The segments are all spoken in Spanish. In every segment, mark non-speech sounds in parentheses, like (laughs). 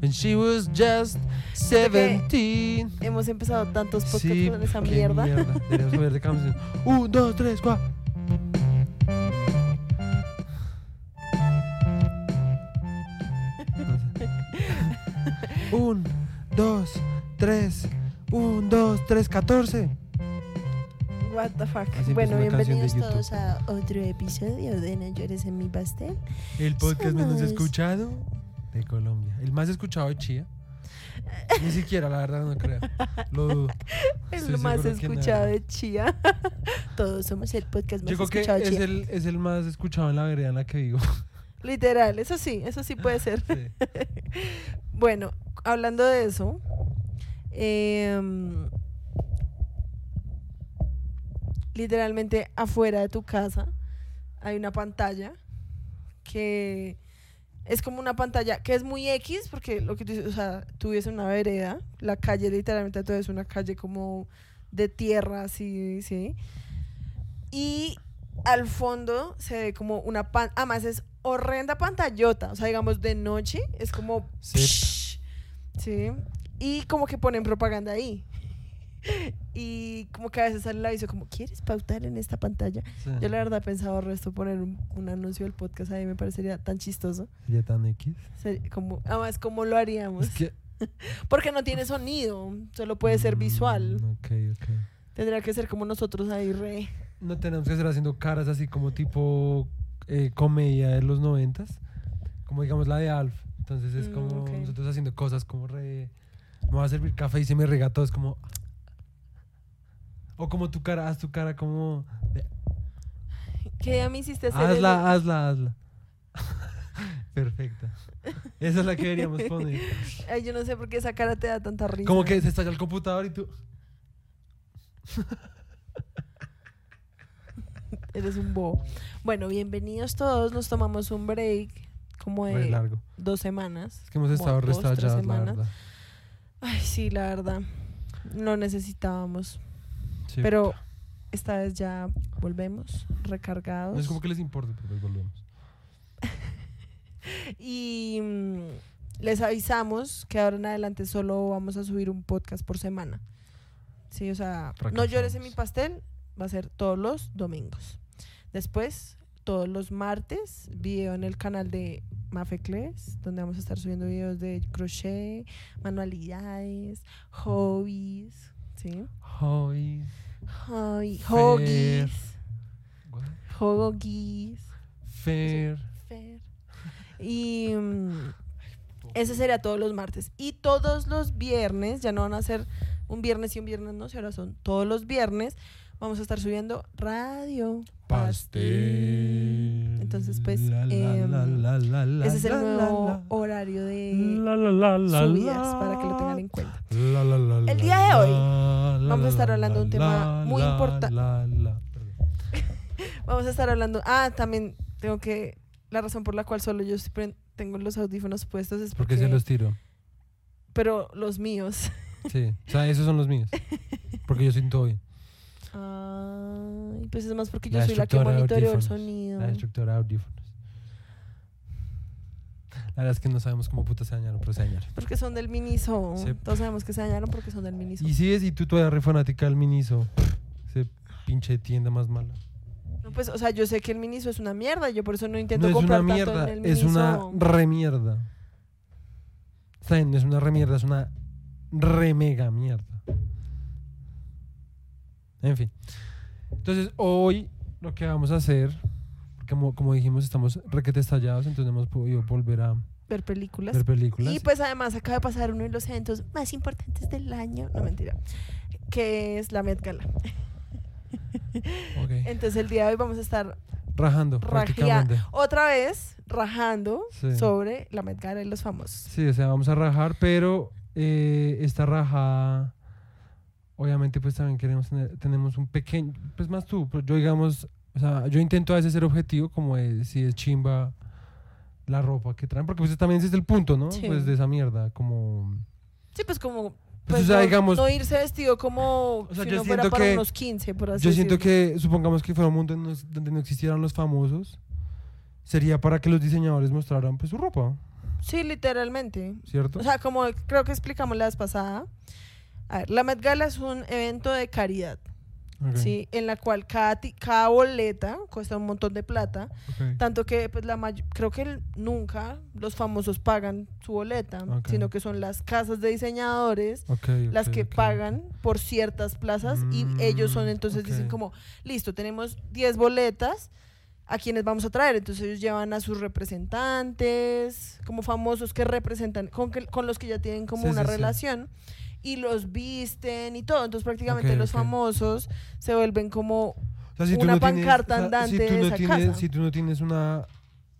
When she was just 17. Hemos empezado tantos podcasts Sí, con esa mierda. (laughs) Deberíamos cambiar de canción. Un, dos, tres, cuatro. (laughs) Un, dos, tres. Un, dos, tres, catorce. What the fuck. Así bueno, bienvenidos todos a otro episodio de No llores en mi pastel. El podcast menos escuchado de Colombia. El más escuchado de Chía. Ni siquiera, la verdad, no creo. Lo dudo. (laughs) El Estoy más escuchado de Chía. (laughs) Todos somos el podcast más Yo creo que escuchado de es Chía. el, es el más escuchado en la vereda en la que vivo. (laughs) Literal, eso sí, eso sí puede ser. Sí. Bueno, hablando de eso, em, literalmente afuera de tu casa hay una pantalla que es como una pantalla que es muy X, porque lo que tú dices, o sea, tú una vereda, la calle literalmente todo es una calle como de tierra, así, sí. Y al fondo se ve como una pan, además es horrenda pantallota, o sea, digamos de noche es como Sí. psh, sí, y como que ponen propaganda ahí. (laughs) Y como que a veces sale el aviso como, ¿quieres pautar en esta pantalla? Sí. Yo la verdad he pensado el resto poner un, un anuncio del podcast ahí, me parecería tan chistoso. Sería tan X. Como, además, ¿cómo lo haríamos? Es que. (laughs) Porque no tiene sonido, solo puede ser visual. Mm, Ok, ok. Tendría que ser como nosotros ahí, re. No tenemos que estar haciendo caras así como tipo eh, comedia de los noventas. Como digamos la de Alf. Entonces es Mm, como nosotros haciendo cosas como re. Me va a servir café y se me rega todo. Es como. O como tu cara, haz tu cara como. de- ¿Qué día me hiciste hacer hazla, hazla, hazla. (laughs) Perfecta. Esa es la que deberíamos poner. (laughs) Ay, yo no sé por qué esa cara te da tanta risa. Como que se estalla el computador y tú. (laughs) Eres un bobo. Bueno, bienvenidos todos. Nos tomamos un break como de largo. dos semanas. Es que hemos estado restallados, la semanas. verdad. Ay, sí, la verdad. No necesitábamos. Sí. Pero esta vez ya volvemos recargados. No es como que les importe, pero pues volvemos. (laughs) Y mm, les avisamos que ahora en adelante solo vamos a subir un podcast por semana. Sí, o sea, no llores en mi pastel va a ser todos los domingos. Después, todos los martes, video en el canal de Mafecles, donde vamos a estar subiendo videos de crochet, manualidades, hobbies, ¿sí? Hoy. Hobby- Fair. Hoggies. Fair. Fer. Y mm, ese sería todos los martes. Y todos los viernes, ya no van a ser un viernes y un viernes, no, si ahora son todos los viernes, vamos a estar subiendo radio. Pastel. Entonces, pues, em, Ese es el nuevo horario de subidas para que lo tengan en cuenta. El día de hoy vamos a estar la, hablando de un tema muy la, importa- la, la. Perdón. Vamos a estar hablando. Ah, también tengo que. La razón por la cual solo yo siempre tengo los audífonos puestos es porque. Porque se los tiro. Pero los míos. Sí. O sea, esos son los míos. (laughs) Porque yo siento bien. Ay, pues es más porque yo La soy la que monitoreo el sonido. La instructora de audífonos. La verdad es que no sabemos cómo puta se dañaron, pero se dañaron. Porque son del Miniso. Sí. Todos sabemos que se dañaron porque son del Miniso. Y si es, y tú todavía re fanática del Miniso. Ese pinche tienda más mala. No, pues, o sea, yo sé que el Miniso es una mierda. Yo por eso no intento no es comprar una tanto mierda, en el es Miniso. una remierda. Está bien, no es una remierda, es una re mega mierda. En fin. Entonces, hoy lo que vamos a hacer, porque como, como dijimos, estamos requete estallados, entonces hemos podido volver a ver películas. ver películas. Y pues además acaba de pasar uno de los eventos más importantes del año. No, mentira. Que es la Met Gala. Ok. Entonces el día de hoy vamos a estar Rajando, prácticamente. otra vez rajando Sí. sobre la Met Gala y los famosos. Sí, o sea, vamos a rajar, pero eh, esta rajada, obviamente, pues también queremos tener, tenemos un pequeño, pues más tú, pues yo digamos, o sea, yo intento a veces ser objetivo, como si es chimba la ropa que traen, porque pues también ese es el punto, ¿no? Sí. Pues de esa mierda, como... Sí, pues como Pues, pues, o sea, no, digamos, no irse vestido como sea, si yo no fuera para que- unos 15, por así yo siento decirlo. que, supongamos que fuera un mundo donde no existieran los famosos, sería para que los diseñadores mostraran pues su ropa. Sí, literalmente. ¿cierto? O sea, como creo que explicamos la vez pasada. A ver, la Met Gala es un evento de caridad, ¿sí? En la cual cada, boleta cuesta un montón de plata. Tanto que, pues, la creo que nunca los famosos pagan su boleta, sino que son las casas de diseñadores las que pagan por ciertas plazas y ellos son Mm, entonces dicen como, listo, tenemos 10 boletas, ¿a quienes vamos a traer? Entonces ellos llevan a sus representantes, como famosos que representan, con, que- con los que ya tienen como Sí, una sí, sí. Y los visten y todo. Entonces prácticamente los famosos se vuelven como... O sea, si tú una no pancarta andante si tú de esa tienes, casa. Si tú no tienes una,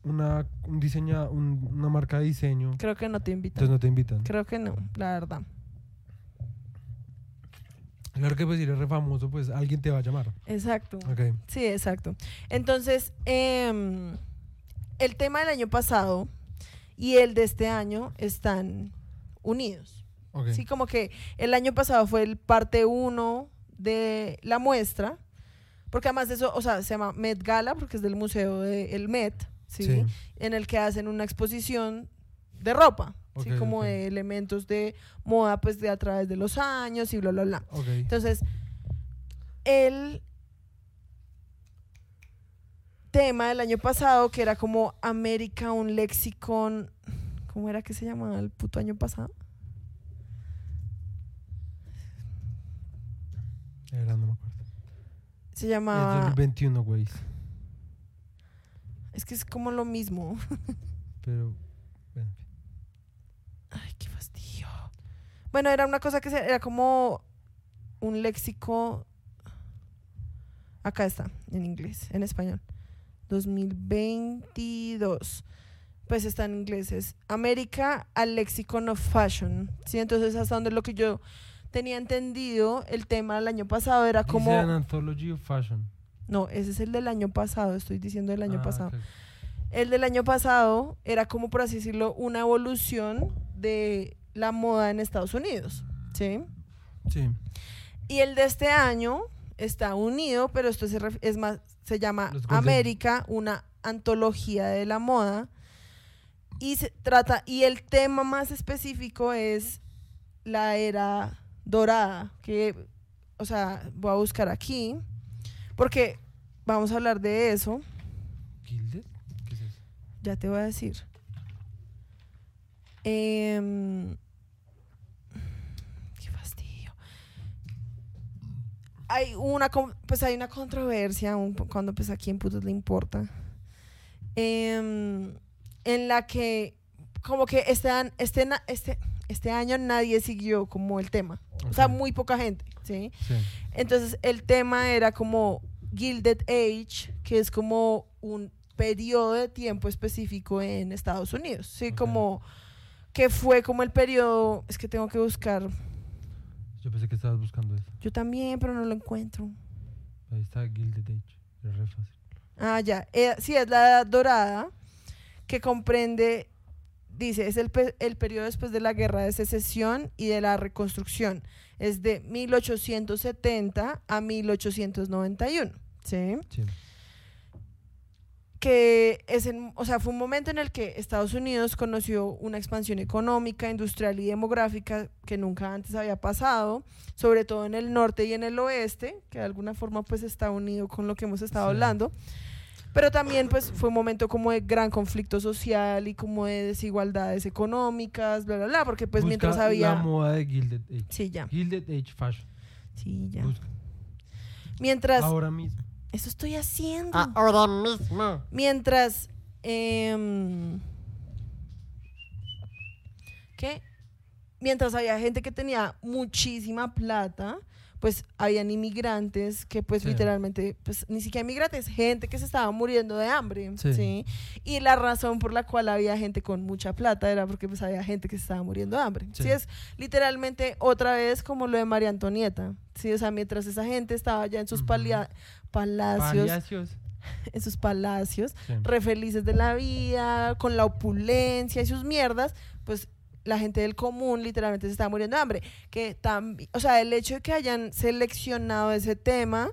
una, un diseña, un- una marca de diseño, Creo que no te invitan. entonces no te invitan. Creo que no, la verdad. Claro que pues si eres re famoso, pues alguien te va a llamar. Exacto. Sí, exacto. Entonces, em, el tema del año pasado y el de este año están unidos. Sí, como que el año pasado fue el parte uno de la muestra, porque además de eso, o sea, se llama Met Gala, porque es del museo del Met, ¿sí? Sí. En el que hacen una exposición de ropa, ¿sí? Como de elementos de moda, pues, de a través de los años y bla, bla, bla. Entonces, el tema del año pasado, que era como América, un lexicon. ¿Cómo era que se llamaba el puto año pasado? Era, no me acuerdo. Se Es llamaba. 2021, güey. Es que es como lo mismo. (laughs) Pero, bueno. Ay, qué fastidio. Bueno, era una cosa que se- era como un léxico. Acá está, en inglés, en español. 2022. Pues está en inglés. Es América al Lexicon of Fashion. Sí, entonces hasta donde lo que yo tenía entendido, el tema del año pasado era Dice como... an anthology of fashion. No, ese es el del año pasado, estoy diciendo del año Ah, pasado. El del año pasado era como, por así decirlo, una evolución de la moda en Estados Unidos, ¿sí? Sí. Y el de este año está unido, pero esto se es más, se llama América, una antología de la moda. Y se trata, y el tema más específico es la era dorada, que, o sea, voy a buscar aquí, porque vamos a hablar de eso. ¿Gilded? ¿Qué es eso? Ya te voy a decir. Em, qué fastidio. Hay una, pues hay una controversia, un cuando pues a quién putos le importa, em, en la que como que este, an- este, na- este, año nadie siguió como el tema. O sea, muy poca gente, ¿sí? Sí. Entonces el tema era como Gilded Age, que es como un periodo de tiempo específico en Estados Unidos. Sí, como que fue como el periodo, es que tengo que buscar, Yo pensé que estabas buscando eso. yo también, pero no lo encuentro. Ahí está Gilded Age. Es re fácil. Ah, ya, eh, sí, es la edad dorada, que comprende, dice, es el, pe- el periodo después de la guerra de secesión y de la reconstrucción. Es de 1870 a 1891, ¿sí? Sí. que es en- o sea, fue un momento en el que Estados Unidos conoció una expansión económica, industrial y demográfica que nunca antes había pasado, sobre todo en el norte y en el oeste, que de alguna forma pues está unido con lo que hemos estado Sí. hablando. Pero también pues fue un momento como de gran conflicto social y como de desigualdades económicas, bla, bla, bla, porque pues Busca mientras había... La moda de Gilded Age. Sí, ya. Gilded Age Fashion. Sí, ya. Busca. Mientras... Ahora mismo. Eso estoy haciendo. Ahora mismo. Mientras. em, ¿Qué? Mientras había gente que tenía muchísima plata, pues habían inmigrantes que pues Sí. literalmente, pues ni siquiera inmigrantes, gente que se estaba muriendo de hambre, Sí. ¿sí? Y la razón por la cual había gente con mucha plata era porque pues había gente que se estaba muriendo de hambre. Sí, es literalmente otra vez como lo de María Antonieta, ¿sí? O sea, mientras esa gente estaba ya en sus Ujú. palia- palacios, Palacios. (laughs) en sus palacios, Sí. re felices de la vida, con la opulencia y sus mierdas, pues la gente del común literalmente se está muriendo de hambre. Que también, o sea, el hecho de que hayan seleccionado ese tema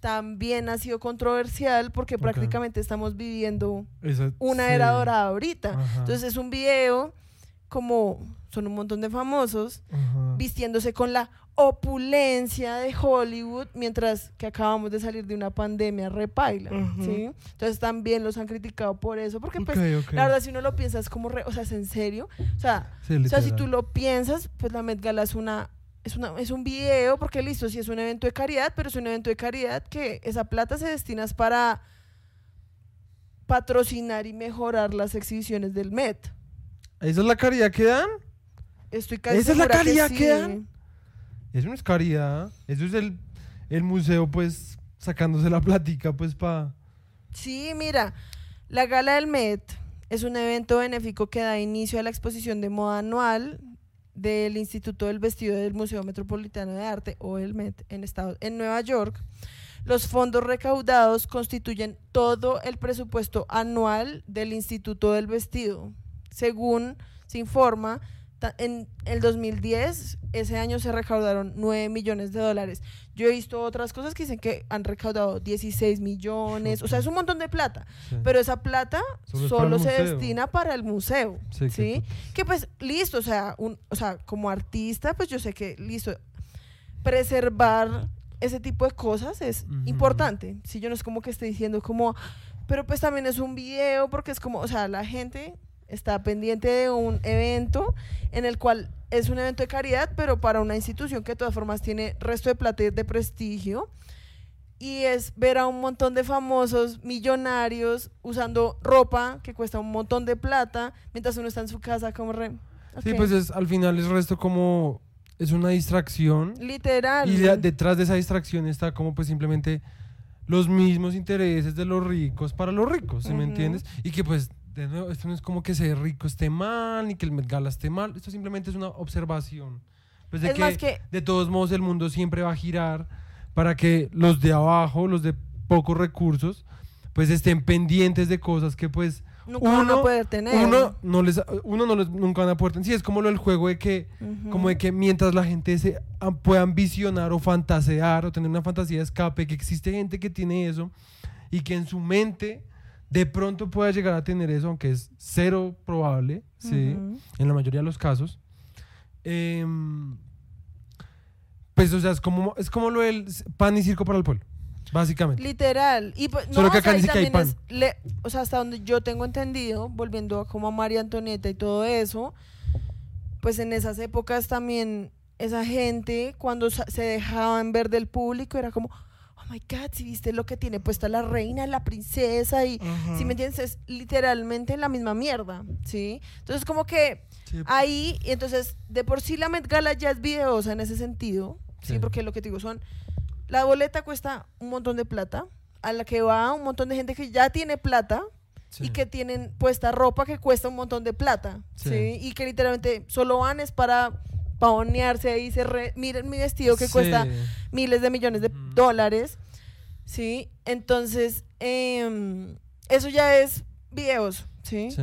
también ha sido controversial porque Ok. prácticamente estamos viviendo Esa- una sí. era dorada ahorita. Ajá. Entonces es un video como son un montón de famosos Ajá. vistiéndose con la opulencia de Hollywood mientras que acabamos de salir de una pandemia repaila. ¿sí? Entonces también los han criticado por eso porque pues la verdad si uno lo piensa es como re- o sea, es en serio, o sea, Sí, o sea, si tú lo piensas, pues la Met Gala es una es una es un video porque listo, sí es un evento de caridad, pero es un evento de caridad que esa plata se destina es para patrocinar y mejorar las exhibiciones del Met. ¿Esa es la caridad que dan? Estoy casi ¿Esa es la sí. que dan? Eso no es caridad. Eso es el, el museo, pues, sacándose la plática, pues, para... Sí, mira, la Gala del Met es un evento benéfico que da inicio a la exposición de moda anual del Instituto del Vestido del Museo Metropolitano de Arte, o el Met, en, Estados, en Nueva York. Los fondos recaudados constituyen todo el presupuesto anual del Instituto del Vestido. Según se informa, en el 2010, ese año se recaudaron 9 millones de dólares. Yo he visto otras cosas que dicen que han recaudado 16 millones, o sea, es un montón de plata, pero esa plata Solo se museo. destina para el museo, Sí. Que pues, listo, o sea, un, o sea, como artista, pues yo sé que, listo, preservar ese tipo de cosas es importante. Si yo no es como que esté diciendo como, pero pues también es un video, porque es como, o sea, la gente está pendiente de un evento en el cual es un evento de caridad, pero para una institución que de todas formas tiene resto de plata y de prestigio. Y es ver a un montón de famosos millonarios usando ropa que cuesta un montón de plata, mientras uno está en su casa como re... Sí, pues es, al final es resto como... Es una distracción. Literal. Y de- detrás de esa distracción está como pues simplemente los mismos intereses de los ricos para los ricos, ¿sí me entiendes? Y que pues, de nuevo, esto no es como que ser rico esté mal, ni que el Met Gala esté mal, esto simplemente es una observación. Pues de Es que, más que- de todos modos el mundo siempre va a girar para que los de abajo, los de pocos recursos, pues estén pendientes de cosas que pues Nunca van a uno- poder tener. uno no les uno no les nunca van a poder tener. Sí, es como lo del juego de que Ujú. como de que mientras la gente se am- pueda ambicionar o fantasear o tener una fantasía de escape, que existe gente que tiene eso y que en su mente de pronto pueda llegar a tener eso, aunque es cero probable. En la mayoría de los casos. Em, pues, o sea, es como, es como lo del pan y circo para el pueblo, básicamente. Literal. Y pues, Solo que o sea, acá y siquiera hay es le- o sea, hasta donde yo tengo entendido, volviendo a como a María Antonieta y todo eso, pues en esas épocas también esa gente cuando se dejaban ver del público era como, my god, si viste lo que tiene puesta la reina, la princesa y si me entiendes es literalmente la misma mierda, ¿sí? Entonces como que Sí, ahí, y entonces, de por sí la Met Gala ya es videosa en ese sentido, ¿sí? Sí. Porque lo que te digo son, la boleta cuesta un montón de plata, a la que va un montón de gente que ya tiene plata y que tienen puesta ropa que cuesta un montón de plata. ¿sí? Y que literalmente solo van es para pavonearse ahí, se re- miren mi vestido que Sí. cuesta miles de millones de dólares, ¿sí? Entonces, em, eso ya es videos, ¿sí? Sí.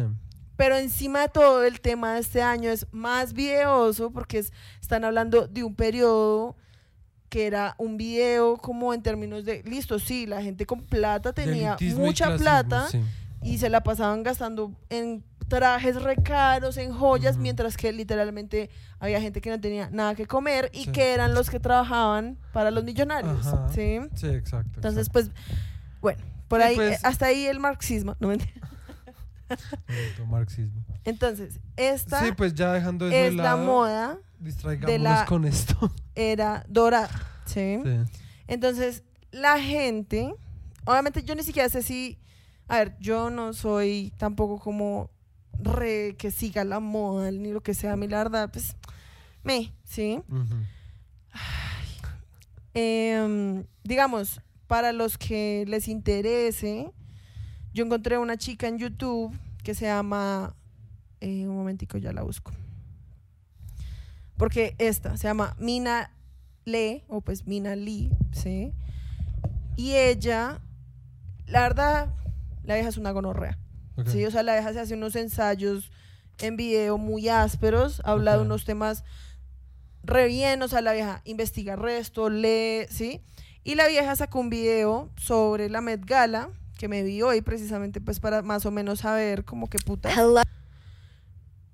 Pero encima de todo el tema de este año es más videoso porque es- están hablando de un periodo que era un video como en términos de, listo, sí, la gente con plata tenía y mucha clasismo, plata sí. y se la pasaban gastando en trajes recaros, en joyas, mientras que literalmente había gente que no tenía nada que comer y Sí. que eran los que trabajaban para los millonarios, Ajá. ¿sí? Sí, exacto. Entonces, exacto. pues, bueno, por Sí, ahí, pues- eh, hasta ahí el marxismo, no. Bonito (laughs) marxismo. Entonces, esta Sí, pues ya dejando eso es de la lado, moda distraigámonos la- con esto. era dorada, ¿sí? Sí. Entonces, la gente, obviamente yo ni siquiera sé si, a ver, yo no soy tampoco como re que siga la moda ni lo que sea, a mí la verdad, pues, me, ¿sí? Em, digamos, para los que les interese, yo encontré una chica en YouTube que se llama, eh, un momentico, ya la busco. Porque esta se llama Mina Le, o pues Mina Lee, ¿sí? Y ella, la verdad, la vieja es una gonorrea. Sí, o sea, la vieja se hace unos ensayos en video muy ásperos, habla de Ok. unos temas re bien, o sea, la vieja investiga resto, lee, ¿sí? Y la vieja sacó un video sobre la Met Gala, que me vi hoy precisamente pues para más o menos saber como que puta.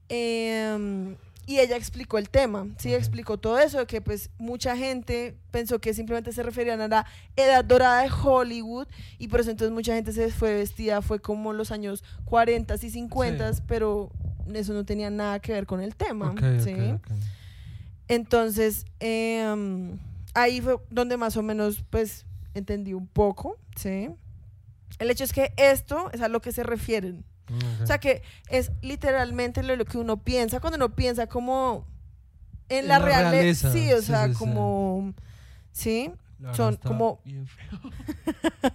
Em, y ella explicó el tema, sí, explicó todo eso, de que pues mucha gente pensó que simplemente se referían a la edad dorada de Hollywood y por eso entonces mucha gente se fue vestida, fue como los años 40 y 50, Sí. pero eso no tenía nada que ver con el tema, ¿sí? Entonces, em, ahí fue donde más o menos, pues, entendí un poco, ¿sí? El hecho es que esto es a lo que se refieren. O sea, que es literalmente lo, lo que uno piensa cuando uno piensa como en, En la, la realeza. realeza. Sí, o Sí, sea, sí, como... ¿Sí? La son como- bien feo. (laughs)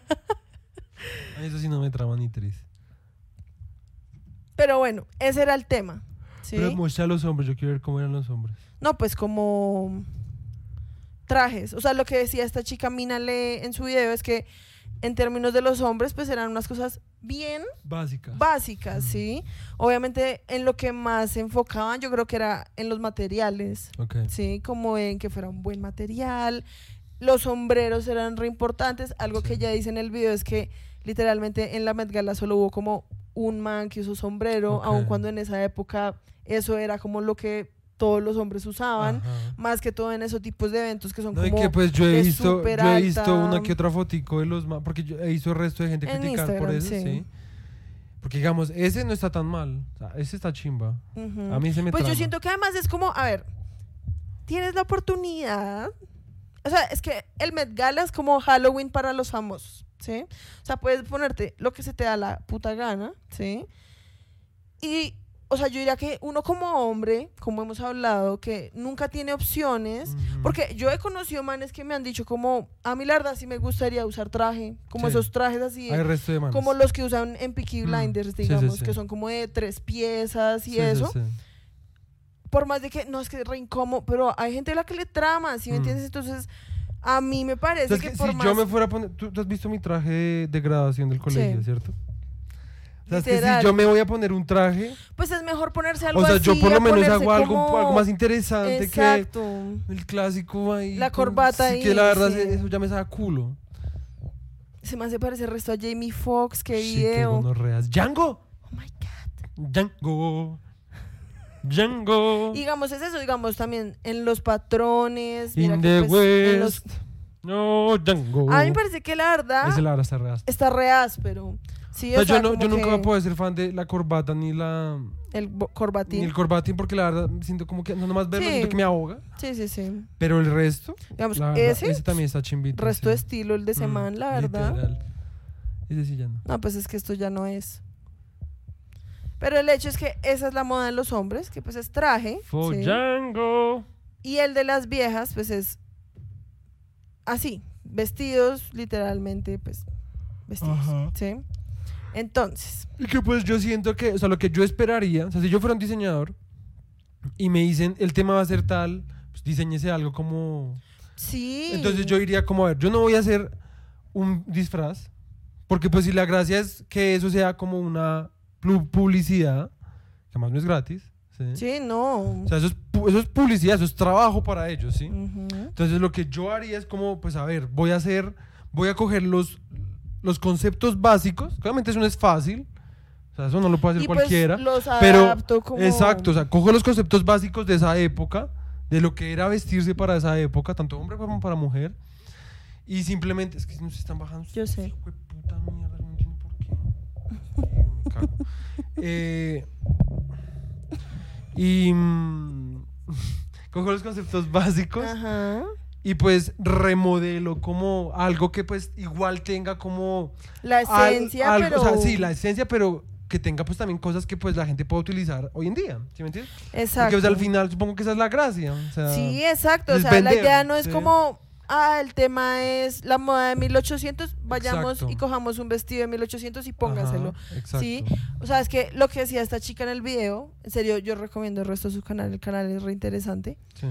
Eso sí no me trama ni triste. Pero bueno, ese era el tema. ¿sí? Pero muestra a los hombres, yo quiero ver cómo eran los hombres. No, pues como trajes. O sea, lo que decía esta chica Mina en su video es que en términos de los hombres, pues eran unas cosas bien Básica. básicas, Mm. ¿sí? Obviamente en lo que más se enfocaban yo creo que era en los materiales, ok. ¿sí? Como en que fuera un buen material. Los sombreros eran re importantes. Algo que ella dice en el video es que literalmente en la Met Gala solo hubo como un man que usó sombrero, aun cuando en esa época eso era como lo que todos los hombres usaban. Ajá. Más que todo en esos tipos de eventos que son No, como que pues yo he visto, súper yo he visto alta- una que otra fotico de los ma- porque yo he visto el resto de gente En criticar por eso, sí. sí. Porque digamos, ese no está tan mal, o sea, ese está chimba. A mí se me Pues yo siento que además es como, a ver, tienes la oportunidad. O sea, es que el Met Gala es como Halloween para los famosos, ¿sí? O sea, puedes ponerte lo que se te da la puta gana, ¿sí? Y, o sea, yo diría que uno como hombre, como hemos hablado, que nunca tiene opciones. Porque yo he conocido manes que me han dicho como, a mí la verdad sí me gustaría usar traje, como Sí. esos trajes así, de como los que usan en Peaky Mm, Blinders, digamos, sí. que son como de tres piezas y eso por más de que no es que es re incómodo, pero hay gente a la que le trama, ¿sí me Mm. entiendes? Entonces, a mí me parece que, que por si más yo me fuera a poner, tú, has visto mi traje de, graduación del colegio, Sí. ¿cierto? O sea, es que si yo me voy a poner un traje, pues es mejor ponerse algo o sea, así, yo por lo menos hago algo, como- algo más interesante Exacto. que el clásico ahí. La corbata sí, ahí, que la verdad sí. eso ya me saca culo. Se me hace parecer resto a Jamie Foxx, qué Sí, qué video. gonorreas. ¡Django! oh my god. Django. Django. Digamos, es eso, digamos, también en los patrones. In mira the que, pues, en los- West. No, Django. A mí me parece que la verdad Ese la verdad está re áspero. está re áspero. Sí, O o sea, sea, yo no, como yo nunca voy a poder ser fan de la corbata ni la el bo- ni corbatín. el corbatín porque la verdad siento como que no nomás verlo Sí. siento que me ahoga, Sí, sí, sí. pero el resto, Digamos, la verdad, ese, ese también está chimbito. resto de estilo, el de Mm, semana, la verdad. literal. Ese sí ya no. No, pues es que esto ya no es. Pero el hecho es que esa es la moda de los hombres, que pues es traje. Django. Y el de las viejas, pues es así, vestidos, literalmente, pues vestidos. Ajá. ¿Sí? Entonces, Y que pues yo siento que, o sea, lo que yo esperaría, o sea, si yo fuera un diseñador y me dicen el tema va a ser tal, pues diseñese algo como sí. Entonces yo diría como, a ver, yo no voy a hacer un disfraz, porque pues si la gracia es que eso sea como una publicidad, que además no es gratis, ¿sí? Sí, no. O sea, eso es, eso es publicidad, eso es trabajo para ellos, ¿sí? Ujú. Entonces lo que yo haría es como, pues a ver, voy a hacer, voy a coger los, los conceptos básicos, obviamente eso no es fácil, o sea, eso no lo puede hacer Y pues cualquiera. los pero- como... Exacto, o sea, cojo los conceptos básicos de esa época, de lo que era vestirse para esa época, tanto hombre como para mujer, y simplemente, es que nos están bajando. Yo sé. De puta mierda, no entiendo por qué. Me cago. (laughs) Eh, y mm, (laughs) cojo los conceptos básicos Ajá. Y pues remodelo como algo que pues igual tenga como La al- esencia, pero... o sea, sí, la esencia, pero que tenga pues también cosas que pues la gente pueda utilizar hoy en día, ¿sí me entiendes? Exacto. Porque pues, al final supongo que esa es la gracia, o sea, Sí, exacto. O es sea, la idea no es sí. como, ah, el tema es la moda de 1800, vayamos Exacto. y cojamos un vestido de 1800 y póngaselo. Ajá, exacto. Sí. O sea, es que lo que decía esta chica en el video, en serio, yo recomiendo el resto de su canal, el canal es re interesante, Sí.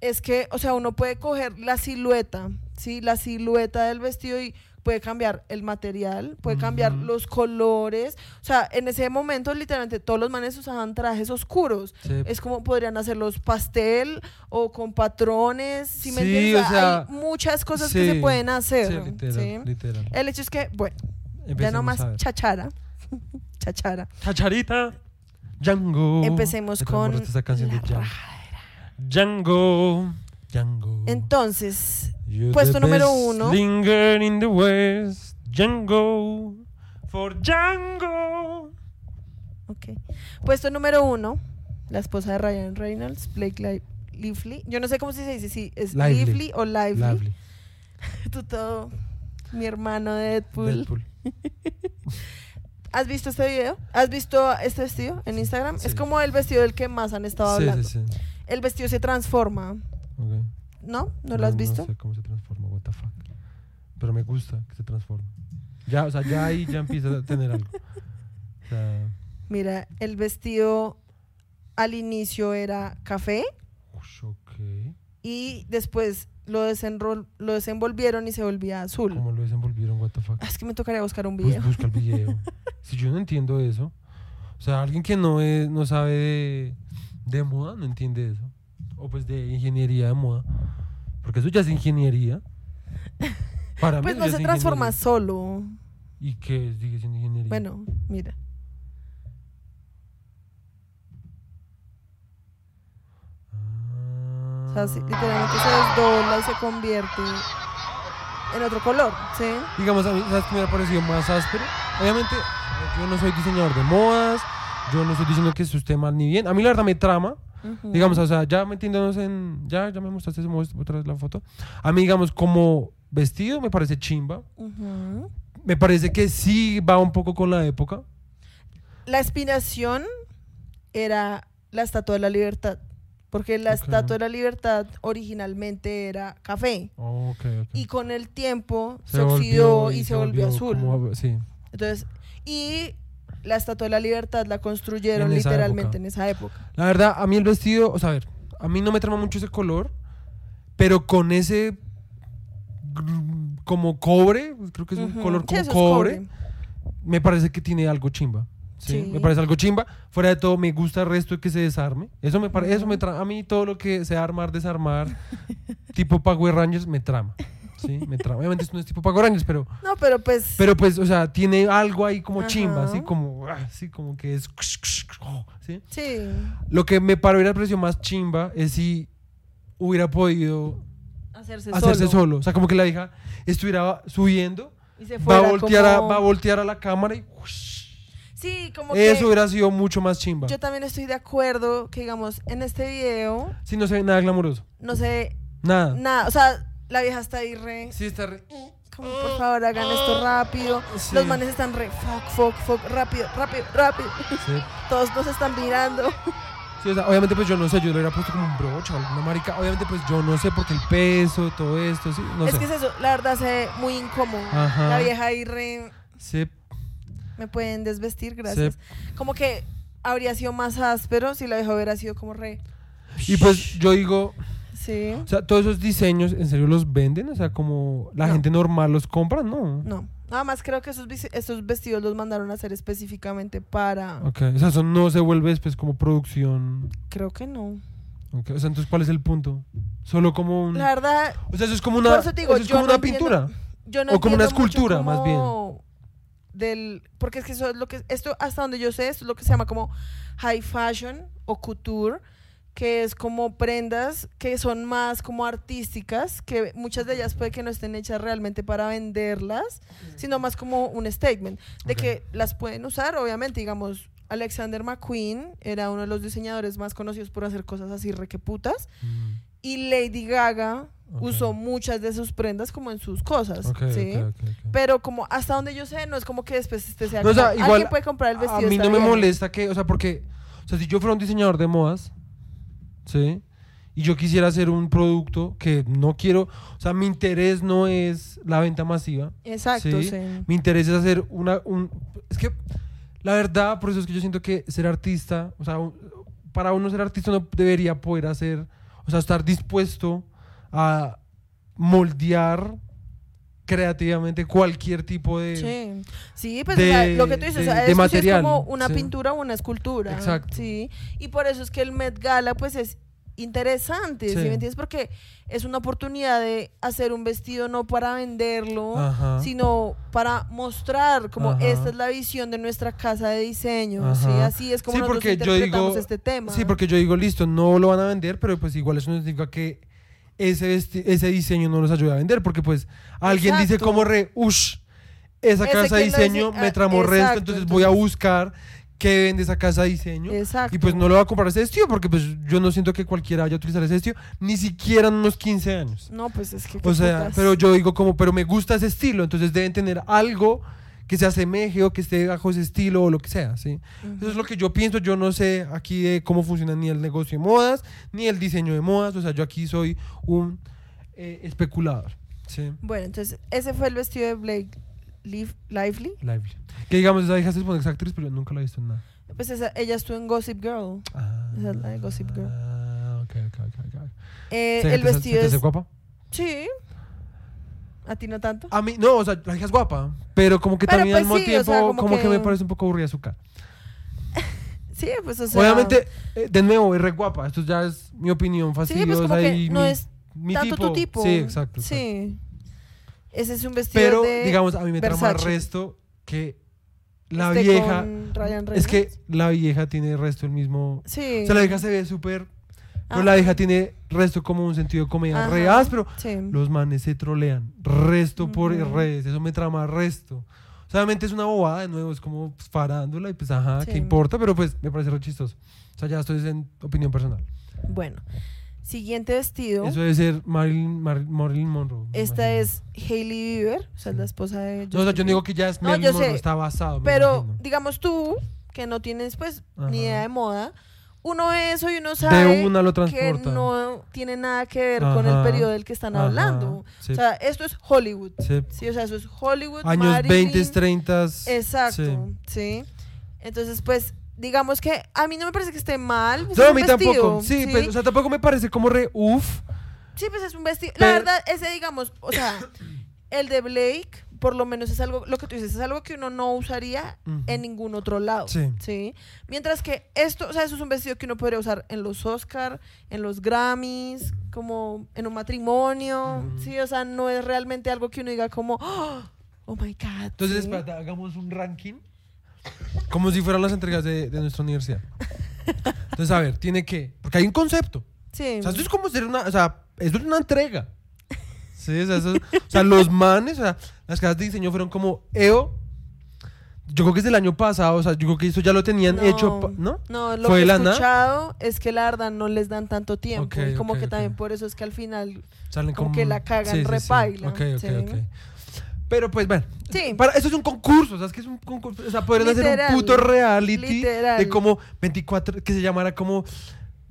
Es que, o sea, uno puede coger la silueta, ¿sí? La silueta del vestido y puede cambiar el material, puede cambiar los colores. O sea, en ese momento literalmente todos los manes usaban trajes oscuros. Sí. Es como podrían hacerlos pastel o con patrones. Si me Sí, entiendes? o sea, hay muchas cosas que se pueden hacer. Sí, literal, ¿sí? literal. El hecho es que, bueno, ya Empecemos no más a ver. chachara. (laughs) chachara. Chacharita. Django. Empecemos Me con enamoraste esa canción la de Django. Django. Django. Entonces, You're puesto the número best uno. Linger in the West. Django. For Django. ok. Puesto número uno, la esposa de Ryan Reynolds, Blake Li- Lively. Yo no sé cómo se dice, si es Lively. Lively, o Lively. Lovely. (laughs) Tú todo, mi hermano de Deadpool. Deadpool. (laughs) ¿Has visto este video? ¿Has visto este vestido en Instagram? Sí. Es como el vestido del que más han estado Sí, hablando. sí, sí. El vestido se transforma. ¿no? ¿No lo has visto? No sé cómo se transforma, what the fuck. Pero me gusta que se transforme. Ya, o sea, ya ahí ya empieza a tener algo. O sea, Mira, el vestido al inicio era café y después lo, desenrol- lo desenvolvieron y se volvía azul. ¿Cómo lo desenvolvieron, what the fuck? Ah, Es que me tocaría buscar un Pues video. busca el video. (laughs) si yo no entiendo eso. O sea, alguien que no es, no sabe de, de moda no entiende eso. O pues de ingeniería de moda. Porque eso ya es ingeniería. (laughs) Para Pues mí no se es transforma ingeniería. solo. ¿Y qué sigue siendo ingeniería? Bueno, mira. O sea, Ah. literalmente se desdobla se convierte en otro color, ¿sí? Digamos, a mí, ¿sabes qué me ha parecido más áspero? Obviamente, yo no soy diseñador de modas, yo no estoy diciendo que eso esté mal ni bien. A mí la verdad me trama, Ujú. digamos, o sea, ya metiéndonos en... Ya, ya me mostraste otra vez la foto. A mí, digamos, como vestido me parece chimba. Ujú. Me parece que sí va un poco con la época. La inspiración era la Estatua de la Libertad. Porque la Ok. Estatua de la Libertad originalmente era café. Oh, ok, ok. Y con el tiempo se, oxidó y, se volvió, azul. como- sí. Entonces, y la Estatua de la Libertad la construyeron En literalmente época. en esa época. La verdad, a mí el vestido, o sea, a ver, a mí no me trama mucho ese color, pero con ese como cobre, creo que es un color como cobre, me parece que tiene algo chimba. ¿sí? Sí. Me parece algo chimba. Fuera de todo, me gusta el resto de que se desarme. Eso me parece, eso me a mí todo lo que sea armar, desarmar, (laughs) tipo Power Rangers, me trama. Sí, me trama. Obviamente esto no es tipo Power Rangers, pero, No, pero pues. pero pues, o sea, tiene algo ahí como chimba, así como, ah, así como que es, ¿sí? sí. Lo que me paró parecido más chimba es si hubiera podido Hacerse, hacerse solo. solo. O sea, como que la hija estuviera subiendo, Y se va a, voltear a, va a voltear a la cámara y Sí, como eso que. hubiera sido mucho más chimba. Yo también estoy de acuerdo que, digamos, en este video Si no se ve nada glamuroso. no sé Nada. nada. O sea, la vieja está ahí re. Sí, está re- Como, por favor, hagan esto rápido. Sí. Los manes están re. Fuck, fuck, fuck. Rápido, rápido, rápido. Sí. Todos nos están mirando. Sí, o sea, obviamente pues yo no sé, yo le hubiera puesto como un broche o alguna marica. Obviamente pues yo no sé porque el peso, todo esto, sí, no es sé. que es eso, la verdad se ve muy incómodo. Ajá. La vieja ahí re. Sí, Me pueden desvestir, gracias. Como que habría sido más áspero si la vieja hubiera sido como re. Y pues yo digo, Sí. o sea, todos esos diseños, ¿en serio los venden? O sea, como la No. gente normal los compra, ¿no? No. Nada más creo que esos, esos vestidos los mandaron a hacer específicamente para. Ok, o sea, eso no se vuelve después como producción. Creo que no. Ok, O sea, entonces, ¿cuál es el punto? Solo como un... La verdad, O sea, eso es como una, Por eso te digo, eso es yo como no una entiendo- pintura. yo no O como una escultura, más bien. Del, porque es que eso es lo que, esto hasta donde yo sé, esto es lo que se llama como high fashion o couture, que es como prendas que son más como artísticas, que muchas de ellas puede que no estén hechas realmente para venderlas, sino más como un statement, de Ok. que las pueden usar, obviamente, digamos, Alexander McQueen era uno de los diseñadores más conocidos por hacer cosas así requeputas, Mm, y Lady Gaga Ok. usó muchas de sus prendas como en sus cosas, ok, ¿sí? Pero como hasta donde yo sé, no es como que después este sea No, o sea, igual alguien puede comprar el vestido. A mí no me bien". molesta que, o sea, porque, o sea, si yo fuera un diseñador de modas, ¿sí? Y yo quisiera hacer un producto que no quiero, o sea, mi interés no es la venta masiva, Exacto, Sí. sí. mi interés es hacer una, un, es que, la verdad, por eso es que yo siento que ser artista, o sea, para uno ser artista no debería poder hacer, o sea, estar dispuesto a moldear creativamente cualquier tipo de... Sí, sí pues de- o sea, lo que tú dices, o sea, de material, es como una sí. pintura o una escultura. Exacto. Sí, y por eso es que el Met Gala pues es interesante, ¿sí, Sí. me entiendes? Porque es una oportunidad de hacer un vestido no para venderlo, Ajá. sino para mostrar como Ajá. esta es la visión de nuestra casa de diseño. Así es como Sí, nosotros porque yo interpretamos digo- este tema. Sí, porque yo digo, listo, no lo van a vender, pero pues igual eso no significa que ese, ese diseño no los ayude a vender, porque pues alguien dice como re, ush, esa Ese casa de diseño dice- me ah, tramó resto, entonces voy a buscar qué vende esa casa de diseño. Exacto. Y pues no lo va a comprar ese vestido, porque pues yo no siento que cualquiera vaya a utilizar ese vestido, ni siquiera en unos 15 años. No, pues es que... O sea, putas. pero yo digo como, pero me gusta ese estilo, entonces deben tener algo que se asemeje o que esté bajo ese estilo o lo que sea, ¿sí? Eso es lo que yo pienso, yo no sé aquí de cómo funciona ni el negocio de modas, ni el diseño de modas, o sea, yo aquí soy un eh, especulador, ¿sí? Bueno, entonces ese fue el vestido de Blake Liv- Lively. Lively. Que digamos, esa hija se supone que es actriz, pero yo nunca la he visto en nada. Pues esa- ella estuvo en Gossip Girl. Ah, Esa es la de Gossip Girl. Ah, ok, ok, ok, ok. Eh, ¿Se- el te- se- vestido se te hace es... guapa? Sí. ¿A ti no tanto? A mí, no, o sea, la hija es guapa, pero como que Pero, también al pues, mismo sí, o tiempo, sea, como, como que... que- me parece un poco aburrida su cara. (laughs) Sí, pues o sea... Obviamente, eh, de nuevo, es re guapa, esto ya es mi opinión Sí, pues fastidiosa como que y no mi, es mi tanto tipo. tu tipo. Sí, exacto. exacto. Sí. Ese es un vestido Pero, de... digamos, a mí me trama el resto que la este vieja. con Ryan Es que la vieja tiene el resto el mismo. Sí. O sea, la vieja se ve súper. Pero Ah. la vieja tiene resto como un sentido de comedia Ajá. re áspero. Sí. Los manes se trolean. Resto por redes. Eso me trama resto. Solamente es una bobada, de nuevo, es como pues, farándula y pues ajá, Sí. ¿qué importa? Pero pues me parece re chistoso. O sea, ya esto es en opinión personal. Bueno. Siguiente vestido. Eso debe ser Marilyn, Mar- Marilyn Monroe. Esta es Hailey Bieber, o sea, es la esposa de... No, o sea, Justin yo no digo que ya es No, Marilyn yo Monroe, sé, está basado. Pero, digamos tú, que no tienes pues Ajá. ni idea de moda, uno ve eso y uno sabe de una lo que no tiene nada que ver con el periodo del que están ajá, hablando. sí. O sea, esto es Hollywood. Sí. Sí, o sea, eso es Hollywood. Años Marilyn, 20, 30. Exacto, sí. Entonces, pues, digamos que a mí no me parece que esté mal. pues, No, a mí vestido, tampoco. Sí, pues, o sea, tampoco me parece como re uff. Sí, pues es un vestido. Pero- La verdad, ese, digamos, o sea, el de Blake, por lo menos es algo, lo que tú dices, es algo que uno no usaría Ujú. en ningún otro lado. Sí. Mientras que esto, o sea, eso es un vestido que uno podría usar en los Oscar, en los Grammys, como en un matrimonio. Sí, o sea, no es realmente algo que uno diga como, oh, oh my God. Entonces, ¿sí? espérate, hagamos un ranking. Como si fueran las entregas de, de nuestra universidad. Entonces, a ver, tiene que. Porque hay un concepto. Sí. O sea, esto es como ser una. O sea, esto es una entrega. Sí, o sea, eso- o sea, los manes, o sea, las casas de diseño fueron como EO. Yo creo que es del año pasado, o sea, yo creo que eso ya lo tenían No. hecho, ¿no? No, lo ¿Fue que he escuchado es que la verdad no les dan tanto tiempo. Y como que también por eso es que al final Salen Como que la cagan sí. ok. Pero pues bueno, Sí. para, eso es un concurso, o sea, es que es un concurso, o sea, podrían hacer un puto reality literal. de como 24, que se llamara como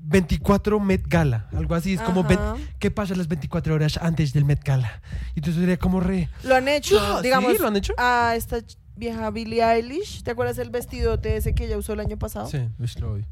24 Met Gala, algo así, es como, Ajá. ¿qué pasa las 24 horas antes del Met Gala? Y entonces sería como re... lo han hecho. Ah, digamos, ¿sí? ¿Lo han hecho? a esta ch- vieja Billie Eilish, ¿te acuerdas el vestidote ese que ella usó el año pasado? Sí, uy, lo odio.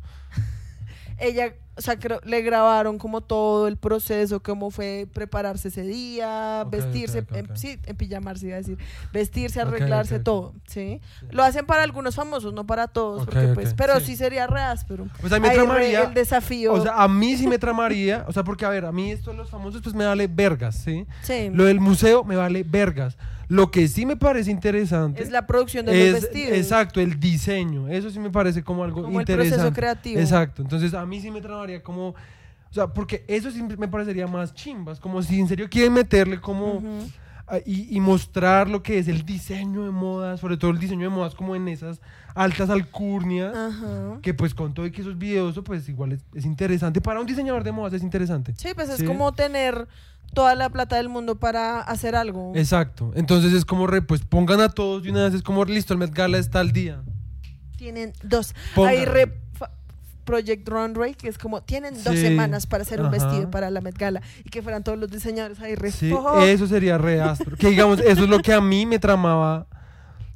Ella, o sea, creo- le grabaron como todo el proceso, cómo fue prepararse ese día, vestirse, ok, ok, en- ok. sí, en pijamarse iba a decir, vestirse, arreglarse, todo, ¿sí? Lo hacen para algunos famosos, no para todos, porque pues, pero sí. sí, sería re áspero. O sea, me tramaría... el desafío. O sea, a mí sí me (laughs) tramaría, o sea, porque a ver, a mí esto de los famosos pues me vale vergas, ¿sí? sí, Lo del museo me vale vergas. Lo que sí me parece interesante es la producción de los es- vestidos. Exacto, el diseño. Eso sí me parece como algo Como el interesante. proceso creativo. Exacto. Entonces a mí sí me tramaría como. O sea, porque eso sí me parecería más chimbas. Como si en serio quieren meterle como. Y, y mostrar lo que es el diseño de modas, sobre todo el diseño de modas como en esas altas alcurnias. Ajá. Que pues con todo y que esos videos, pues igual es, es interesante. Para un diseñador de modas es interesante. Sí, pues es como tener toda la plata del mundo para hacer algo. Exacto. Entonces es como, re, pues pongan a todos de una vez. Es como, listo, el Met Gala está al día. Tienen dos. Pongan. Hay re- Project Runway, que es como, tienen dos semanas para hacer un vestido para la Met Gala. Y que fueran todos los diseñadores ahí re Sí, eso sería re áspero. Que digamos, eso es lo que a mí me tramaba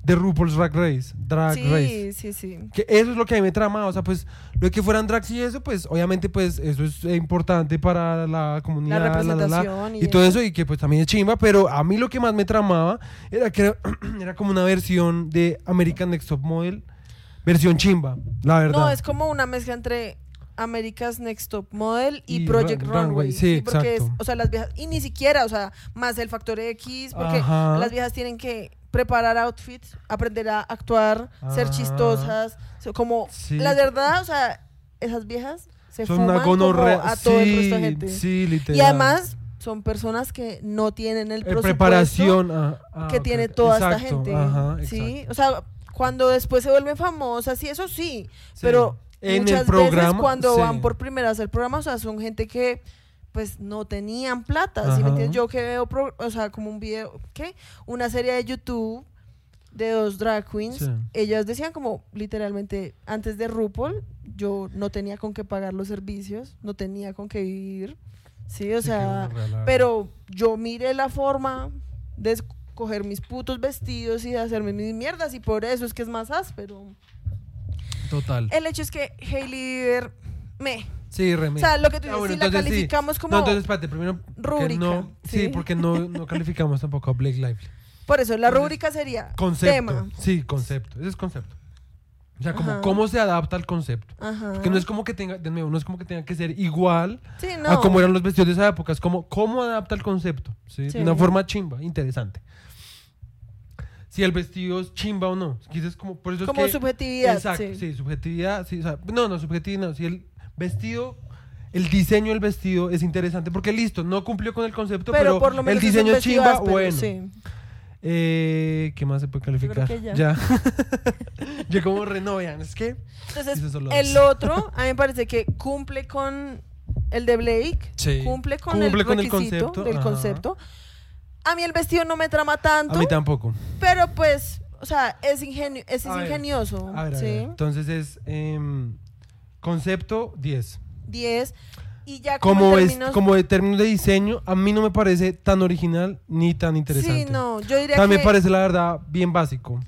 de RuPaul's Drag Race. Drag Race. Sí, sí, sí. Que eso es lo que a mí me trama, o sea, pues lo de que fueran drags y eso, pues obviamente pues eso es importante para la comunidad, La la, la, la, representación y, todo eso y que pues también es chimba, pero a mí lo que más me tramaba era que era, (clears throat) era como una versión de American Next Top Model, versión chimba, la verdad. No, es como una mezcla entre America's Next Top Model y, Y Project Run- Runway, Runway. sí, porque es, exacto. o sea, las viejas, y ni siquiera, o sea, más el factor X, porque Ajá. las viejas tienen que preparar outfits, aprender a actuar, ser Ah. chistosas, como, Sí. la verdad, o sea, esas viejas se Son fuman una como a todo el resto de Sí, gente. Sí, literal. y además son personas que no tienen el Eh, presupuesto preparación ah, ah, que tiene toda esta gente. ajá, sí, o sea, cuando después se vuelven famosas y eso sí, Sí. pero en muchas el programa veces cuando sí. van por primera vez al programa, o sea, son gente que pues no tenían plata, ¿sí me entiendes? Yo que veo, pro- o sea, como un video, ¿qué? Una serie de YouTube de dos drag queens, Sí. ellas decían como literalmente antes de RuPaul, yo no tenía con qué pagar los servicios, no tenía con qué vivir, sí, o Sí, sea, pero yo miré la forma de escoger mis putos vestidos y de hacerme mis mierdas y por eso es que es más áspero. Total. El hecho es que Hailey Bieber me. Sí, Remy. O sea, lo que tú Ah, dices, bueno, si la entonces sí. calificamos como No, entonces espérate, primero. rúbrica, No, sí. ¿sí? porque no, no calificamos tampoco a Blake Lively. por eso la entonces, rúbrica sería Concepto. tema. Sí, concepto. Ese es concepto. O sea, como Ajá. cómo se adapta al concepto. Ajá. Porque no es como que tenga, de nuevo, no es como que tenga que ser igual Sí, no. a cómo eran los vestidos de esa época. Es como cómo adapta el concepto. ¿sí? Sí. De una forma chimba, interesante. Si el vestido es chimba o no. Quizás como, por eso es como que- subjetividad. Exacto, sí. subjetividad. Sí, o sea, no, no, subjetividad no. Si el vestido, el diseño del vestido es interesante porque listo, no cumplió con el concepto, Pero, pero, por lo menos el diseño chimba, áspero, bueno. sí. Eh, ¿Qué más se puede calificar? que ya. (laughs) Yo como renovean, es que Entonces, el otro, a mí me parece que cumple con el de Blake, Sí. cumple con Cumple el con el requisito concepto, del ajá. concepto. A mí el vestido no me trama a tanto, mí tampoco. pero pues, o sea, es, ingenio, es, A ver, ingenioso. A ver, a ¿sí? ver. Entonces es em, concepto 10. 10. Y ya como, Como, en es, términos... como de términos de diseño, a mí no me parece tan original ni tan interesante. Sí, no, yo diría sea, que... me parece la verdad bien básico.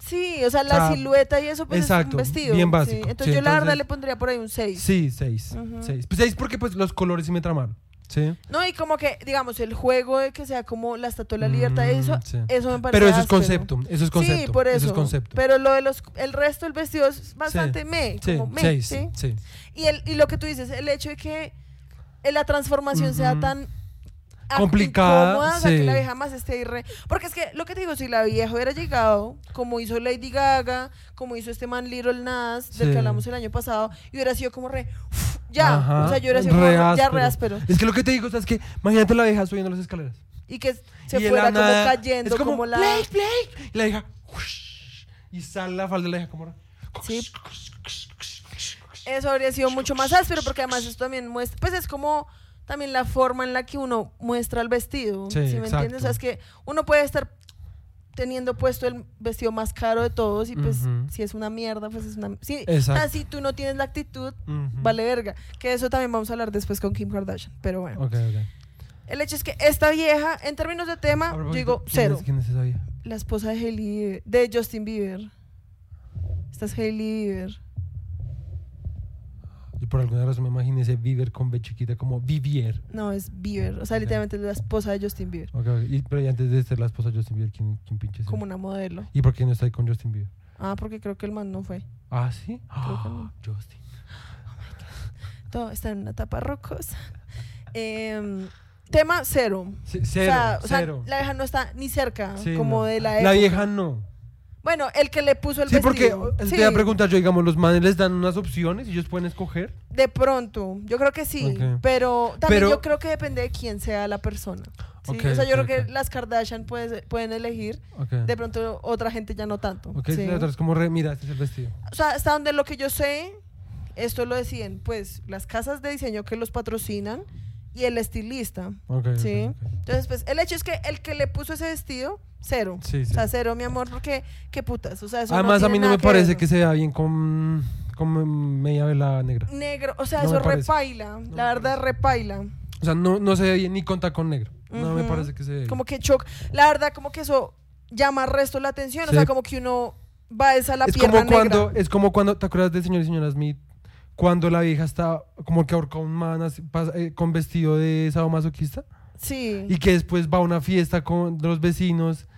Sí, o sea, la O sea, silueta y eso pues exacto, es un vestido. bien sí. básico. Entonces Sí, yo la verdad entonces- le pondría por ahí un 6. Sí, 6. Ujú. 6 pues seis porque pues los colores sí me tramaron. Sí. No, y como que, digamos, el juego de que sea como la estatua de la libertad, Mm, eso, sí. eso me parece Pero eso es concepto, eso es concepto. Sí, por eso. es concepto. Pero lo de los, el resto del vestido es bastante me, sí, como me, 6. ¿sí? Y, el, y lo que tú dices, el hecho de que eh, la transformación sea tan Complicada, incómoda, o sea, que la vieja más esté ahí re... Porque es que lo que te digo, si la vieja hubiera llegado, como hizo Lady Gaga, como hizo este man Little Nas, del que hablamos el año pasado, y hubiera sido como re... uf, ya, Ajá, o sea, yo hubiera sido como ya re áspero. Es que lo que te digo, es que imagínate la vieja subiendo las escaleras. Y que se y fuera como nada, cayendo, es como, como la... Blake, Blake. Y la vieja, ush, y sale la falda de la vieja como... Sí. Eso habría sido mucho más áspero porque además esto también muestra, pues es como también la forma en la que uno muestra el vestido, Sí, ¿sí me entiendes? O sea, es que uno puede estar teniendo puesto el vestido más caro de todos y pues si es una mierda, pues es una... O sea, si tú no tienes la actitud, vale verga. Que eso también vamos a hablar después con Kim Kardashian, pero bueno. Ok, ok. El hecho es que esta vieja, en términos de tema, yo digo ¿quién cero. es- ¿Quién es esa vieja? La esposa de Hailey, de Justin Bieber. Esta es Hailey Bieber. Y por alguna razón me imaginé ese Bieber con B chiquita como Vivier. No, es Bieber. O sea, literalmente es la esposa de Justin Bieber. Ok, ok. Y- pero y antes de ser la esposa de Justin Bieber, ¿quién, quién pinche es? Como una modelo. ¿Y por qué no está ahí con Justin Bieber? Ah, porque creo que el man no fue. Ah, ¿sí? Creo que no. (gasps) Justin. Todo está en una tapa rocosa. Em, tema cero. O cero, o sea, cero. la vieja no está ni cerca Sí, como no. de la La época. vieja no. Bueno, el que le puso el Sí, porque vestido. eh, Sí, te voy a preguntar yo, digamos, los manes les dan unas opciones y ellos pueden escoger. De pronto, yo creo que sí. Ok. Pero también Pero- yo creo que depende de quién sea la persona. ¿sí? Ok, o sea, yo ok, creo que las Kardashian puede- pueden elegir. De pronto otra gente ya no tanto. Ok, ¿sí? la otra es como, re, mira, este es el vestido. O sea, hasta donde lo que yo sé, esto lo deciden, pues, las casas de diseño que los patrocinan y el estilista. Ok, ok, Sí. Entonces, pues, el hecho es que el que le puso ese vestido, cero. Sí, sí. O sea, cero, mi amor, porque, qué putas. O sea, eso Además, no a mí no me que parece ver. que se vea bien con, con media vela negra. Negro, o sea, No eso repaila. la verdad, repaila. O sea, no, no se ve bien ni con tacón negro. No me parece que se ve. Como que choc. La verdad, como que eso llama resto la atención. O sea, como que uno va a esa la es pierna como cuando, es como cuando, ¿te acuerdas de señor y señora Smith? Cuando la vieja está como que ahorca a un man así, pas- eh, con vestido de sadomasoquista Sí. y que después va a una fiesta con los vecinos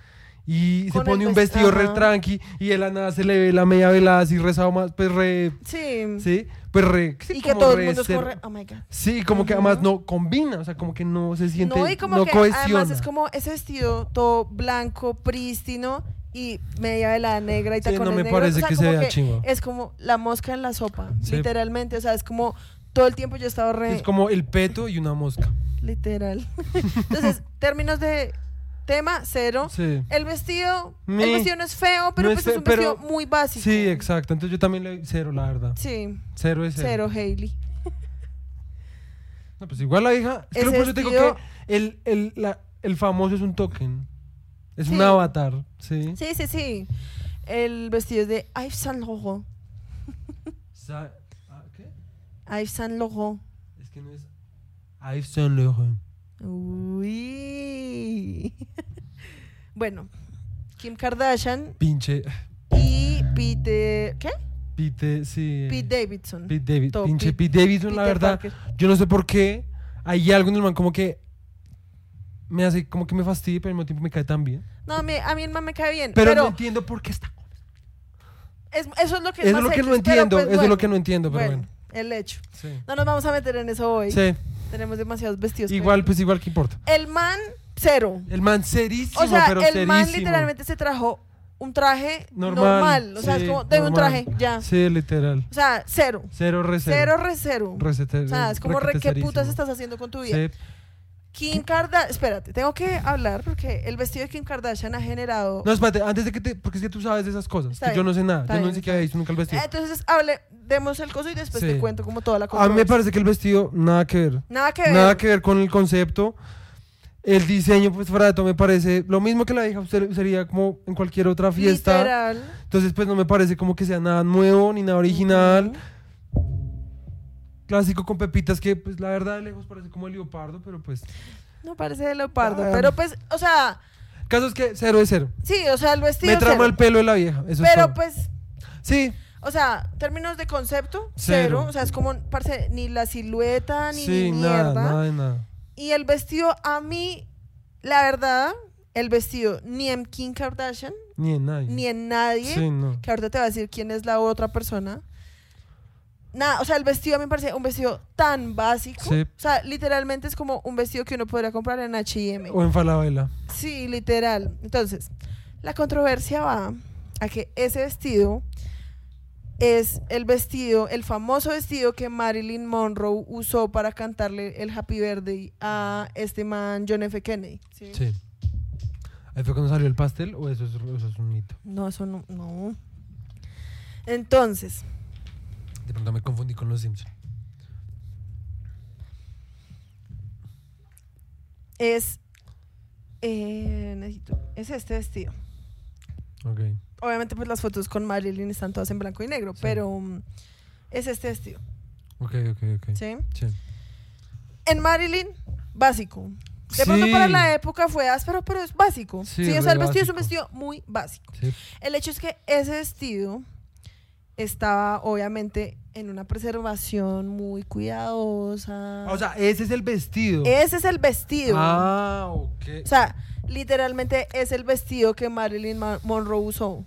y se pone un vest- vestido re ajá. tranqui y de la nada se le ve la media velada así rezado más, pues re, Sí. sí, pues re, sí, y que como todo el re mundo ser- corre. Oh my God. Sí, como que Ujú. además no combina, o sea, como que no se siente, No, y como no que cohesiona. además es como ese vestido todo blanco, prístino y media velada negra y Sí, no me negros. parece O sea, que se como vea chimba. Es como la mosca en la sopa, Sí. literalmente. O sea, es como todo el tiempo yo estaba re... Es como el peto y una mosca. Literal. (laughs) Entonces, términos de tema, cero. Sí. El vestido, Me- el vestido no es feo, pero no pues es es, un pero- vestido muy básico. Sí, exacto. Entonces yo también le doy cero, la verdad. Sí, Cero es cero. cero, Hailey. No, pues igual la hija. Es que por eso te digo que el, el, la- el famoso es un token. Es un avatar, ¿sí? Sí, sí, sí. El vestido es de Yves Saint Laurent. Sa- ah, ¿Qué? Yves Saint Laurent. Es que no es Yves Saint Laurent. Uy. (laughs) bueno, Kim Kardashian Pinche. y Pete. ¿Qué? Pete, sí. Pete Davidson. Pete David. Pinche Pete- Pete Davidson, la verdad. Parker. Yo no sé por qué. Hay algo en el man como que me hace como que me fastidia, pero al mismo tiempo me cae tan bien. No, a mí, a mí el man me cae bien. Pero, no entiendo por qué está. es- eso es lo que es Eso es más lo que no X, entiendo. pues, eso es lo que no entiendo, pero bueno, bueno. el hecho. Sí. No nos vamos a meter en eso hoy. Sí. Tenemos demasiados vestidos. Igual, pero- pues igual que importa. El man, cero. El man serísimo, O sea, pero el man literalmente se trajo un traje Normal, normal. O sea, sí, es como, deme un traje, ya. Sí, literal. O sea, cero. Cero re cero. Cero, re cero. O sea, es como, re, ¿qué putas cerísimo. estás haciendo con tu vida? Sí. Kim Kardashian, espérate, tengo que hablar porque el vestido de Kim Kardashian ha generado... No, espérate, antes de que te. Porque es que tú sabes de esas cosas. Que yo no sé nada. Yo no bien, sé qué había visto nunca el vestido. Entonces, hable, demos el coso y después Sí. te cuento como toda la A cosa. mí me parece que el vestido, nada que ver. Nada que ver. Nada que ver con el concepto. El diseño, pues fuera de todo, me parece lo mismo que la vieja usted- sería como en cualquier otra fiesta. Literal. Entonces, pues no me parece como que sea nada nuevo ni nada original. Clásico con pepitas que, pues la verdad, de lejos parece como el leopardo, pero pues. No parece de leopardo, Ah. pero pues, o sea, caso es que cero de cero. sí, o sea, el vestido Me trama cero. el pelo de la vieja. Eso es Pero pues, Sí, o sea, términos de concepto, Cero. cero. O sea, es como, parce, ni la silueta, ni, sí, ni nada, mierda. nada de nada. Y el vestido, a mí, la verdad, el vestido ni en Kim Kardashian, Ni en nadie. ni en nadie, Sí, no. que ahorita te va a decir quién es la otra persona. Nada, o sea, el vestido a mí me parece un vestido tan básico. Sí. O sea, literalmente es como un vestido que uno podría comprar en H&M. O en Falabella. Sí, literal. Entonces, la controversia va a que ese vestido es el vestido, el famoso vestido que Marilyn Monroe usó para cantarle el Happy Birthday a este man John F. Kennedy. ¿sí? Sí. ¿Ahí fue cuando salió el pastel o eso es, eso es un mito? No, eso no, no. Entonces, De pronto me confundí con los Simpsons. es eh, necesito, es este vestido. Ok. Obviamente, pues las fotos con Marilyn están todas en blanco y negro, Sí. pero mm, es este vestido, Ok, ok, ok. ¿sí? Sí. En Marilyn, básico. De pronto Sí. para la época fue áspero, pero es básico. Sí, Sí, o sea, el vestido es un vestido muy básico. Sí. El hecho es que ese vestido estaba obviamente en una preservación muy cuidadosa. O sea, ese es el vestido. ese es el vestido. Ah, ok. O sea, literalmente es el vestido que Marilyn Ma- Monroe usó.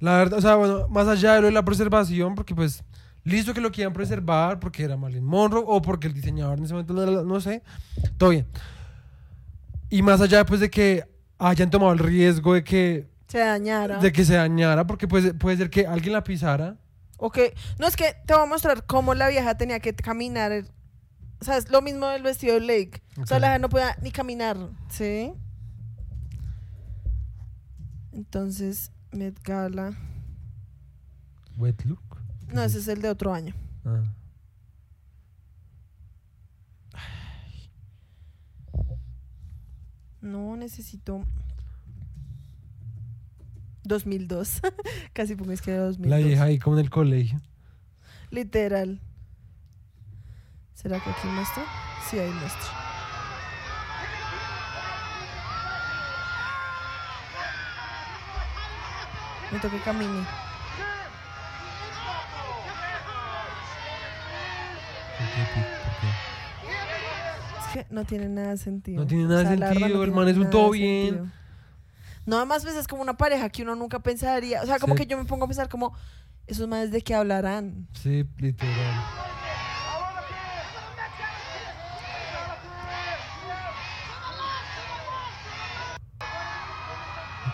La verdad, o sea, bueno, más allá de lo de la preservación, porque pues, listo que lo quieran preservar, porque era Marilyn Monroe, o porque el diseñador en ese momento, no, no sé, todo bien. Y más allá, pues, de que hayan tomado el riesgo de que, Se dañara. de que se dañara, porque pues, puede ser que alguien la pisara. O que, no es que te voy a mostrar cómo la vieja tenía que caminar. O sea, es lo mismo del vestido de Lake. O sea, Ok. la vieja no podía ni caminar, ¿sí? Entonces, Met Gala. Wet look. No, ese es el de otro año. Ah. No, necesito 2002. (laughs) Casi pongo es que de 2002. La vieja ahí como en el colegio. Literal. ¿Será que aquí muestra? Sí, ahí muestra. Que camine. ¿Por qué, Pi? ¿Por qué? Es que no tiene nada de sentido. No tiene nada de sentido, man es un todo bien. sentido. No, además pues es como una pareja que uno nunca pensaría. O sea, como Sí. que yo me pongo a pensar como, esos manes de qué hablarán. Sí, literal.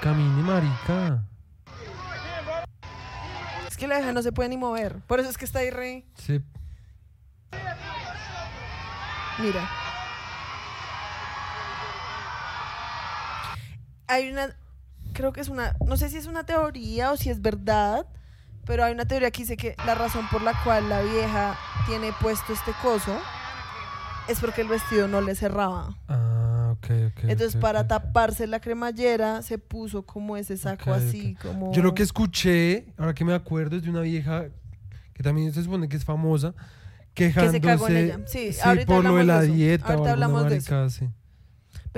Camine, marica. Es que la vieja no se puede ni mover. Por eso es que está ahí re... Sí. Mira. Hay una, creo que es una, no sé si es una teoría o si es verdad, pero hay una teoría que dice que la razón por la cual la vieja tiene puesto este coso es porque el vestido no le cerraba. Ah, ok, ok. Entonces para taparse la cremallera se puso como ese saco así, como... Yo lo que escuché, ahora que me acuerdo, es de una vieja que también se supone que es famosa, quejándose cagó en ella. Sí, sí, ahorita por lo de la eso. dieta Ahorita hablamos de eso.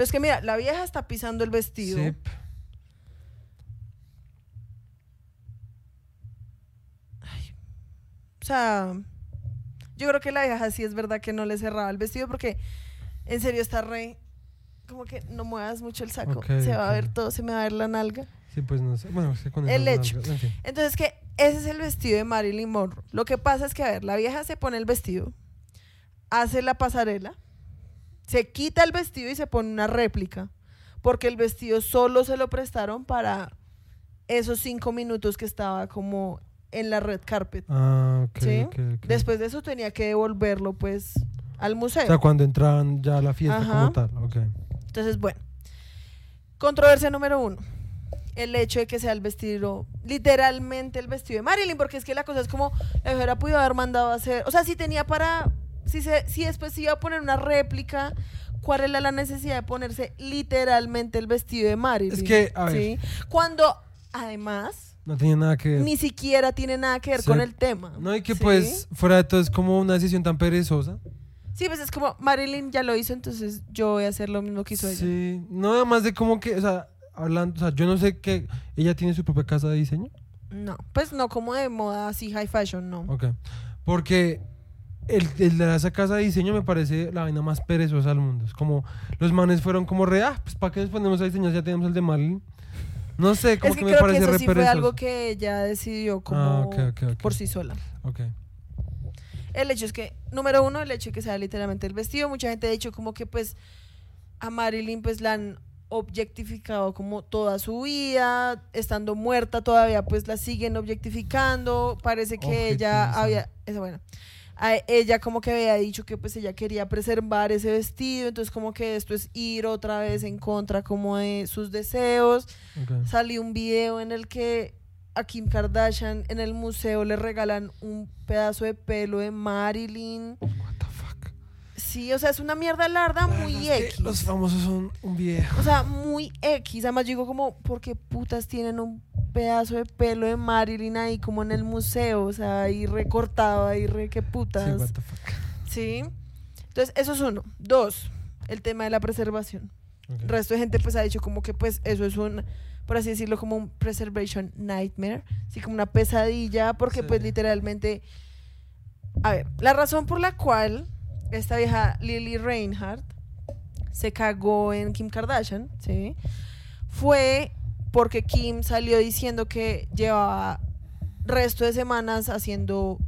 Pero es que mira, la vieja está pisando el vestido. Sí. O sea, yo creo que la vieja sí es verdad que no le cerraba el vestido porque en serio está re... Como que no muevas mucho el saco. Se va a ver todo, se me va a ver la nalga. Sí, pues no sé. Bueno, es que con El hecho. nalgas, en fin. Entonces que ese es el vestido de Marilyn Monroe. Lo que pasa es que, a ver, la vieja se pone el vestido, hace la pasarela, se quita el vestido y se pone una réplica. Porque el vestido solo se lo prestaron para esos cinco minutos que estaba como en la red carpet. Ah, ok, ¿Sí? ok, ok. Después de eso tenía que devolverlo pues al museo. O sea, cuando entraban ya a la fiesta Ajá. como tal. Entonces, bueno. Controversia número uno. El hecho de que sea el vestido, literalmente el vestido de Marilyn, porque es que la cosa es como, la mujer pudo haber mandado a hacer, o sea, si tenía para, si, se, si después se iba a poner una réplica, ¿cuál era la necesidad de ponerse literalmente el vestido de Marilyn? Es que, a ver. ¿Sí? Cuando, además, No tenía nada que ver. ni siquiera tiene nada que ver con el tema. No, y que ¿sí? pues, fuera de todo, es como una decisión tan perezosa. Sí, pues es como, Marilyn ya lo hizo, entonces yo voy a hacer lo mismo que hizo ella. Sí, no, además de como que, o sea, hablando, o sea, yo no sé que ella tiene su propia casa de diseño. No, pues no como de moda así high fashion, no. Ok. Porque el, el de esa casa de diseño me parece la vaina más perezosa del mundo. Es como, los manes fueron como re, ah, pues ¿para qué nos ponemos a diseñar ya tenemos el de Marilyn? No sé, como es que, que, me creo que parece eso re sí fue algo que ella decidió como Ah, ok, ok, ok. por sí sola. Ok. El hecho es que, número uno, el hecho de que sea literalmente el vestido. Mucha gente ha dicho como que pues a Marilyn pues la han objectificado como toda su vida, estando muerta todavía pues la siguen objectificando. Parece que ella había, esa buena. A ella como que había dicho que pues ella quería preservar ese vestido, entonces como que esto es ir otra vez en contra como de sus deseos. ok. salió un video en el que a Kim Kardashian en el museo le regalan un pedazo de pelo de Marilyn. What the fuck. Sí, o sea, es una mierda larga muy X. Los famosos son un viejo. O sea, muy X. Además, digo como, ¿por qué putas tienen un pedazo de pelo de Marilyn ahí como en el museo? O sea, ahí recortado, ahí re qué Sí, putas. what the fuck. Sí. Entonces, eso es uno. Dos, el tema de la preservación. Ok. El resto de gente pues ha dicho como que pues eso es un, por así decirlo, como un preservation nightmare, así como una pesadilla, porque pues literalmente, a ver, la razón por la cual esta vieja Lily Reinhardt se cagó en Kim Kardashian, ¿sí? Fue porque Kim salió diciendo que llevaba resto de semanas haciendo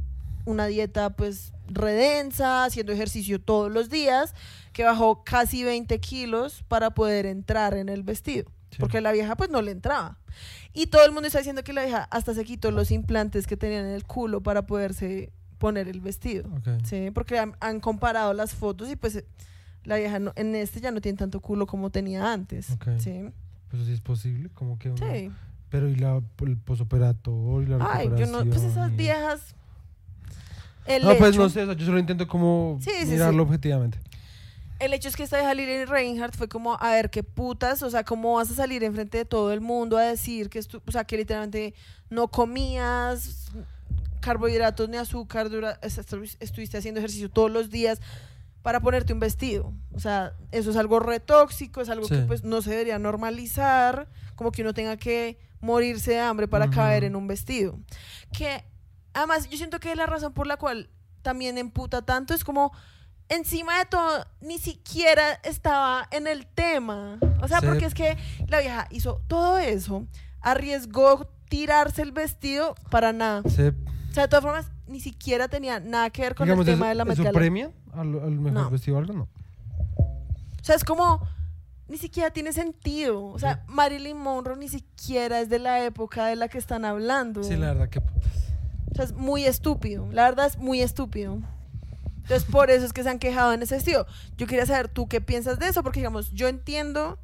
una dieta pues redensa, haciendo ejercicio todos los días, que bajó casi 20 kilos para poder entrar en el vestido, Sí. porque la vieja pues no le entraba. Y todo el mundo está diciendo que la vieja hasta se quitó los implantes que tenían en el culo para poderse poner el vestido. Ok. Sí, porque han, han comparado las fotos y pues eh, la vieja no- en este ya no tiene tanto culo como tenía antes. Ok. Sí. Pues sí es posible, como que Sí. Pero y la, el posoperatorio y la Ay, yo no, pues esas viejas. El No, pues no sé, yo solo intento como Sí, sí, mirarlo objetivamente. El hecho es que esta vieja Lily Reinhardt fue como, a ver, qué putas, o sea, cómo vas a salir enfrente de todo el mundo a decir que, estu- o sea, que literalmente no comías carbohidratos ni azúcar, dura- est- estuviste haciendo ejercicio todos los días para ponerte un vestido. O sea, eso es algo retóxico, es algo que Sí. pues no se debería normalizar, como que uno tenga que morirse de hambre para Ujú. caer en un vestido. Que además yo siento que la razón por la cual también emputa tanto es como encima de todo ni siquiera estaba en el tema. O sea, Sí. porque es que la vieja hizo todo eso, arriesgó tirarse el vestido para nada. Se- O sea, de todas formas, ni siquiera tenía nada que ver con digamos, el tema ¿eso, de la Met ¿eso Gala. premia al, al mejor No. algo? No. O sea, es como, ni siquiera tiene sentido. O sea, Marilyn Monroe ni siquiera es de la época de la que están hablando. Sí, la verdad que... O sea, es muy estúpido. La verdad es muy estúpido. Entonces, por eso es que se han quejado en ese sentido. Yo quería saber tú qué piensas de eso, porque digamos, yo entiendo.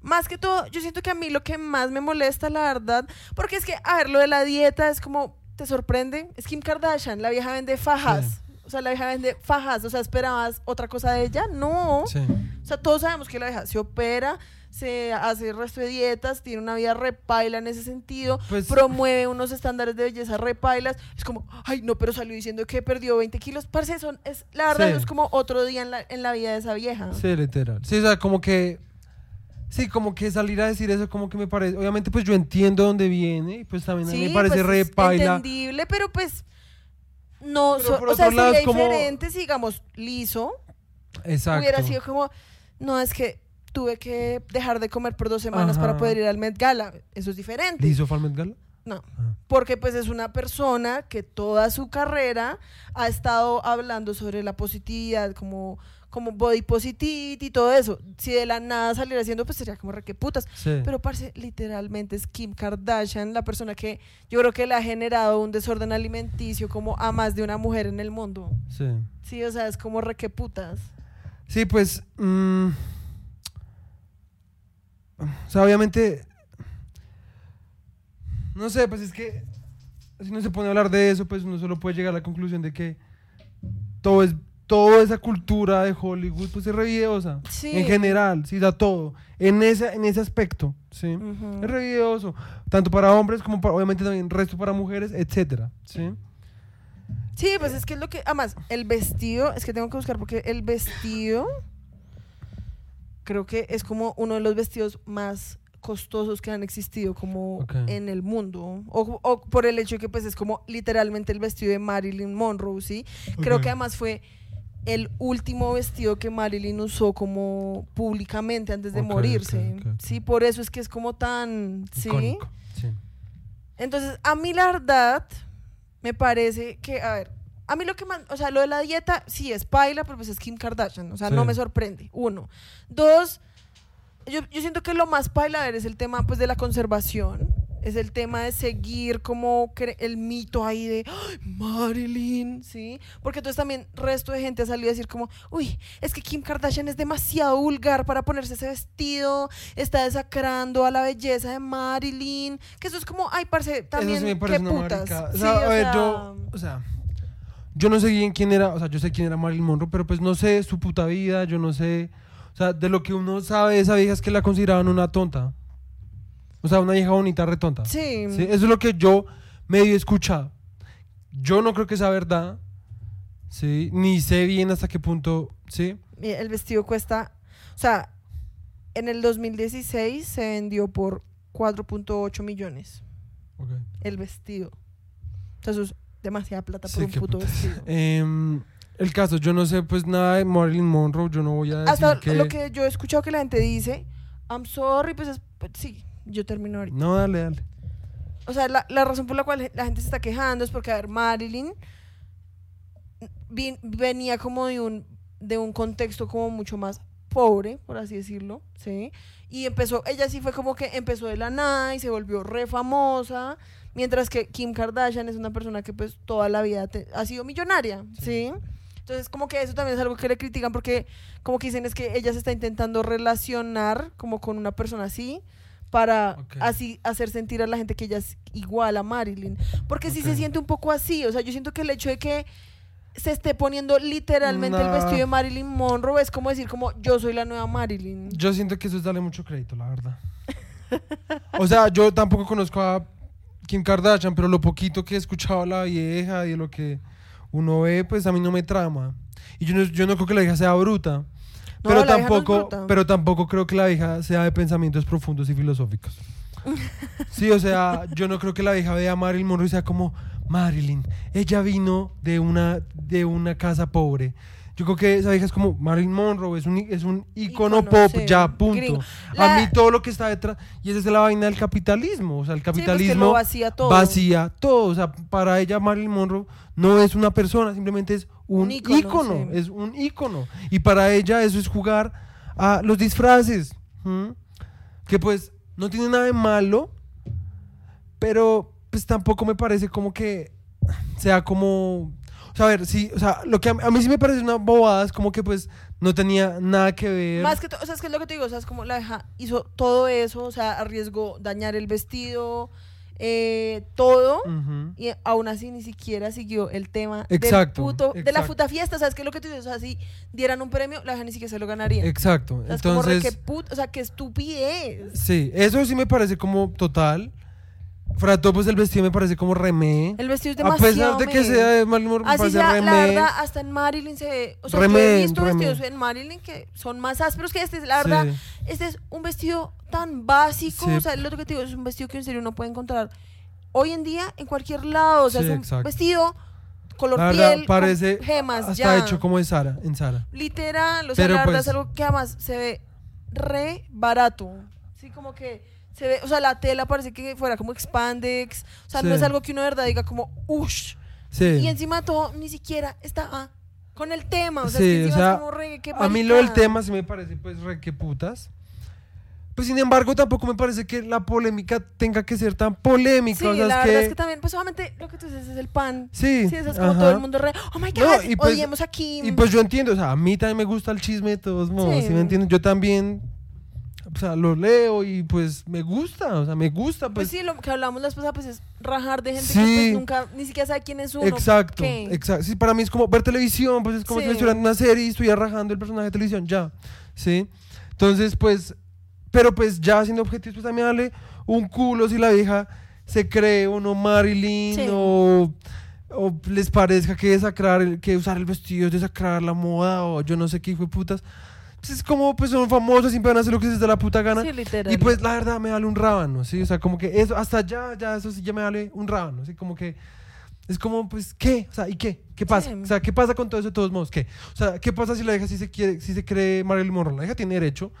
Más que todo, yo siento que a mí lo que más me molesta, la verdad, porque es que, a ver, lo de la dieta es como, ¿te sorprende? Es Kim Kardashian, la vieja vende fajas. O sea, la vieja vende fajas. O sea, ¿esperabas otra cosa de ella? No. Sí. O sea, todos sabemos que la vieja se opera, se hace el resto de dietas, tiene una vida repaila en ese sentido, Pues- promueve unos estándares de belleza repailas. Es como, ay, no, pero salió diciendo que perdió 20 kilos. Parce, son, es, la verdad, Sí. es como otro día en la, en la vida de esa vieja. Sí, literal. Sí, o sea, como que. Sí, como que salir a decir eso, como que me parece. Obviamente, pues yo entiendo dónde viene, y pues también a mí Sí, me parece pues, re es entendible, pero pues no, Pero so- por o sea, otro lado sería es como- diferente si, digamos, liso, Exacto. hubiera sido como, no, es que tuve que dejar de comer por dos semanas para poder ir al Met Gala. Eso es diferente. ¿Le hizo Falmet Gala? No. Ah. Porque pues es una persona que toda su carrera ha estado hablando sobre la positividad, como, como body positivity y todo eso. Si de la nada saliera haciendo, pues sería como re que putas. Sí. Pero parce, literalmente es Kim Kardashian, la persona que yo creo que le ha generado un desorden alimenticio como a más de una mujer en el mundo. sí. Sí, o sea, es como re que putas. Sí, pues. mm, o sea, obviamente. No sé, pues es que. Si no se pone a hablar de eso, pues uno solo puede llegar a la conclusión de que todo es. Toda esa cultura de Hollywood, pues es revideosa. Sí. En general, sí, da todo. En ese, en ese aspecto, sí. Es revideoso. Tanto para hombres como para, obviamente también resto para mujeres, etcétera. Sí. Sí, pues es que es lo que. Además, el vestido, es que tengo que buscar porque el vestido. Creo que es como uno de los vestidos más costosos que han existido como en el mundo o, o por el hecho de que pues es como literalmente el vestido de Marilyn Monroe, ¿sí? Creo que además fue el último vestido que Marilyn usó como públicamente antes de morirse. Sí, por eso es que es como tan, ¿sí? Entonces, a mí la verdad me parece que, a ver, a mí lo que más, o sea, lo de la dieta sí es paila, pero pues es Kim Kardashian, o sea, Sí. no me sorprende. Uno. Dos, yo, yo siento que lo más paila a ver, es el tema pues de la conservación. Es el tema de seguir como el mito ahí de "Ay, Marilyn, ¿sí? Porque entonces también resto de gente ha salido a decir como, uy, es que Kim Kardashian es demasiado vulgar para ponerse ese vestido, está desacrando a la belleza de Marilyn, que eso es como, ay, parce, también, Eso sí me parece qué una putas. maricada. O Sí, sea, o a ver, sea, yo, o sea, yo no sé bien quién era, o sea, yo sé quién era Marilyn Monroe, pero pues no sé su puta vida, yo no sé, o sea, de lo que uno sabe de esa vieja es que la consideraban una tonta. O sea, una vieja bonita retonta. Sí. Sí, Eso es lo que yo medio he escuchado. Yo no creo que sea verdad, sí, ni sé bien hasta qué punto, sí. El vestido cuesta, o sea, en el 2016 se vendió por 4.8 millones Ok. el vestido. O sea, eso es demasiada plata por Sí, un puto vestido. Em, el caso, yo no sé pues nada de Marilyn Monroe, yo no voy a decir Hasta que... lo que yo he escuchado que la gente dice, I'm sorry, pues, es- pues, sí, yo termino ahorita. No, dale, dale. O sea, la, la razón por la cual la gente se está quejando es porque, a ver, Marilyn vin- venía como de un, de un contexto como mucho más pobre, por así decirlo, ¿sí? Y empezó, ella sí fue como que empezó de la nada y se volvió re famosa, mientras que Kim Kardashian es una persona que pues toda la vida te- ha sido millonaria, ¿sí? Entonces como que eso también es algo que le critican porque como que dicen es que ella se está intentando relacionar como con una persona así para así hacer sentir a la gente que ella es igual a Marilyn. Porque sí se siente un poco así, o sea, yo siento que el hecho de que se esté poniendo literalmente el vestido de Marilyn Monroe es como decir como yo soy la nueva Marilyn. Yo siento que eso es darle mucho crédito, la verdad. o sea, yo tampoco conozco a Kim Kardashian, pero lo poquito que he escuchado a la vieja y de lo que uno ve, pues a mí no me trama. Y yo no, yo no creo que la hija sea bruta. No, pero no tampoco, pero tampoco creo que la vieja sea de pensamientos profundos y filosóficos. (laughs) Sí, o sea, yo no creo que la vieja vea a Marilyn Monroe y sea como Marilyn. Ella vino de una, de una casa pobre. Yo creo que esa vieja es como Marilyn Monroe, es un, es un icono Ícono, pop, sí, ya, punto. gringo. A mí todo lo que está detrás, y esa es la vaina del capitalismo, o sea, el pues que capitalismo lo vacía todo. vacía todo. O sea, para ella Marilyn Monroe no es una persona, simplemente es un, Un ícono, ícono, sí. es un ícono. Y para ella eso es jugar a los disfraces, ¿m? que pues no tiene nada de malo, pero pues tampoco me parece como que sea como... O sea, a ver, sí, o sea, lo que a, a mí sí me parece una bobada es como que pues no tenía nada que ver. Más que todo, o sea, es que es lo que te digo, o sea, es como la vieja hizo todo eso, o sea, arriesgó dañar el vestido, eh, todo, y aún así ni siquiera siguió el tema Exacto, del puto, de la puta fiesta, ¿sabes qué es lo que tú dices? O sea, si dieran un premio, la vieja ni siquiera se lo ganaría. Exacto. O sea, es como re Entonces... que put- o sea, qué estupidez. Sí, eso sí me parece como total. Todo, pues el vestido me parece como remé. El vestido es A demasiado pesar de que sea de Marilyn Monroe, me Así parece sea, remé. la verdad, hasta en Marilyn se ve. O sea, yo Remé, he visto remé. vestidos en Marilyn que son más ásperos que este. La Sí. verdad, este es un vestido tan básico. Sí. O sea, lo que te digo es un vestido que en serio uno puede encontrar hoy en día en cualquier lado. O sea, Sí, es un exacto. vestido color La verdad, piel, con parece gemas, hasta ya. hecho como de Sara, en Sara. Literal, o sea, Pero la verdad pues- es algo que además se ve re barato. Sí, como que se ve, o sea, la tela parece que fuera como expandex. O sea, no es algo que uno de verdad diga como, ush. Sí. Y encima todo, ni siquiera estaba con el tema. O sea, Sí, es que o sea, como re, qué a mí lo del tema sí me parece pues re que putas. Pues sin embargo tampoco me parece que la polémica tenga que ser tan polémica. Sí, o sea, la es verdad que... es que también, pues obviamente lo que tú dices es el pan. Sí, Sí, eso es como ajá. todo el mundo re, oh my No, god, y pues- odiemos aquí. Y pues yo entiendo, o sea, a mí también me gusta el chisme de todos modos, Sí. ¿sí me entiendes? Yo también, o sea, lo leo y pues me gusta, o sea, me gusta, pues, pues... sí, lo que hablamos la esposa, pues es rajar de gente Sí. que pues nunca, ni siquiera sabe quién es uno. Exacto, ¿qué? exacto. Sí, para mí es como ver televisión, pues es como Sí. si estuviera una serie y estuviera rajando el personaje de televisión, ya, ¿sí? Entonces, pues, pero pues ya siendo objetivos, pues también darle un culo si la vieja se cree o no Marilyn Sí. o, o les parezca que desacrar, que usar el vestido es desacrar la moda o yo no sé qué hijo de putas. Pues es como, pues son famosos, siempre van a hacer lo que se les da la puta gana. Sí, literal. Y pues la verdad me vale un rábano, ¿sí? O sea, como que eso, hasta ya, ya, eso sí ya me vale un rábano, ¿sí? Como que es como, pues, ¿qué? O sea, ¿y qué? ¿Qué pasa? Sí. O sea, ¿qué pasa con todo eso de todos modos? ¿Qué? O sea, ¿qué pasa si la hija sí se quiere, si se cree Marilyn Monroe? La hija tiene derecho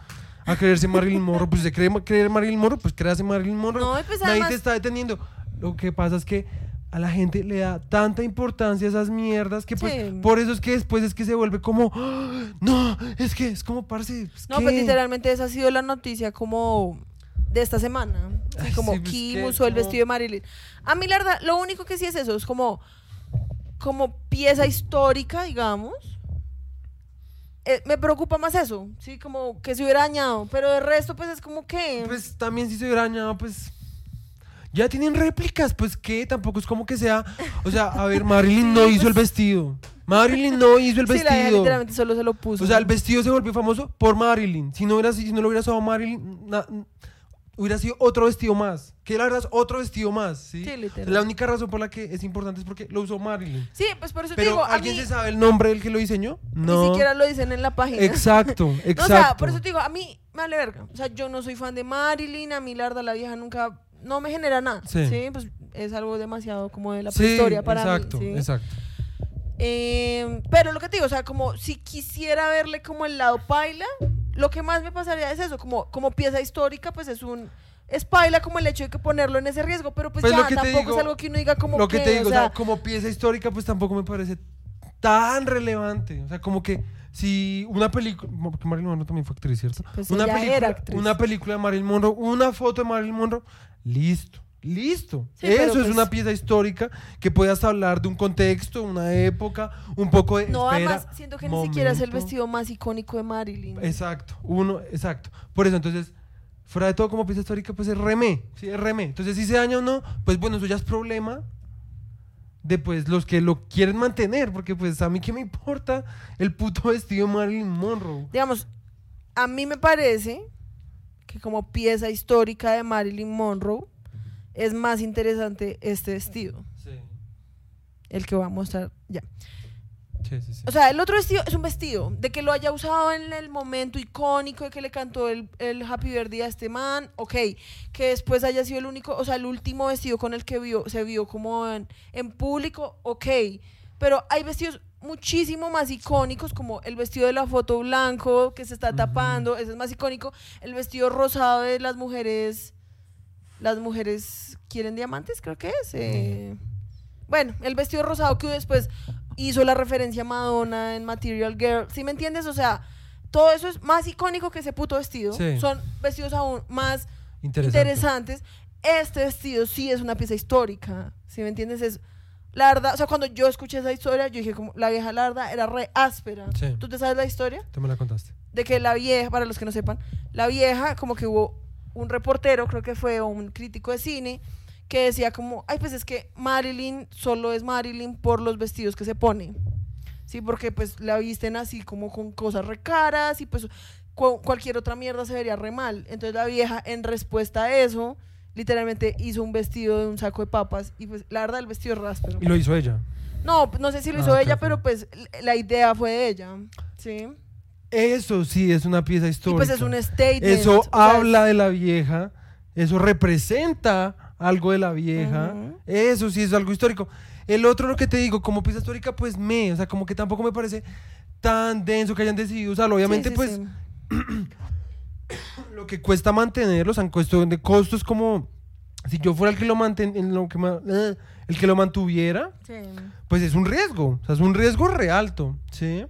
a creerse Marilyn Monroe, pues si se cree creer Marilyn Monroe, pues créase Marilyn Monroe. No, pues Nadie además- te está deteniendo. Lo que pasa es que a la gente le da tanta importancia a esas mierdas que pues Sí. por eso es que después es que se vuelve como "Ah, no, es que es como parce, pues, No, ¿qué?". pues literalmente esa ha sido la noticia como de esta semana. Ay, como sí, pues, Kim usó el vestido de Marilyn. A mí la verdad, lo único que sí es eso, es como, como pieza histórica, digamos. Eh, me preocupa más eso, sí, como que se hubiera dañado, pero de resto pues es como que... Pues también si se hubiera dañado, pues. Ya tienen réplicas, pues que tampoco es como que sea. O sea, a ver, Marilyn no (laughs) hizo el pues- vestido. Marilyn no hizo el sí, la vestido. literalmente solo se lo puso. O sea, el vestido se volvió famoso por Marilyn. Si no, hubiera, si no lo hubiera usado Marilyn, na- hubiera sido otro vestido más. Que la verdad es otro vestido más. ¿sí? Sí, literal. La única razón por la que es importante es porque lo usó Marilyn. Sí, pues por eso te digo, a ¿alguien mí se sabe el nombre del que lo diseñó? No. ni siquiera lo dicen en la página. Exacto, (laughs) No, exacto. o sea, por eso te digo, a mí me vale verga. O sea, yo no soy fan de Marilyn, a mí la verdad la vieja nunca, no me genera nada. Sí. Sí, pues es algo demasiado como de la Sí, prehistoria para exacto, mí. ¿sí? exacto. Eh, pero lo que te digo, o sea, como si quisiera verle como el lado paila, lo que más me pasaría es eso, como, como pieza histórica, pues es un... Es paila como el hecho de que ponerlo en ese riesgo, pero pues, Pues ya tampoco digo- es algo que uno diga como lo que te digo, o sea, como pieza histórica, pues tampoco me parece tan relevante. O sea, como que si una película, porque Marilyn Monroe también fue actriz, ¿cierto? Pues una, ella película, era actriz. una película de Marilyn Monroe, una foto de Marilyn Monroe, listo, listo. Sí, Eso es pues- una pieza histórica que puedas hablar de un contexto, una época, un poco de... no, espera, además siento que ni siquiera es el vestido más icónico de Marilyn. Exacto, uno, exacto. Por eso, entonces, fuera de todo como pieza histórica, pues es remé, sí, es remé. Entonces, si se daña o no, pues bueno, eso ya es problema de pues los que lo quieren mantener, porque pues a mí qué me importa el puto (laughs) vestido de Marilyn Monroe. digamos, a mí me parece que como pieza histórica de Marilyn Monroe es más interesante este vestido, el que voy a mostrar ya. Sí, sí, sí. O sea, el otro vestido es un vestido. De que lo haya usado en el momento icónico de que le cantó el, el Happy Birthday a este man, ok. Que después haya sido el único, o sea, el último vestido con el que vio, se vio como en, en público, ok. Pero hay vestidos muchísimo más icónicos, como el vestido de la foto blanco que se está tapando, ese es más icónico. El vestido rosado de las mujeres. Las mujeres quieren diamantes, creo que es. eh. Bueno, el vestido rosado que después hizo la referencia a Madonna en Material Girl. ¿Sí me entiendes? O sea, todo eso es más icónico que ese puto vestido. Sí. Son vestidos aún más Interesante. interesantes. Este vestido sí es una pieza histórica. ¿Sí me entiendes? Es la verdad, o sea, cuando yo escuché esa historia, yo dije como la vieja la verdad era re áspera. Sí. ¿Tú te sabes la historia? Tú me la contaste. De que la vieja, para los que no sepan, la vieja como que hubo un reportero, creo que fue un crítico de cine, que decía como, ay, pues es que Marilyn solo es Marilyn por los vestidos que se pone. Sí, porque pues la visten así como con cosas re caras y pues cu- cualquier otra mierda se vería re mal. Entonces la vieja en respuesta a eso, literalmente hizo un vestido de un saco de papas y pues la verdad el vestido es ráspero. Y lo hizo ella. No, no sé si lo Ah, hizo ella, pero pues la idea fue de ella. Sí. Eso sí es una pieza Y histórica. pues es un statement. Eso sea, habla de la vieja, eso representa algo de la vieja, Ujú. eso sí es algo histórico. El otro, lo que te digo, como pieza histórica, pues me, o sea, como que tampoco me parece tan denso que hayan decidido usarlo. Obviamente, sí, pues sí. (coughs) lo que cuesta mantenerlo, o sea, en cuestión de costos, como si yo fuera el que lo manten, que eh, el que lo mantuviera, pues es un riesgo, o sea, es un riesgo re alto, ¿sí?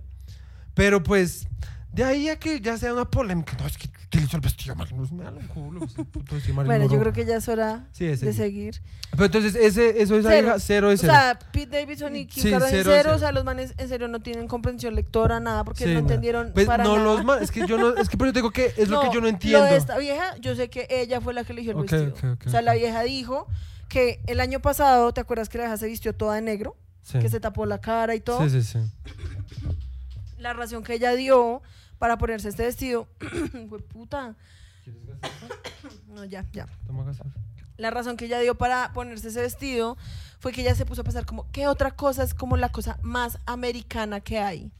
Pero pues, de ahí a que ya sea una polémica, no, es que utilizó el vestido mal, no, me da lo culo, Marilyn Bueno, yo creo que ya es hora Sí, de seguir. Pero entonces, ese, eso es Cero. cero, cero de O cero. sea, Pete Davidson y Kim Sí, Kardashian cero cero, o cero. sea, los manes en serio no tienen comprensión lectora, nada, porque Sí, no entendieron Pues, para no nada. los más, es que yo no, es que por eso te digo que es lo que yo no entiendo. Lo de esta vieja, yo sé que ella fue la que eligió el vestido. o sea, la vieja dijo que el año pasado, ¿te acuerdas que la vieja se vistió toda de negro? Sí. Que se tapó la cara y todo. sí, sí, sí. La razón que ella dio para ponerse este vestido, (clears throat) fue puta. (coughs) No, ya, ya. Toma gas. La razón que ella dio para ponerse ese vestido fue que ella se puso a pensar como, ¿qué otra cosa es como la cosa más americana que hay?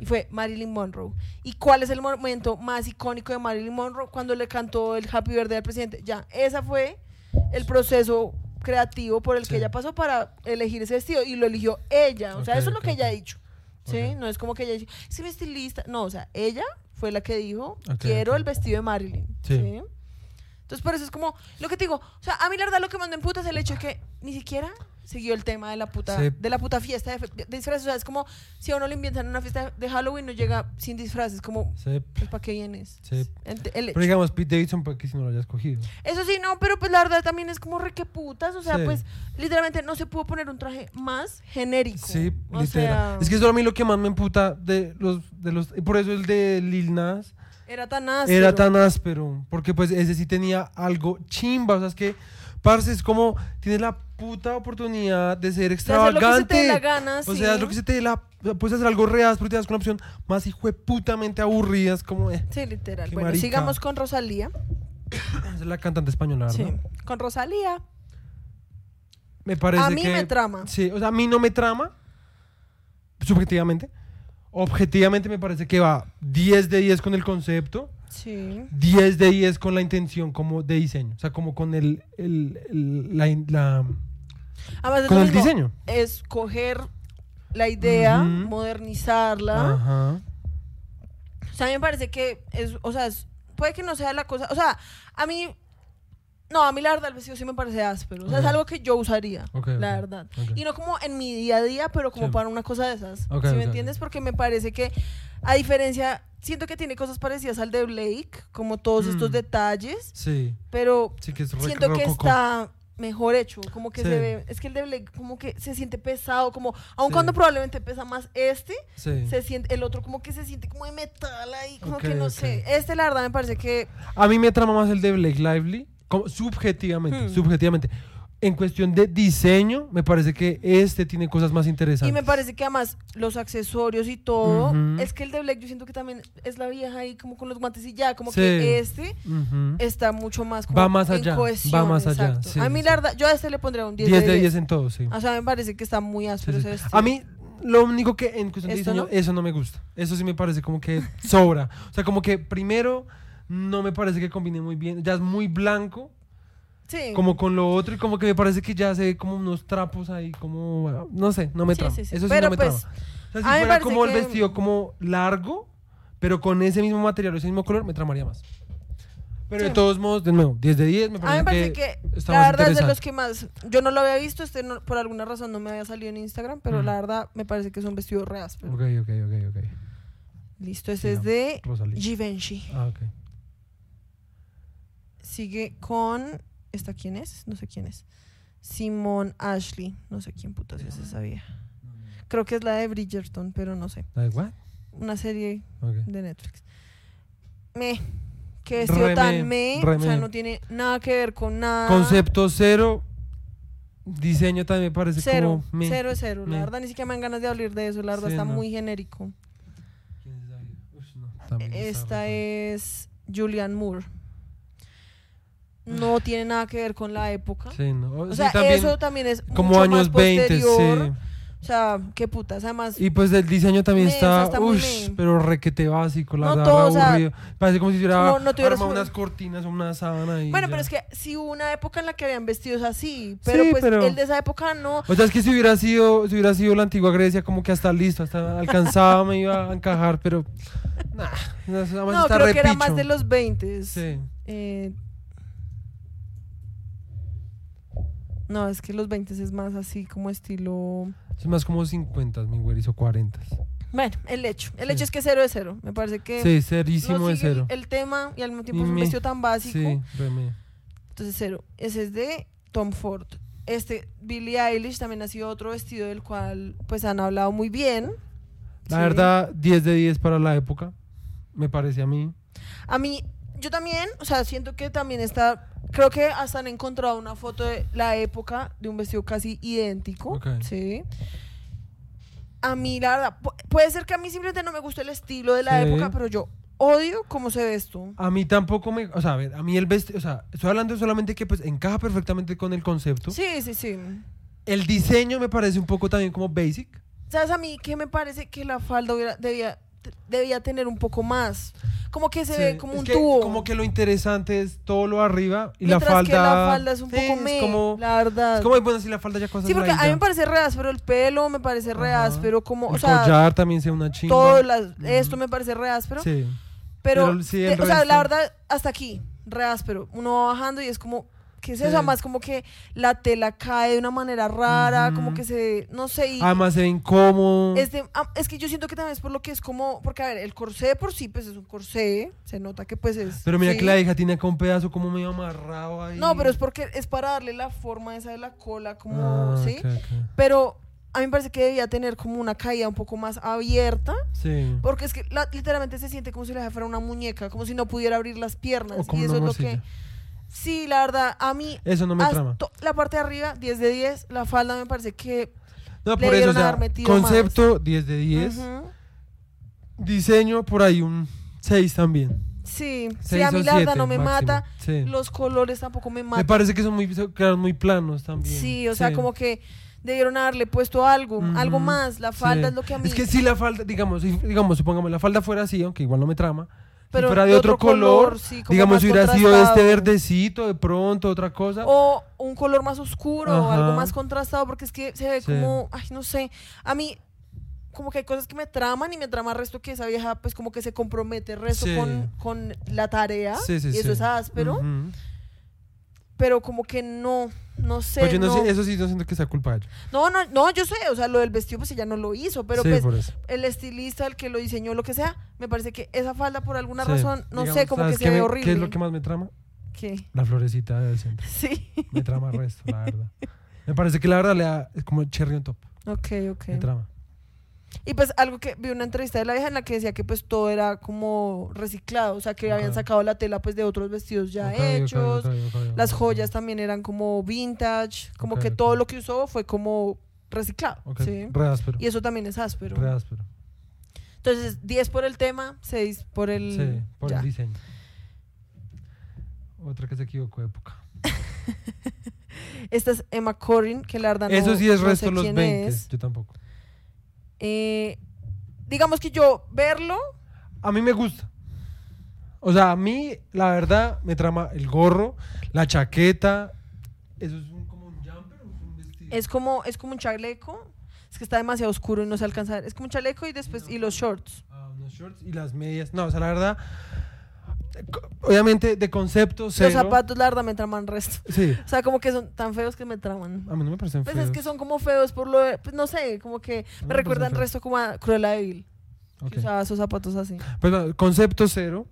Y fue Marilyn Monroe. ¿Y cuál es el momento más icónico de Marilyn Monroe? Cuando le cantó el Happy Birthday al presidente. Ya, ese fue el proceso creativo por el Sí. que ella pasó para elegir ese vestido y lo eligió ella. O sea, eso es lo que ella ha dicho. ¿Sí? No es como que ella dijo, sí, mi estilista. No, o sea, ella fue la que dijo, quiero el vestido de Marilyn. Sí. ¿sí? Entonces, por eso es como lo que te digo. O sea, a mí la verdad lo que me anda en puta es el hecho de que ni siquiera siguió el tema de la puta, Sí. de la puta fiesta de, de disfraces. O sea, es como si a uno le invitan una fiesta de Halloween no llega sin disfraces. Como, Sí. pues, ¿para qué vienes? Sí. Ent- el- Pero digamos, Pete Davidson, ¿para qué si no lo hayas cogido? eso sí, no, pero pues la verdad también es como re que putas. O sea, pues literalmente no se pudo poner un traje más genérico. Sí, o literal. sea, Es que eso a mí lo que más me emputa de los, de los, y por eso el de Lil Nas era tan áspero. era tan áspero, porque pues ese sí tenía algo chimba, o sea, es que, parce, es como, tienes la puta oportunidad de ser De hacer lo que se te extravagante. dé la gana, O sí. sea, lo que se te dé la, puedes hacer algo real, pero te das con una opción más hijueputamente aburrida, es como, eh, Sí, literal. Qué Bueno, marica. sigamos con Rosalía. esa es la cantante española, ¿verdad? Sí, con Rosalía. Me parece A mí que- me trama. Sí, o sea, a mí no me trama, subjetivamente. Objetivamente me parece que va 10 de 10 con el concepto, Sí. 10 de 10 con la intención como de diseño, o sea, como con el, el- el- la, la- Además, es con el mismo, diseño. Es coger la idea, Ujú. modernizarla. Ajá. O sea, a mí me parece que es, o sea, es- puede que no sea la cosa, o sea, a mí, no, a mí la verdad el vestido sí me parece áspero, o sea, es algo que yo usaría, Ok, la verdad. Y no como en mi día a día, pero como Sí. para una cosa de esas, ¿sí me entiendes? Porque me parece que, a diferencia, siento que tiene cosas parecidas al de Blake, como todos estos Mm. detalles, Sí, pero sí que es re- siento que está mejor hecho, como que Sí. se ve, es que el de Blake como que se siente pesado, como, aun Sí. cuando probablemente pesa más este, Sí. se siente, el otro como que se siente como de metal ahí, como que no sé, este la verdad me parece que, A mí me trama más el de Blake Lively, como subjetivamente, Hmm. subjetivamente. En cuestión de diseño, me parece que este tiene cosas más interesantes. y me parece que además los accesorios y todo, es que el de Blake yo siento que también es la vieja ahí como con los guantes y ya, como Sí. que este está mucho más como Va más en allá, cohesión, va más allá, sí, a mí sí. la verdad, yo a este le pondría un 10, 10 de de 10. 10 en todo, sí. O sea, me parece que está muy áspero ese. A mí, lo único que en cuestión de ¿Esto diseño, no? eso no me gusta. Eso sí me parece como que (laughs) sobra. O sea, como que primero no me parece que combine muy bien. Ya es muy blanco, Sí. como con lo otro, y como que me parece que ya se ve como unos trapos ahí, como. bueno, No sé, no me Sí, trama. sí, sí. Eso sí Pero no me pues, trama. O sea, si fuera parece como el que- vestido como largo, pero con ese mismo material, ese mismo color, me tramaría más. Pero de Sí. todos modos, de nuevo, 10 de 10 me A mí parece, me parece que, que, está la más verdad es de los que más. Yo no lo había visto, este no- por alguna razón no me había salido en Instagram, pero Mm. la verdad me parece que es un vestido re áspero. Ok, ok, ok, ok. Listo, Sí, ese es no, de Rosalía. Givenchy. Ah, ok. Sigue con. ¿Esta quién es? No sé quién es. Simone Ashley. No sé quién putas es esa vieja. Creo que es la de Bridgerton, pero no sé. ¿La de what? Una serie de Netflix. Me. Vestido Re tan me, O sea, no tiene nada que ver con nada. Concepto cero. Diseño también parece Cero. como. me. Cero es cero. me. La verdad, ni siquiera me dan ganas de hablar de eso. La verdad, Sí, está no. muy genérico. ¿Quién es vieja? Ush, no, Esta es Julianne Moore. No tiene nada que ver con la época. Sí, no. O Sí, sea, también eso también es como mucho años más 20, posterior. sí. O sea, qué putas. Además, Y pues el diseño también Me, está, está ush, pero requete básico, la No, o sea, aburrido. Parece como si como no tuvieras armado un- unas cortinas o una sábana y bueno, ya. pero es que sí hubo una época en la que habían vestidos así. Pero Sí, pues pero- el de esa época no. O sea, es que si hubiera sido, si hubiera sido la antigua Grecia, como que hasta listo, hasta alcanzaba, me iba a encajar, pero nah, no, No, creo re que era más de los 20. Sí. Eh, no, es que los 20 es más así como estilo. Es más como 50, mi güey, hizo 40. Bueno, el hecho. El Sí. hecho es que cero es cero. Me parece que Sí, cerísimo el- cero. El, tema y al mismo Y tiempo es un me- vestido tan básico. Sí, re me. Entonces cero. Ese es de Tom Ford. Este Billie Eilish también ha sido otro vestido del cual pues han hablado muy bien. La Sí. verdad, 10 de 10 para la época, me parece a mí. A mí, yo también, o sea, siento que también está, creo que hasta han encontrado una foto de la época de un vestido casi idéntico. Ok. Sí. A mí, la verdad, pu- puede ser que a mí simplemente no me guste el estilo de la Sí. época, pero yo odio cómo se ve esto. A mí tampoco me, o sea, a ver, a mí el vestido, o sea, estoy hablando solamente que pues encaja perfectamente con el concepto. Sí, sí, sí. El diseño me parece un poco también como basic. ¿Sabes a mí que me parece que la falda hubiera- debía, debía tener un poco más? Como que se Sí, ve como un que tubo. Como que lo interesante es todo lo arriba y mientras la falda. que la falda es un Sí, poco es me, como, la verdad. es como, bueno, si la falda ya cosas sí, porque a mí me parece re áspero el pelo, me parece re Ajá. áspero como, o el sea, collar también sea una chimba. todo esto me parece re áspero. Sí. Pero, Pero sí, el de- o sea, la verdad, hasta aquí, re áspero. Uno va bajando y es como, ¿qué es Sí. eso? Además, como que la tela cae de una manera rara, como que se, no sé, y Además se ve incómodo. es, de- ah, es que yo siento que también es por lo que es como, porque a ver, el corsé de por sí, pues es un corsé, se nota que pues es... Pero mira sí. que la hija tiene acá un pedazo como medio amarrado ahí. No, pero es porque es para darle la forma esa de la cola, como, Ah, ¿sí? Pero a mí me parece que debía tener como una caída un poco más abierta, Sí. porque es que la- literalmente se siente como si la fuera una muñeca, como si no pudiera abrir las piernas. O como y eso una es lo que... Sí, la verdad, a mí... Eso no me trama. La parte de arriba, 10 de 10. La falda me parece que... No, le por eso, o sea, concepto 10 de 10. Ujú. Diseño por ahí un 6 también. Sí, sí, a mí la verdad no me máximo. mata. Sí. Los colores tampoco me Me matan. parece que son muy, quedaron muy planos también. Sí, o sea, como que debieron haberle puesto algo, algo más. La falda es lo que a mí... Es que si la falda, digamos, digamos, supongamos la falda fuera así, aunque igual no me trama. Pero si fuera de otro, color, sí, como digamos, si hubiera sido este verdecito de pronto, otra cosa. O un color más oscuro o algo más contrastado, porque es que se ve Sí. como, ay, no sé, a mí como que hay cosas que me traman y me trama el resto que esa vieja pues como que se compromete el resto Sí. con, con la tarea Sí, sí, y eso es áspero, Ujú. Pero como que no, no sé. Pues yo no, no, sé, eso sí no siento que sea culpa de ella. no, no, no, yo sé, o sea, lo del vestido pues ella no lo hizo, pero sí, pues el estilista, el que lo diseñó, lo que sea, me parece que esa falda por alguna Sí. razón, no Digamos, sé, como que ¿sabes se ve me- horrible. ¿Qué es lo que más me trama? ¿Qué? La florecita del centro. (laughs) Sí. Me trama el resto, la verdad. Me parece que la verdad le da es como cherry on top. Ok, ok. Me trama. Y pues algo que vi una entrevista de la vieja en la que decía que pues todo era como reciclado, o sea que habían sacado la tela pues de otros vestidos ya hechos, las joyas también eran como vintage, como que todo lo que usó fue como reciclado, ¿sí? Y eso también es áspero. Re áspero. Entonces, 10 por el tema, 6 por el... Sí, por ya. el diseño. Otra que se equivocó de época. (laughs) Esta es Emma Corrin, que la verdad no, Eso sí es no resto sé los quién 20. es. Yo tampoco. Eh, digamos que yo verlo, A mí me gusta. O sea, a mí, la verdad, me trama el gorro, la chaqueta. ¿Eso es un- como un jumper o es un vestido? es como, es como un chaleco. Es que está demasiado oscuro y no se alcanza a ver. Es como un chaleco y después, y los shorts. Ah, unos shorts y las medias. No, o sea, la verdad, obviamente de concepto cero. Los zapatos, la verdad, me traman resto. (laughs) Sí, O sea, como que son tan feos que me traman. a mí no me parecen Pues feos. es que son como feos por lo de, pues no sé, como que No me me recuerdan resto como a Cruella de Vil, que usaba esos zapatos así. Pues no, concepto cero.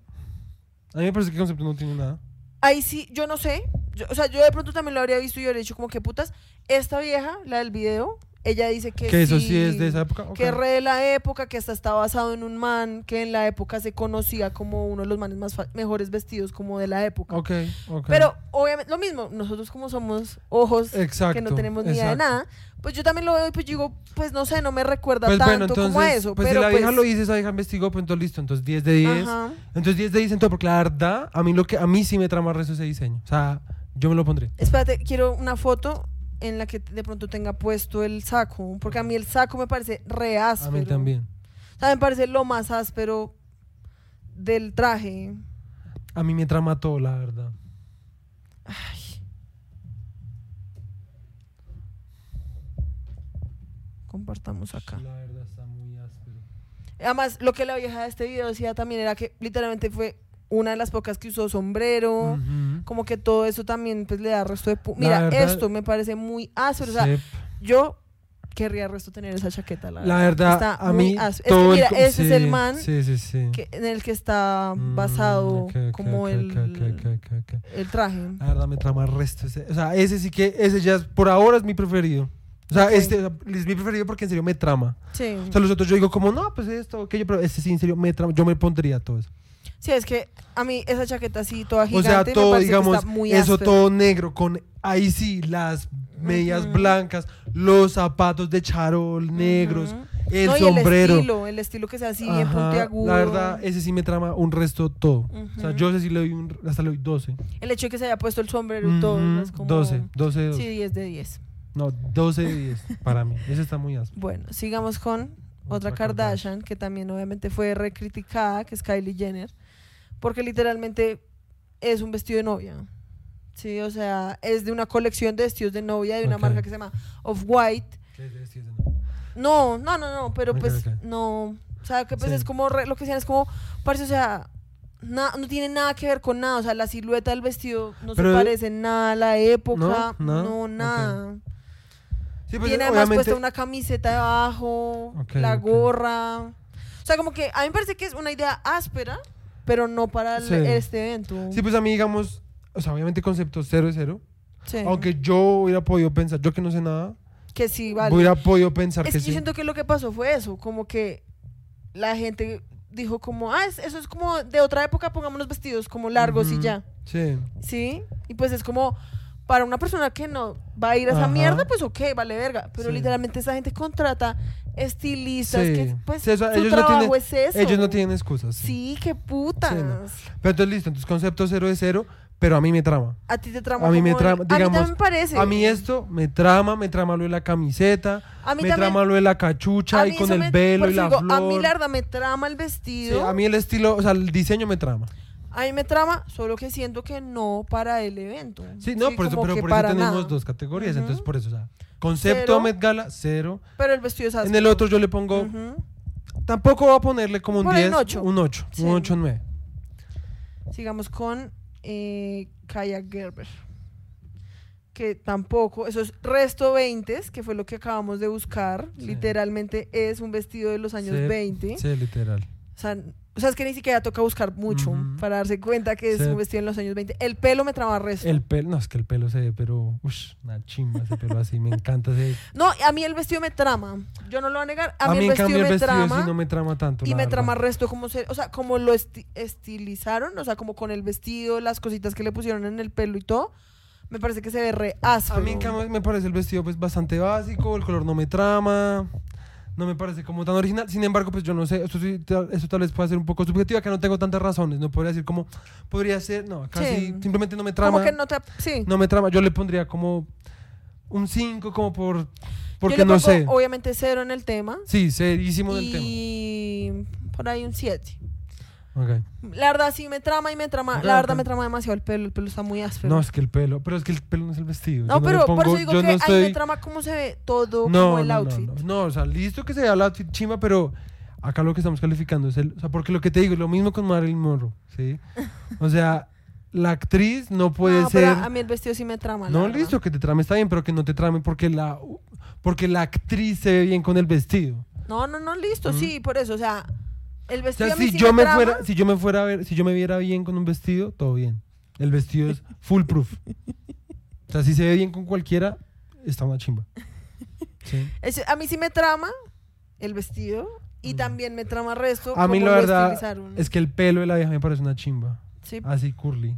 A mí me parece que concepto no tiene nada. Ahí sí, yo no sé. yo- o sea, yo de pronto también lo habría visto y yo habría dicho como que putas. Esta vieja, la del video, ella dice que, Que eso sí es de esa época. Que ok. re de la época, que hasta está basado en un man que en la época se conocía como uno de los manes más mejores vestidos como de la época. Ok, ok. Pero obviamente, lo mismo, nosotros como somos ojos exacto, que no tenemos ni idea de nada, pues yo también lo veo y pues digo, pues no sé, no me recuerda Pues tanto bueno, entonces, como a eso. pues pero si la vieja pues, lo dice, esa vieja investigó, pues entonces listo, entonces 10 de 10. ajá. Entonces 10 de 10 entonces, porque la verdad, a mí lo que a mí sí me trama resto ese diseño. O sea, yo me lo pondré. Espérate, quiero una foto en la que de pronto tenga puesto el saco, porque a mí el saco me parece re áspero. A mí también. O sea, me parece lo más áspero del traje. A mí me trama todo, la verdad. Ay. Compartamos acá. La verdad está muy áspero. Además, lo que la vieja de este video decía también era que literalmente fue una de las pocas que usó sombrero. Como que todo eso también pues le da resto de... Mira, verdad- esto me parece muy áspero. O sea, Sí. yo querría resto tener esa chaqueta, la, La verdad, Está a muy mí áspero. Es que todo el mira, ese es el man Sí, que- en el que está Mm, basado como el, el traje. La verdad me trama el resto. ese- o sea, ese sí que, ese ya es- por ahora es mi preferido. O sea, este es mi preferido porque en serio me trama. Sí. O sea, los otros yo digo como, no, pues esto, aquello, pero este sí en serio me trama. Yo me pondría todo eso. Sí, es que a mí esa chaqueta así toda O gigante sea, me todo, que digamos, está muy eso áspero. todo negro, con ahí sí, las medias Ujú. blancas, los zapatos de charol negros, Ujú. el No, sombrero. el estilo, el estilo que sea así bien Ajá, puntiagudo. La verdad, ese sí me trama un resto todo. O sea, yo ese sí le doy un, hasta le doy 12. El hecho de que se haya puesto el sombrero y todo es como 12, 12 de 12. Sí, 10 de 10. No, 12 de 10 para mí. Ese está muy áspero. Bueno, sigamos con otra, Otra Kardashian, que también obviamente fue recriticada, que es Kylie Jenner, porque literalmente es un vestido de novia. Sí, o sea, es de una colección de vestidos de novia de una Ok. marca que se llama Off White. No, no, no, no, pero Ok, pues ok. no. O sea, que pues Sí. es como re- lo que decían es como, parece, o sea, na- no tiene nada que ver con nada. O sea, la silueta del vestido no Pero- se parece en nada a la época. ¿No? ¿Nada? No, Ok. nada. Sí, pues, Tiene además puesta una camiseta debajo, la gorra. O sea, como que a mí me parece que es una idea áspera, pero no para el- Sí. este evento. Sí, pues a mí, digamos, o sea, obviamente concepto 0 de 0. Sí. Aunque yo hubiera podido pensar, yo que no sé nada, que sí, vale. hubiera podido pensar Es que que yo sí. siento que lo que pasó fue eso, como que la gente dijo como, ah, es- eso es como de otra época, pongámonos vestidos como largos y Ujú. ya, Sí. ¿sí? Y pues es como, para una persona que no va a ir a esa Ajá. mierda, pues ok, vale verga, pero Sí. literalmente esa gente contrata estilistas Sí. que pues Sí, o sea, su ellos no trabajo tienen- es eso. Ellos no tienen excusas. Sí. Sí, qué putas. Sí, no. Pero entonces listo, entonces concepto 0 de 0, pero a mí me trama. A ti te trama A mí me trama, a mí digamos, también me parece. A mí esto me trama, me trama lo de la camiseta, A mí me también- trama lo de la cachucha y con eso el me- velo y eso la digo, flor. A mí la verdad me trama el Sí, vestido. a mí el estilo, o sea, el diseño me trama. A mí me trama, solo que siento que no para el evento. Sí, no, por eso, pero por eso tenemos nada. dos categorías, Ujú. entonces por eso, o sea, concepto Cero. Met Gala, cero. Pero el vestido es En áspero. el otro yo le pongo, Ujú. tampoco voy a ponerle como un Por ahí 10, un ocho. un 8, Sí. un 8, 9. Sigamos con eh, Kaya Gerber. Que tampoco, eso es resto 20, que fue lo que acabamos de buscar. Sí. Literalmente es un vestido de los años Sí, 20. Sí, literal. O sea, o sea, es que ni siquiera toca buscar mucho para darse cuenta que es un vestido en los años 20. El pelo me traba resto. El pelo, no, es que el pelo se ve, pero, uff, una chimba ese pelo así, me encanta ese. (laughs) No, a mí el vestido me trama. Yo no lo voy a negar. A, A, mí, mí, el vestido cambio, el me vestido trama. sí no me trama tanto. Y me verdad. trama resto como se, o sea, como lo esti- estilizaron, o sea, como con el vestido, las cositas que le pusieron en el pelo y todo, me parece que se ve re áspero. A mí, en cambio, me parece el vestido pues bastante básico, el color no me trama, no me parece como tan original. Sin embargo, pues yo no sé, esto, esto tal vez puede ser un poco subjetivo, acá no tengo tantas razones, no podría decir como, podría ser, no, Sí. sí, simplemente no me trama. como que no te, sí. No me trama, yo le pondría como un 5 como por... Porque Yo le no pongo, sé. Obviamente cero en el tema. Sí, serísimo del tema. y por ahí un 7. La verdad sí me trama y me trama. La verdad me trama demasiado el pelo. El pelo está muy áspero. No, es que el pelo. Pero es que el pelo no es el vestido. No, Yo pero por pongo- eso digo que no ahí estoy- me trama cómo se ve todo no, como el no, outfit. No, o sea, listo que se vea el outfit chimba, pero acá lo que estamos calificando es el. O sea, porque lo que te digo es lo mismo con Marilyn Monroe, ¿sí? O sea, la actriz no puede ser. pero a mí el vestido sí me trama. No, verdad. listo, que te trame está bien, pero que no te trame porque la, porque la actriz se ve bien con el vestido. No, no, no, listo, ¿Mm? sí, por eso. O sea, el O sea, si sí yo me fuera, si yo me fuera a ver, si yo me viera bien con un vestido, todo bien. El vestido es full proof. O sea, si se ve bien con cualquiera, está una chimba. Sí. A mí sí me trama el vestido y Mm. también me trama resto. A mí la verdad es que el pelo de la vieja me parece una chimba. Sí, Así curly.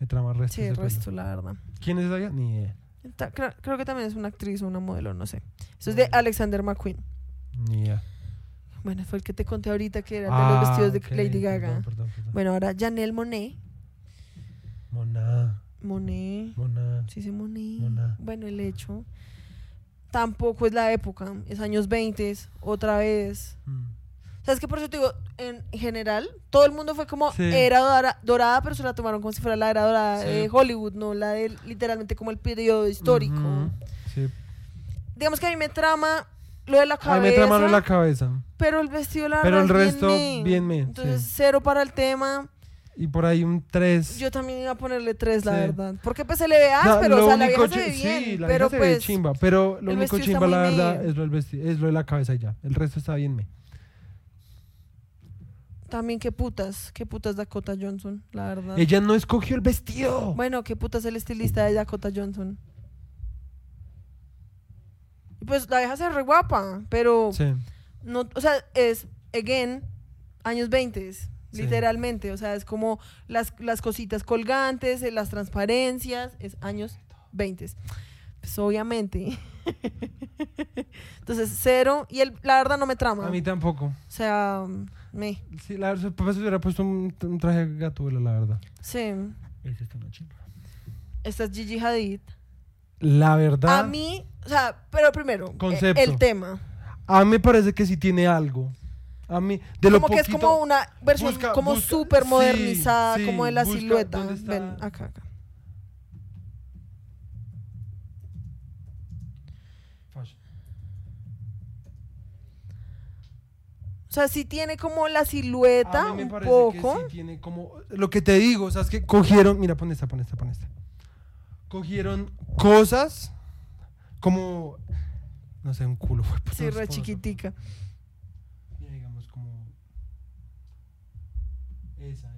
Me trama resto. sí, pelo. resto, la verdad. ¿Quién es esa vieja? Ni idea. Ta- Creo, creo que también es una actriz o una modelo, no sé. Eso es de Alexander McQueen. Ni idea. Bueno, fue el que te conté ahorita que era de Ah, los vestidos de Lady Gaga. Perdón, perdón, perdón. Bueno, ahora Janelle Monet. Moná, Monet. moná. Sí, sí, Monet. Moná. Bueno, el hecho. Tampoco es la época. Es años 20, otra vez. Mm. ¿Sabes qué? Por eso te digo, en general, todo el mundo fue como Sí. era dora- dorada, pero se la tomaron como si fuera la era dorada Sí. de Hollywood, no la de literalmente como el periodo histórico. Sí. Digamos que a mí me trama lo de la cabeza, trama la cabeza. pero el vestido, la Pero el es resto, bien me. bien me, Entonces, sí. cero para el tema. Y por ahí un 3. Yo también iba a ponerle tres, la Sí. verdad. Porque pues se le ve áspero, o sea, la vieja se ve bien, sí, la pero se ve pues... chimba, pero lo único chimba la verdad medio. es lo del vestido, es lo de la cabeza y ya. El resto está bien me. También qué putas, qué putas Dakota Johnson, la verdad. Ella no escogió el vestido. Bueno, qué putas el estilista de Dakota Johnson. Pues la vieja se ve re guapa, pero Sí. no, o sea, es, again, años 20, Sí. literalmente. O sea, es como las, las cositas colgantes, eh, las transparencias, es años 20. Pues obviamente. (laughs) Entonces, cero. Y el, la verdad no me trama. A mí tampoco. O sea, me. Sí, la verdad, papá se hubiera puesto un, un traje gatuela, la verdad. Sí. Una chimba. Esta es Gigi Hadid. La verdad, A mí, o sea, pero primero, eh, Concepto. el tema. a mí me parece que sí tiene algo. A mí, de lo como que es como una versión busca- como súper modernizada, sí, como de la busca- silueta. Ven, acá, acá. O sea, sí tiene como la silueta A mí me un parece poco. que sí tiene como lo que te digo, o sea, es que cogieron, mira, pon esta, pon esta, pon esta. Cogieron cosas como no sé, un culo fue. Sí, re cómo- chiquitica. Mira, digamos como esa, esa.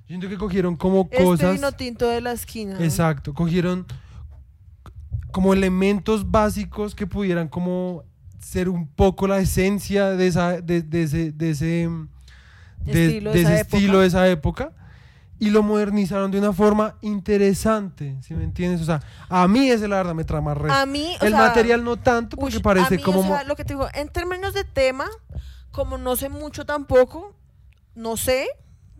Yo siento que cogieron como Este cosas vino tinto de la esquina. Exacto, cogieron como elementos básicos que pudieran como ser un poco la esencia de esa de, de ese de ese de, Estilo de de esa ese estilo de esa época y lo modernizaron de una forma interesante, ¿sí me entiendes? O sea, a mí ese la verdad me trama re. A mí, o El sea, material no tanto porque ush, parece a mí, como o sea, lo que te digo, en términos de tema, como no sé mucho tampoco, no sé,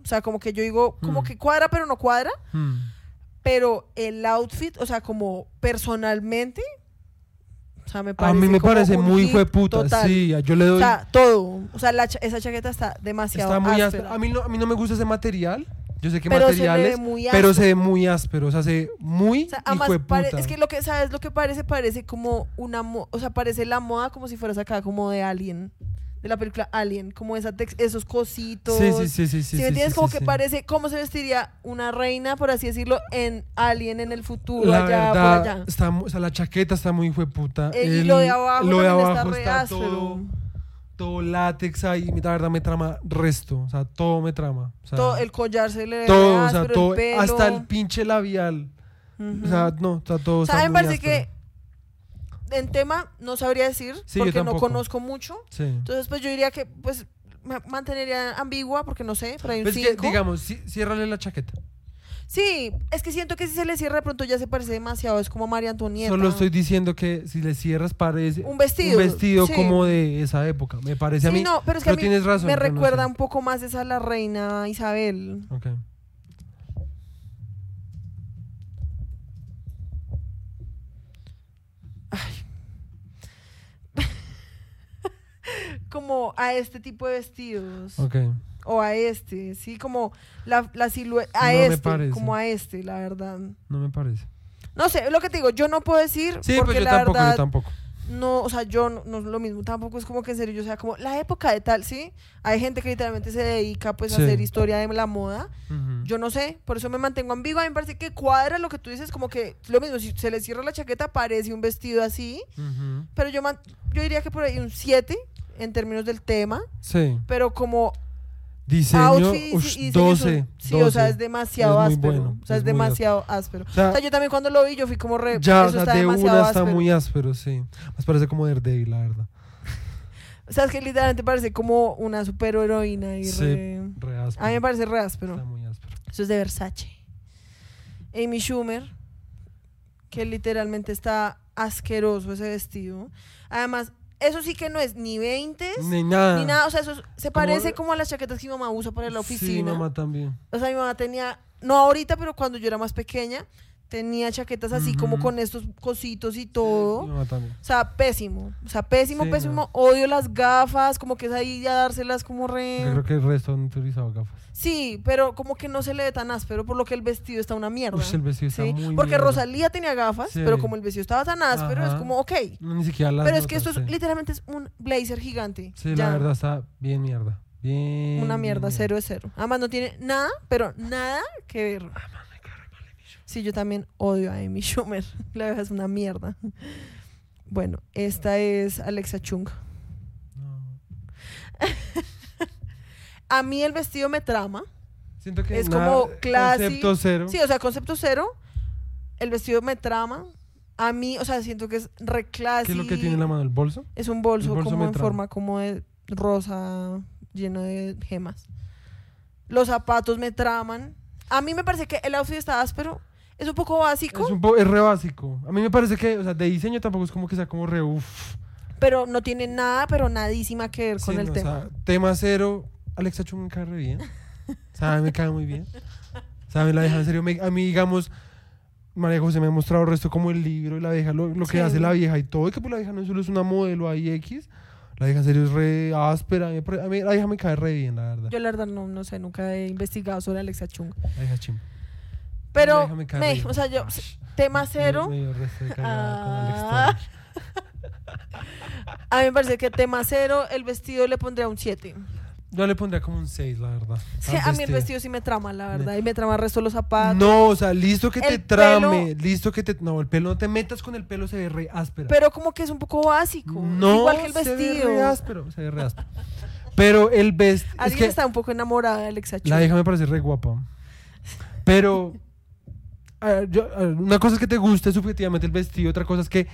o sea, como que yo digo, como Mm. que cuadra pero no cuadra, Hmm. pero el outfit, o sea, como personalmente, o sea, me a parece mí me parece muy hit fue puta, total. sí, yo le doy O sea, todo. O sea, la cha- esa chaqueta está demasiado está muy áspera. áspero. A mí no a mí no me gusta ese material. Yo sé que Pero se materiales, muy pero se ve muy áspero, o sea, se ve muy O sea, además, pare- es que lo que, ¿sabes? Lo que parece, parece como una, mo- o sea, parece la moda como si fuera sacada como de Alien, de la película Alien, como esa tex- esos cositos. Sí, sí, sí, sí, sí. Si me entiendes, sí, como sí, que parece cómo se vestiría una reina, por así decirlo, en Alien en el futuro, La allá, verdad, por allá. está, o sea, la chaqueta está muy hijo de puta. Eh, y lo de abajo lo de abajo está re está todo, todo látex ahí. La verdad me trama resto. O sea, todo me trama. O sea, todo el collar se le todo, o sea, todo, el pelo. hasta el pinche labial. O sea, no, está todo. O sea, está me parece áspero. que en tema no sabría decir, Sí, porque no conozco mucho. Sí. Entonces, pues yo diría que, pues, me manteniría ambigua, porque no sé, pero hay un Pues es que, 5. digamos, sí, ciérrale la chaqueta. Sí, es que siento que si se le cierra de pronto ya se parece demasiado, es como María Antonieta. Solo estoy diciendo que si le cierras parece un vestido, un vestido como de esa época, me parece a mí. No, pero es que a mí tienes razón. Me recuerda un poco más esa la reina Isabel. Ok. Ay. (laughs) como a este tipo de vestidos. Ok. O a este, sí, como la, la silueta. A No me este, parece. como a este, la verdad. No me parece. No sé, lo que te digo, yo no puedo decir. Sí, porque pues yo la tampoco, verdad, yo tampoco. no, o sea, yo no, no lo mismo, tampoco es como que en serio yo sea como la época de tal, ¿sí? Hay gente que literalmente se dedica pues a hacer historia de la moda. Yo no sé, por eso me mantengo ambigua, a mí me parece que cuadra lo que tú dices, como que lo mismo, si se le cierra la chaqueta parece un vestido así, pero yo, man- yo diría que por ahí un 7 en términos del tema, Sí. pero como Diseño, outfit y- ush, y diseño 12. son- sí, o sea, 12. es demasiado Es muy áspero, bueno, o sea, es, es muy demasiado áspero. O sea, O sea, yo también cuando lo vi yo fui como re, ya, o eso sea, está de demasiado una está áspero. muy áspero, sí. Más parece como Daredevil, la verdad. (laughs) O sea, es que literalmente parece como una superheroína y Sí, re... re áspero. A mí me parece re áspero. Está muy áspero. Eso es de Versace. Amy Schumer, que literalmente está asqueroso ese vestido. Además, eso sí que no es ni 20 Ni nada. ni nada. O sea, eso es- se Como- parece como a las chaquetas que mi mamá usa para la Sí, oficina. mamá también. O sea, mi mamá tenía, no ahorita, pero cuando yo era más pequeña, tenía chaquetas así como con estos cositos y todo. también. O sea, pésimo. O sea, pésimo, Sí, pésimo. no. Odio las gafas, como que es ahí ya dárselas como re... Yo creo que el resto han utilizado gafas. Sí, pero como que no se le ve tan áspero, por lo que el vestido está una mierda. Uy, el vestido está Sí, muy Porque mierda. Rosalía tenía gafas, Sí. pero como el vestido estaba tan áspero, es como, ok. No, ni siquiera las Pero es que esto es, literalmente es un blazer gigante. Sí, Ya. la verdad está bien mierda. Bien. Una mierda, bien cero de cero. Además no tiene nada, pero nada que ver. Sí, yo también odio a Amy Schumer. (laughs) La verdad es una mierda. Bueno, esta es Alexa Chung. No. (laughs) A mí el vestido me trama. Siento que Es como classy. Concepto cero. Sí, o sea, concepto cero. El vestido me trama. A mí, o sea, siento que es re classy. ¿Qué es lo que tiene en la mano? ¿El bolso? Es un bolso, como en trama. forma como de rosa lleno de gemas. Los zapatos me traman. A mí me parece que el outfit está áspero. Es un poco básico, Es, un po- es re básico. A mí me parece que, o sea, de diseño tampoco es como que sea como re uff. pero no tiene nada, pero nadísima que ver con Sí, el no, o tema. sea, tema cero. Alexa Chung me cae re bien. O sea, me cae muy bien. O sea, me la deja en serio. Me- a mí, digamos, María José me ha mostrado el resto como el libro, y la vieja, lo, lo que hace la vieja y todo. Y que pues la vieja no solo es una modelo ahí X. La vieja en serio es re áspera. A mí, la vieja me cae re bien, la verdad. Yo la verdad no, no sé, nunca he investigado sobre Alexa Chung. La vieja chimba. Pero, me o sea, yo, tema cero, me Ah. A mí me parece que tema cero, el vestido le pondría un 7. Yo le pondría como un 6, la verdad. A mí el vestido sí me trama, la verdad, y me trama el resto de los zapatos. No, o sea, listo que te trame, listo que te... No, el pelo, no te metas con el pelo, se ve re áspera. Pero como que es un poco básico. no, igual que el se ve vestido. re áspero, se ve re áspero. Pero el vestido... Es Alguien que está un poco enamorada de Alexa Chung. la vieja me parece re guapa. Pero... a ver, yo- a ver, una cosa es que te guste subjetivamente el vestido, otra cosa es que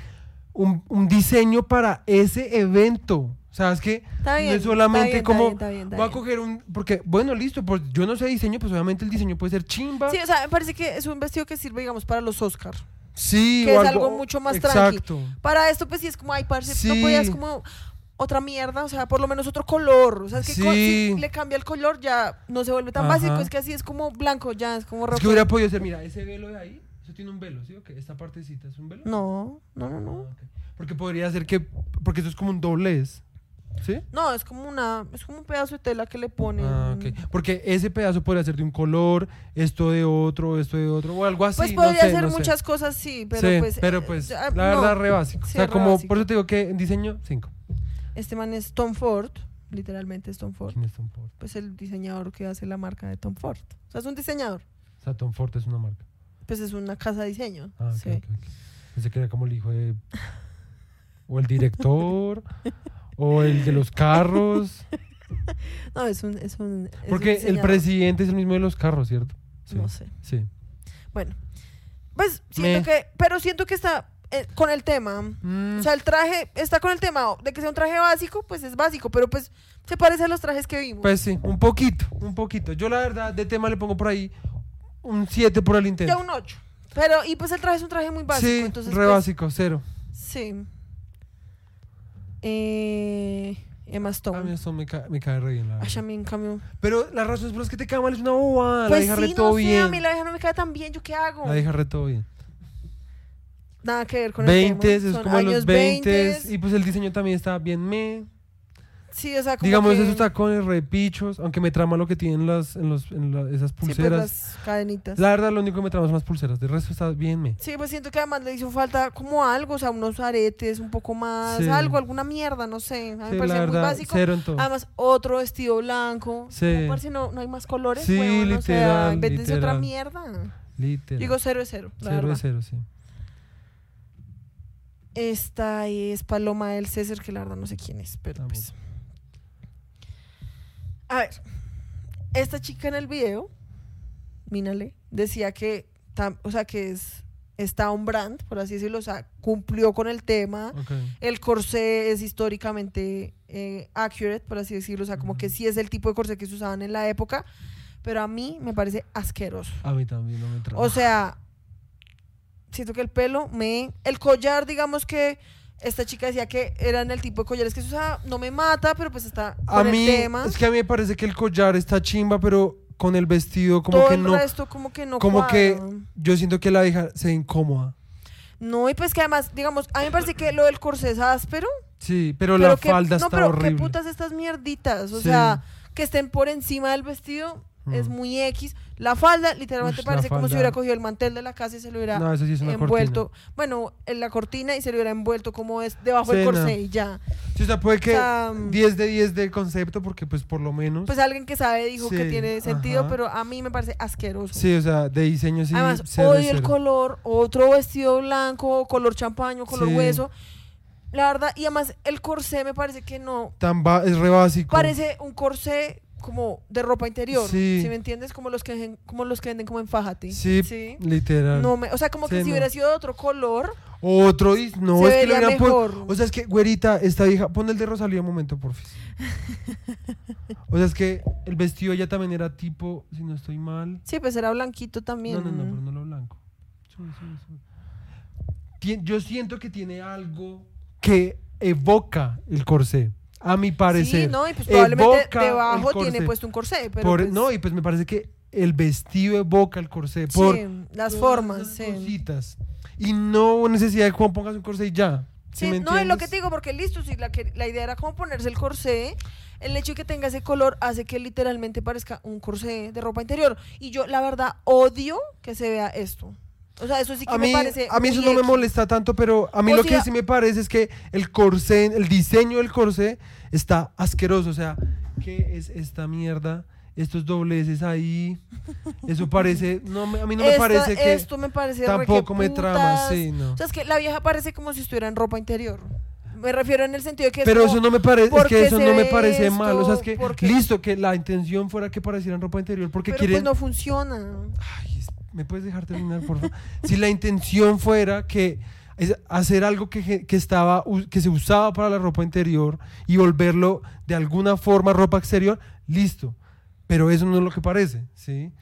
un, un diseño para ese evento. ¿Sabes qué? Está bien, no es solamente está bien, como... está bien, está Voy a coger un... Porque, bueno, listo, pues yo no sé diseño, pues obviamente el diseño puede ser chimba. Sí, o sea, me parece que es un vestido que sirve, digamos, para los Oscar. Sí, que o es algo mucho más tranqui. Exacto. Para esto, pues sí es como, ay, parce, no Sí. podías como otra mierda, o sea, por lo menos otro color. O sea, es que co- Sí. si le cambia el color ya no se vuelve tan Ajá. básico, es que así es como blanco, ya es como Es rojo. que hubiera podido ser, mira, ese velo de ahí, eso tiene un velo, ¿sí? o qué? Esta partecita es un velo. No, no, no, Ah, no. ok. Porque podría ser que, porque eso es como un doblez, ¿sí? No, es como una, es como un pedazo de tela que le ponen. Ah, ok. Porque ese pedazo podría ser de un color, esto de otro, esto de otro, o algo así. Pues no podría sé, ser no sé. muchas cosas, sí, pero Sí, pues. pero eh, pues, ya, la no. verdad, re básico. Sí, o sea, como, básico. por eso te digo que en diseño, 5. Este man es Tom Ford, literalmente es Tom Ford. ¿Quién es Tom Ford? Pues el diseñador que hace la marca de Tom Ford. O sea, es un diseñador. O sea, Tom Ford es una marca. Pues es una casa de diseño. Ah, ok, sí. ok, ok. Pensé que era como el hijo de... O el director, o el de los carros. (laughs) No, es un. Es un es un Porque el presidente es el mismo de los carros, ¿cierto? Sí. No sé. Sí. Bueno, pues siento Me. que. Pero siento que está eh, con el tema. Mm, O sea, el traje está con el tema de que sea un traje básico, pues es básico, pero pues se parece a los trajes que vimos. pues sí, un poquito, un poquito. Yo la verdad de tema le pongo por ahí un 7 por el intento. ya un 8. Pero, y pues el traje es un traje muy básico. sí, entonces, re pues, básico, cero. Sí. Eh, Emma A Stone. mí esto me, ca- me cae re bien, la Ay, verdad. a mí en cambio. Pero las razones por las que te cae mal es una bobada. la Pues deja re todo no sé, bien. a mí la vieja no me cae tan bien, ¿yo qué hago? La deja re todo bien. Nada que ver con 20 el es tema. Son como los años 20 20. y pues el diseño también está bien me. Sí, o sea, como Digamos, que- esos tacones repichos, aunque me trama lo que tienen las, en, los, en la- esas Sí, pues, pulseras. las cadenitas. La verdad, lo único que me trama son las pulseras. De resto está bien me. Sí, pues siento que además le hizo falta como algo, o sea, unos aretes, un poco más, Sí. algo, alguna mierda, no sé. A mí me Sí, la parece muy verdad, básico. cero en todo. Además, otro vestido blanco. Sí. Como parece no, no hay más colores. Sí, huevón, o sea, literal, invéntense otra literal. mierda. Literal. Digo cero es cero, la cero verdad. es cero, sí. Esta es Paloma del César, que la verdad no sé quién es, pero pues. A ver, esta chica en el video, mírale, decía que, tam- o sea, que es, está un brand, por así decirlo, o sea, cumplió con el tema. El corsé es históricamente eh, accurate, por así decirlo, o sea, como que sí es el tipo de corsé que se usaban en la época, pero a mí me parece asqueroso. A mí también no me trama. O sea, siento que el pelo me... El collar, digamos que esta chica decía que eran el tipo de collares que se usaba, no me mata, pero pues está a con mí, el tema. es que a mí me parece que el collar está chimba, pero con el vestido como Todo que el no. resto como que no como que-. Yo siento que la vieja se incómoda. No, y pues que además, digamos, a mí me parece que lo del corsé es áspero. Sí, pero, pero la que- falda no, está pero horrible. qué putas estas mierditas. O Sí. sea, que estén por encima del vestido es Mm. muy X. La falda literalmente Ush, parece como si hubiera cogido el mantel de la casa y se lo hubiera No, sí envuelto. Bueno, en la cortina y se lo hubiera envuelto como es debajo del corsé y ya. Sí, o sea, puede que O sea, 10 de 10 del concepto, porque pues por lo menos. Pues alguien que sabe dijo que tiene sentido, ajá. pero a mí me parece asqueroso. sí, o sea, de diseño sí. Además, el color, otro vestido blanco, color champaño, color Sí. hueso. La verdad, y además el corsé me parece que no. Tan es re básico. Parece un corsé como de ropa interior. Sí. Si me entiendes? Como los que como los que venden como en Fájate. Sí, literal. No me, o sea, como que Sí, si no. hubiera sido de otro color, Otro, y- no, se es que lo mejor. O sea, es que, güerita, esta vieja, pon el de Rosalía un momento, porfis. o sea, es que el vestido ya también era tipo, si no estoy mal. sí, pues era blanquito también. No, no, no, pero no lo blanco. Yo siento que tiene algo que evoca el corsé, a mi parecer. Sí, no, y pues probablemente Evoca el debajo tiene puesto un corsé, pero Por- pues, No, y pues me parece que el vestido evoca el corsé. Por las formas, sí. cositas. Y no necesidad de cómo pongas un corsé y ya. ¿Sí no, es lo que te digo, porque listo, si la, que, la idea era como ponerse el corsé, el hecho de que tenga ese color hace que literalmente parezca un corsé de ropa interior. Y yo, la verdad, odio que se vea esto. O sea, eso sí que a me mí, parece. a mí eso no me molesta tanto, pero a mí O lo sea- que sí me parece es que el corsé, el diseño del corsé está asqueroso. O sea, ¿qué es esta mierda? Estos dobleces ahí. Eso parece. No, me- a mí no me parece que. Esto me parece. tampoco me trama, sí, no. O sea, es que la vieja parece como si estuviera en ropa interior. Me refiero en el sentido de que. es Pero como- eso no me parece, es ¿por que eso no me parece esto? mal. O sea, es que, listo, que la intención fuera que pareciera en ropa interior, porque Pero quieren. pues no funciona. Ay, ¿Me puedes dejar terminar, por favor? si la intención fuera que es hacer algo que, que estaba que se usaba para la ropa interior y volverlo de alguna forma ropa exterior, listo. Pero eso no es lo que parece, ¿sí?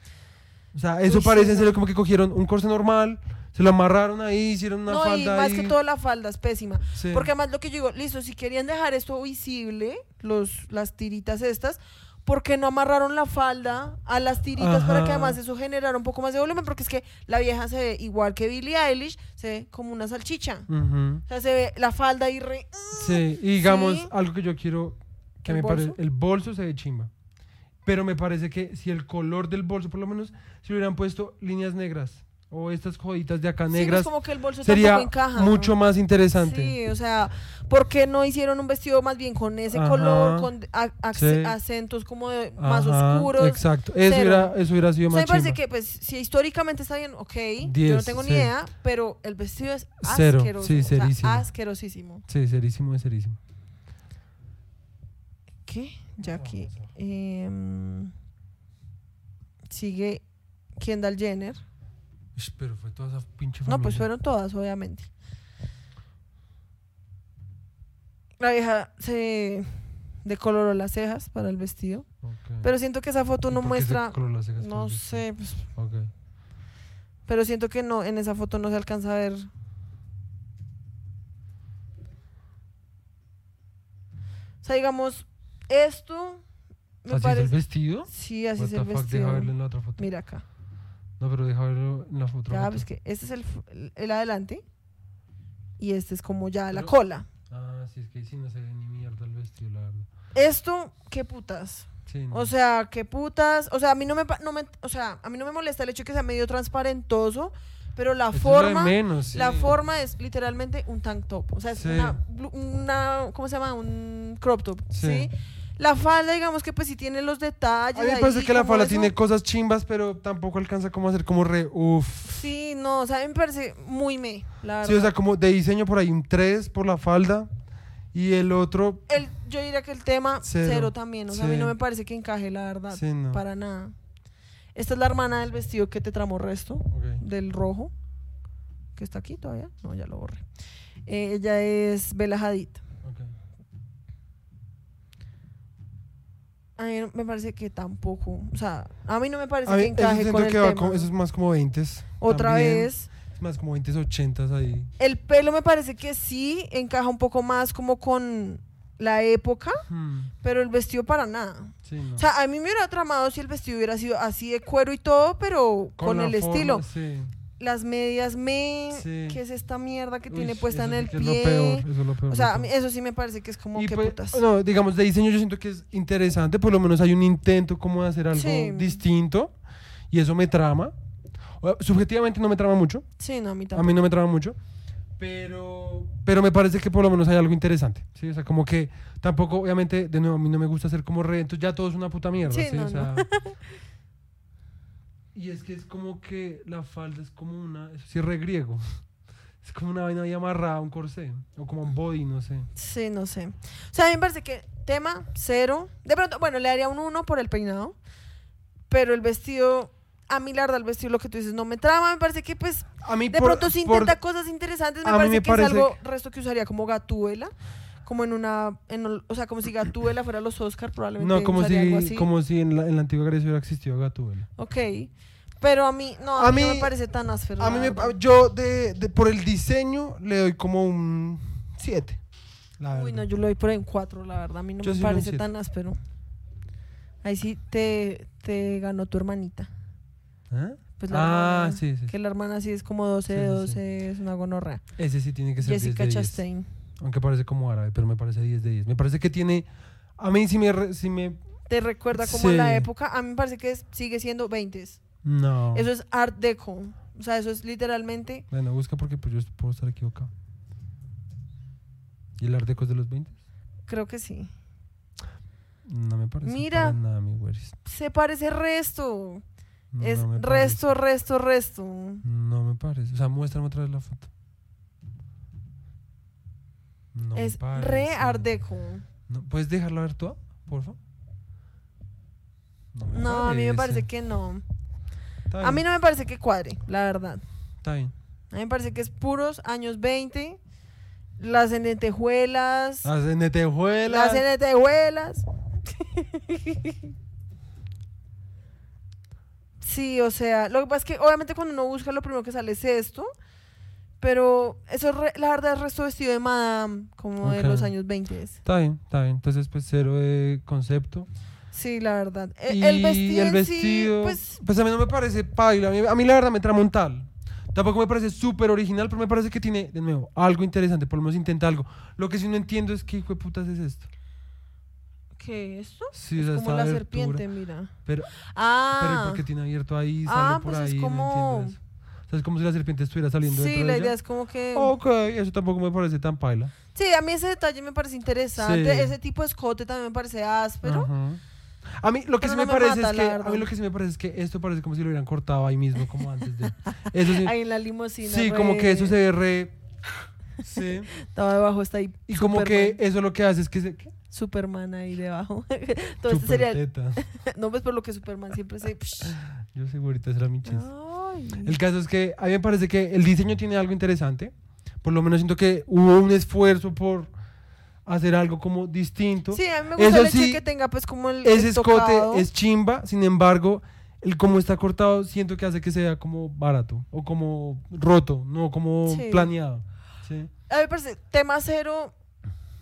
O sea, eso Uy, sí, parece en no. serio como que cogieron un corte normal, se lo amarraron ahí, hicieron una no, y falda más ahí. que todo la falda es pésima. Sí. Porque además lo que yo digo, listo, si querían dejar esto visible, los, las tiritas estas, ¿por qué no amarraron la falda a las tiritas para que además eso generara un poco más de volumen? Porque es que la vieja se ve igual que Billie Eilish, se ve como una salchicha. O sea, se ve la falda ahí re... Sí, y digamos, Sí. algo que yo quiero que ¿El me parece, el bolso se ve chimba. Pero me parece que si el color del bolso, por lo menos, si hubieran puesto líneas negras o estas joditas de acá Sí, pues negras, como que el bolso sería encaja. mucho más interesante. Sí, o sea, ¿por qué no hicieron un vestido más bien con ese Ajá. color, con ac- Sí. acentos como de más Ajá, oscuros? Exacto, eso hubiera, eso hubiera sido O sea, más me parece que, pues, si históricamente está bien, ok, yo no tengo ni sí. idea, pero el vestido es Cero, asqueroso. sí, o sea, asquerosísimo. Sí, serísimo, es serísimo. ¿Qué? Ya aquí. em, sigue Kendall Jenner. Pero fue toda esa pinche No, pues familia. fueron todas, obviamente. La vieja se decoloró las cejas para el vestido. Pero siento que esa foto ¿Y no muestra. coló las cejas No sé, pues, pero siento que no, en esa foto no se alcanza a ver. O sea, digamos, esto me ¿Así es parece. el vestido? Sí, así What es el fuck, deja vestido. verlo en la otra foto. Mira acá. No, pero deja verlo en la foto. Ya, ves que este es el, el- el adelante. Y este es como ya la Pero- cola. Ah, sí, es que sí no se ve ni mierda el vestido, la verdad. Esto, qué putas. Sí, no. O sea, qué putas. O sea, a mí no me, no me, o sea, a mí no me molesta el hecho de que sea medio transparentoso, pero la Esto forma, menos, sí. la forma es literalmente un tank top. O sea, es Sí. una, una, ¿cómo se llama? Un crop top, Sí. ¿sí? La falda, digamos que pues sí tiene los detalles. A mí me ahí, parece que la falda eso. tiene cosas chimbas, pero tampoco alcanza como a ser como re uff. Sí, no, o sea, a mí me parece muy me, la verdad. Sí, o sea, como de diseño por ahí un 3 por la falda y el otro, el, yo diría que el tema Cero. cero, también. O sea, a mí no me parece que encaje, la verdad. sí, no. Para nada. Esta es la hermana del vestido que te tramó resto, del rojo, que está aquí todavía. No, ya lo borré. Eh, ella es Bella Hadid. ok. A mí me parece que tampoco. O sea, a mí no me parece A mí, que eso encaje con el que tema. como- eso es más como 20 Otra vez. Es más como 20 80 ahí. El pelo me parece que sí encaja un poco más como con la época, Hmm, pero el vestido para nada. sí, no. O sea, a mí me hubiera tramado si el vestido hubiera sido así de cuero y todo, pero con, el forma, estilo. Sí. Las medias me... Sí. ¿Qué es esta mierda que Uy, tiene puesta en el que es pie? peor, eso es lo peor O sea, a eso sí me parece que es como Y que pues, putas. no, digamos, de diseño yo siento que es interesante, por lo menos hay un intento como de hacer algo Sí. distinto y eso me trama. Subjetivamente no me trama mucho, Sí, no, a mí a tampoco. mí no me trama mucho, pero, pero me parece que por lo menos hay algo interesante, ¿sí? O sea, como que tampoco, obviamente, de nuevo, a mí no me gusta hacer como re, entonces ya todo es una puta mierda, Sí, ¿sí? no, o sea, no. (laughs) y es que es como que la falda es como una, eso sí es re griego, (laughs) es como una vaina ahí amarrada, un corsé, o como un body, no sé. Sí, no sé. O sea, a mí me parece que tema cero. De pronto, bueno, le daría un uno por el peinado, pero el vestido... A mí, la verdad, el vestido, lo que tú dices, no me trama. Me parece que, pues, A mí de por- pronto si por- intenta cosas interesantes. Me a parece me que parece es algo resto que usaría como Gatuela. Como en una... en o sea, como si Gatuela fuera los Oscar, probablemente No, como algo si, así. como si en la, en la antigua Grecia hubiera existido Gatúbela. Ok. Pero a mí, no, a, A mí, no me parece tan áspero. A mí me, yo de, de- por el diseño le doy como un 7. Uy, no, yo lo doy por ahí un 4, la verdad. A mí no Yo me sí le parece tan áspero. Ahí sí te, te ganó tu hermanita. Pues la ah, hermana, sí, sí. Que la hermana sí es como 12 de Sí, sí, sí. 12, es una gonorrea. Ese sí tiene que ser 10 Jessica de 10. Chastain. Aunque parece como árabe, pero me parece 10 de 10. Me parece que tiene... A mí sí me... sí me ¿Te recuerda como en la Sí. época? A mí me parece que es- sigue siendo 20. no. Eso es Art Deco. O sea, eso es literalmente... Bueno, busca porque pues yo puedo estar equivocado. ¿Y el Art Deco es de los 20? Creo que sí. No me parece Mira. para nada, mi güeris. Se parece resto. No es resto, resto, resto. No me parece. O sea, muéstrame otra vez la foto. No es re. Art Deco. No, ¿Puedes dejarla ver tú, por favor? me No, a mí me parece que no. A mí no me parece que cuadre, la verdad. Está bien. A mí me parece que es puros años 20. Las lentejuelas. Las lentejuelas. Las lentejuelas. (laughs) sí, o sea, lo que pasa es que obviamente cuando uno busca lo primero que sale es esto. Pero eso es re- la verdad es resto vestido de madame, como de los años 20. Está bien, está bien. Entonces, pues cero de concepto. Sí, la verdad. E- y el vestido, el en sí, vestido, pues pues a mí no me parece paila. A mí, a mí la verdad me trama un tal. Tampoco me parece súper original, pero me parece que tiene, de nuevo, algo interesante. Por lo menos intenta algo. Lo que sí no entiendo es qué hijo de putas es esto. ¿qué es esto? Sí, o sea, Como la abertura. serpiente, mira. Pero, Ah. pero ¿por qué tiene abierto ahí? Sale Ah, por pues es ahí. como- No entiendo eso. O sea, es como si la serpiente estuviera saliendo Sí, la de idea ella. es como que... Ok, eso tampoco me parece tan paila. Sí, a mí ese detalle me parece interesante. Sí. Ese tipo de escote también me parece áspero. Ajá. A mí lo que Pero sí no me me parece mata, es que a mí lo que sí me parece es que esto parece como si lo hubieran cortado ahí mismo como antes de (laughs) Eso sí. Ahí en la limusina. Sí, como que eso se ve re (laughs) Sí. Estaba debajo, está ahí. Y como que eso lo que hace es que se. Superman ahí debajo. (laughs) Entonces sería. (laughs) No, pues por lo que Superman siempre se. Yo segurito ese era mi chiste. Ay. El caso es que a mí me parece que el diseño tiene algo interesante. Por lo menos siento que hubo un esfuerzo por hacer algo como distinto. Sí, a mí me gusta Eso el hecho sí, que tenga pues como el. Ese el escote es chimba, sin embargo, el cómo está cortado siento que hace que sea como barato o como roto, no como Sí. planeado. ¿sí? A mí me parece. Tema cero.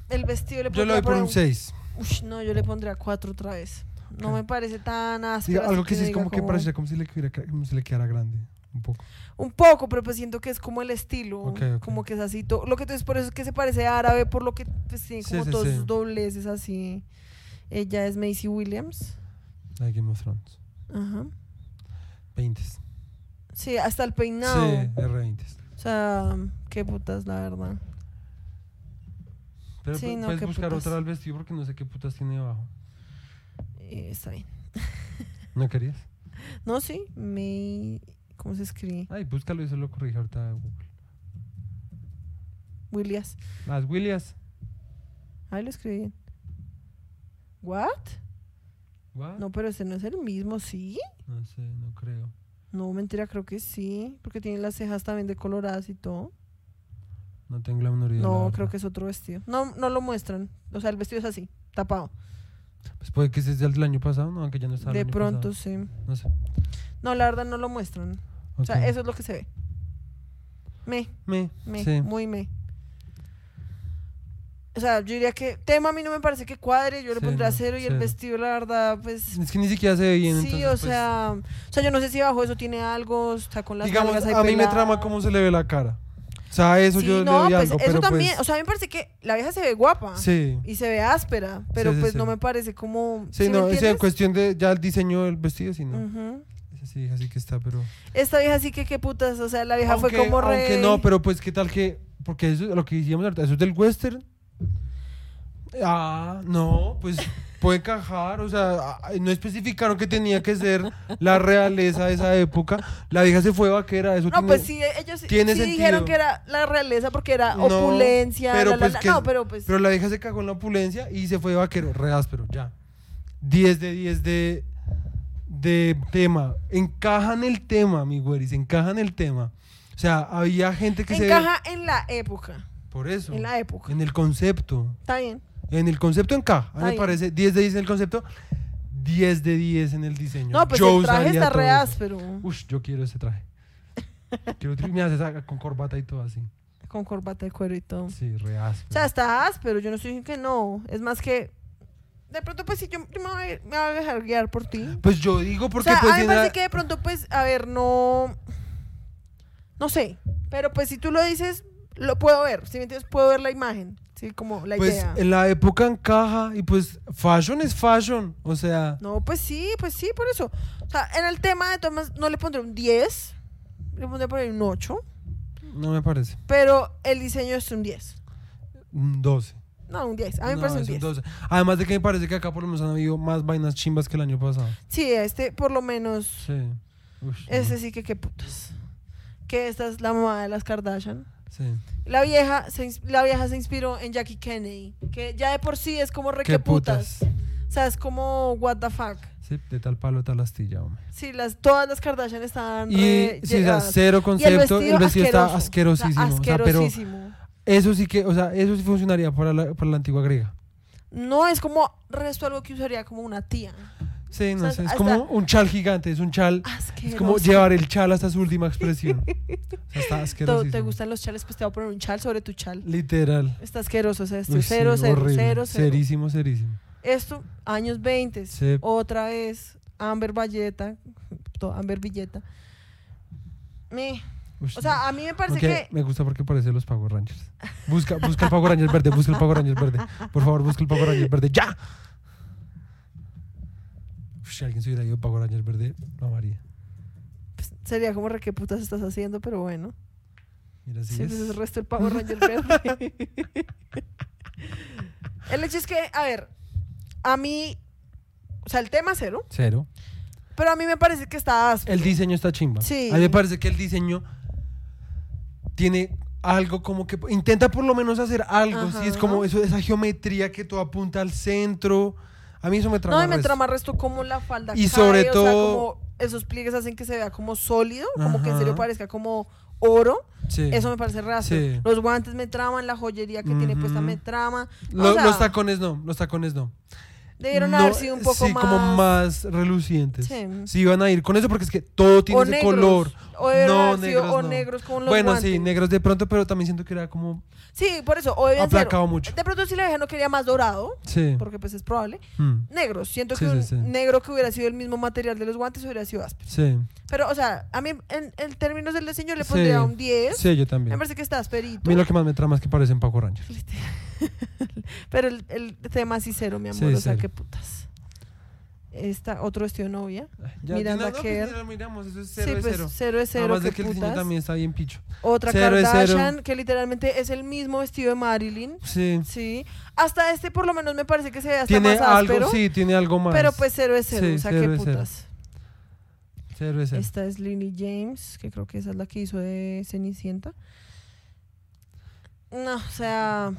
El vestido le Yo le doy por un 6. Ush, no, yo le pondría cuatro otra vez. No me parece tan áspero. algo así que sí es diga como que parece como si le, quedara- como si le quedara grande. un poco. Un poco, pero pues siento que es como el estilo. Ok, ok. Como que es así. to- Lo que entonces por eso es que se parece árabe, por lo que pues, tiene Sí, como sí, todos sí. sus dobleces así. Ella es Macy Williams. La de Game of Thrones. Ajá. 20. Sí, hasta el peinado. Sí, R20. O sea, qué putas, la verdad. Pero Sí, no, puedes buscar putas. otra al vestido porque no sé qué putas tiene abajo. Eh, está bien. (laughs) ¿No querías? No, sí, me... ¿Cómo se escribe? Ay, búscalo y eso lo corrige ahorita Google. Williams. Las Williams. Ahí lo escribí bien. ¿What? What? No, pero ese no es el mismo, ¿sí? No sé, no creo. No, mentira, creo que sí. Porque tiene las cejas también decoloradas y todo. No tengo la menor idea. No, creo que es otro vestido. No, no lo muestran. O sea, el vestido es así, tapado. Pues puede que ese sea el del año pasado, no, aunque ya no está el De año pronto, pasado. sí. No sé. No, la verdad no lo muestran. O sea, eso es lo que se ve. Me, Me, me, sí. muy me. O sea, yo diría que tema a mí no me parece que cuadre, yo le Sí, pondría no, cero y el vestido, la verdad, pues... Es que ni siquiera se ve bien. sí, entonces, o pues, sea, o sea, yo no sé si bajo eso tiene algo, está con las digamos, a mí me trama cómo se le ve la cara. O sea, eso Sí, yo no, le doy pues algo, eso pero también, pues, o sea, a mí me parece que la vieja se ve guapa sí. y se ve áspera, pero Sí, sí, pues sí. no me parece como... Sí, ¿sí no, es en cuestión de ya el diseño del vestido, sí, no. Ujú. Ese sí, así que está, pero... Esta vieja sí que qué putas, o sea, la vieja aunque, fue como re... aunque no, pero pues qué tal que... Porque eso es lo que decíamos ahorita, eso es del western. Ah, no, pues puede encajar, o sea, no especificaron que tenía que ser la realeza de esa época. La vieja se fue vaquera, eso No, tiene- pues sí, ellos sí- tiene sí sentido. dijeron que era la realeza porque era No, opulencia, pero la, pues la. que- no, pero pues... Pero la vieja se cagó en la opulencia y se fue vaquero, re áspero, ya. 10 de 10 de, de tema. Encajan el tema, mi güeris, encajan el tema. O sea, había gente que encaja en la época, se... Por eso. en la época. En el concepto. Está bien. En el concepto. A mí Está me parece 10 de 10 en el concepto, 10 de 10 en el diseño. No, pues el traje usaría está todo re eso. áspero. Ush, yo quiero ese traje. (laughs) quiero tri- me hace esa- con corbata y todo así. Con corbata de cuero y todo. Sí, re áspero. O sea, está áspero, yo no estoy diciendo que no. Es más que... De pronto, pues sí, yo, yo me, voy, a- me voy a dejar guiar por ti. Pues yo digo porque o sea, pues a mí me en la- parece que de pronto, pues, a ver, no... No sé. Pero pues si tú lo dices, lo puedo ver. Si me entiendes, puedo ver la imagen. Sí, como la pues idea. en la época encaja y pues fashion es fashion, o sea, No, pues sí, pues sí, por eso. O sea, en el tema de Thomas no le pondré un 10, le pondré por ahí un 8, no me parece. pero el diseño es un 10. Un 12. No, un 10. A mí me No, parece un es 10. 12. Además de que me parece que acá por lo menos han habido más vainas chimbas que el año pasado. Sí, este por lo menos, Sí. No. sí que qué putas. Que esta es la mamá de las Kardashian. Sí. La vieja, se, la vieja se inspiró en Jackie Kennedy, que ya de por sí es como re Qué que putas. putas. O sea, es como what the fuck. Sí, de tal palo, tal astilla, hombre. Sí, las, todas las Kardashian estaban Y sí, o sea, cero Y el concepto, vestido, el vestido está asquerosísimo. O o sea, pero eso sí que, o sea, eso sí funcionaría para la, para la antigua griega. No, es como resto algo que usaría como una tía. Sí, no O sea, sé, es hasta- como un chal gigante, es un chal, Asqueroso. es como llevar el chal hasta su última expresión. (laughs) O sea, está ¿Te, asquerosísimo. te gustan los chales? Pues te voy a poner un chal sobre tu chal. Literal. Está asqueroso, o sea, esto Uy, es sí, cero, cero, cero, cero. Cerísimo, cerísimo. Esto, años 20. Sí. Otra vez, Amber Valleta, Amber Villeta. Me- o sea, a mí me parece que... Me gusta porque parece los Power Rangers. Busca, busca el Power Ranger verde, busca el Power Ranger verde. Por favor, busca el Power Ranger verde. ¡Ya! Si alguien se hubiera ido Power Ranger verde, lo amaría. pues, sería como re qué putas estás haciendo, pero bueno. Mira, así Sí, es. pues es el resto del Power Ranger verde. (laughs) el hecho es que, a ver, a mí... O sea, el tema cero, Cero. pero a mí me parece que está áspero. El diseño está chimba. Sí. A mí me parece que el diseño tiene algo como que intenta por lo menos hacer algo. Sí, es como eso, esa geometría que todo apunta al centro. A mí eso me trama. No, y me resto. trama resto como la falda Y cae, sobre o sea, todo- como esos pliegues hacen que se vea como sólido, como que en serio parezca como oro. Sí. Eso me parece re áspero. Sí. Los guantes me traman, la joyería que tiene puesta me trama. Lo- o sea, los tacones no, los tacones no. Debieron no, haber sido un poco sí, más... como más relucientes. Sí. Sí. iban a ir con eso porque es que todo tiene o ese negros. color. O, No, sido- negros o no. negros con los Bueno, guantes. sí, negros de pronto, pero también siento que era como Sí, por eso. O debían ser- aplacado mucho. De pronto si la vieja no quería más dorado, Sí. porque pues es probable. Mm, Negros. Siento Sí, que un sí. negro que hubiera sido el mismo material de los guantes hubiera sido áspero. Sí. Pero, o sea, a mí en, en términos del diseño le pondría un 10. Sí, yo Me también. parece que está A asperito. mí lo que más me trama es que parecen Paco Rangers. (laughs) Pero el, el tema sí cero, mi amor. O sea, cero. qué putas. Esta, otro vestido de novia. Ya, Miranda no, no, pues, Kerr. miramos, eso es sí, cero de pues cero. cero es cero. Además de que el diseño putas. también está bien picho. Otra Cero es cero. Kardashian, que literalmente es el mismo vestido de Marilyn. Sí. Sí. Hasta este por lo menos me parece que se ve hasta Tiene más áspero. algo, sí, tiene algo más. Pero pues cero es cero. Sí, o sea, qué es putas. Cero es cero. Esta es Lily James, que creo que esa es la que hizo de Cenicienta. No, o sea,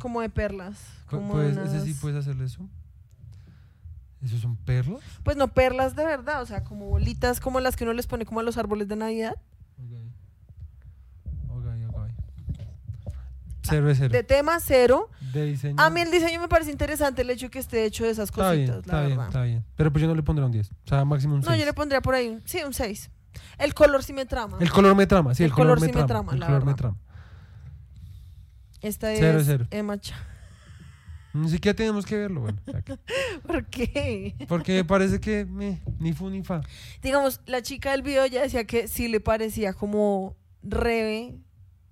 como de perlas. Pu- Como puedes- unas- Ese sí puedes hacerle eso. ¿Esos son perlas? Pues no perlas de verdad, o sea, como bolitas como las que uno les pone como a los árboles de Navidad. Ok, ok, ok. Cero es cero. De tema cero. De diseño. A mí el diseño me parece interesante el hecho de que esté hecho de esas Está bien, cositas, la está bien, verdad. está bien. Pero pues yo no le pondré un 10. O sea, máximo un 6. No, yo le pondría por ahí, un, sí, un 6. El color sí me trama. El color me trama, sí, el, El color sí me trama. el la color me trama. Esta Cero, es cero. Emma Cha- Ni siquiera tenemos que verlo, bueno. que- (laughs) ¿Por qué? Porque me parece que meh, ni fu ni fa. Digamos, la chica del video ya decía que sí le parecía como reve,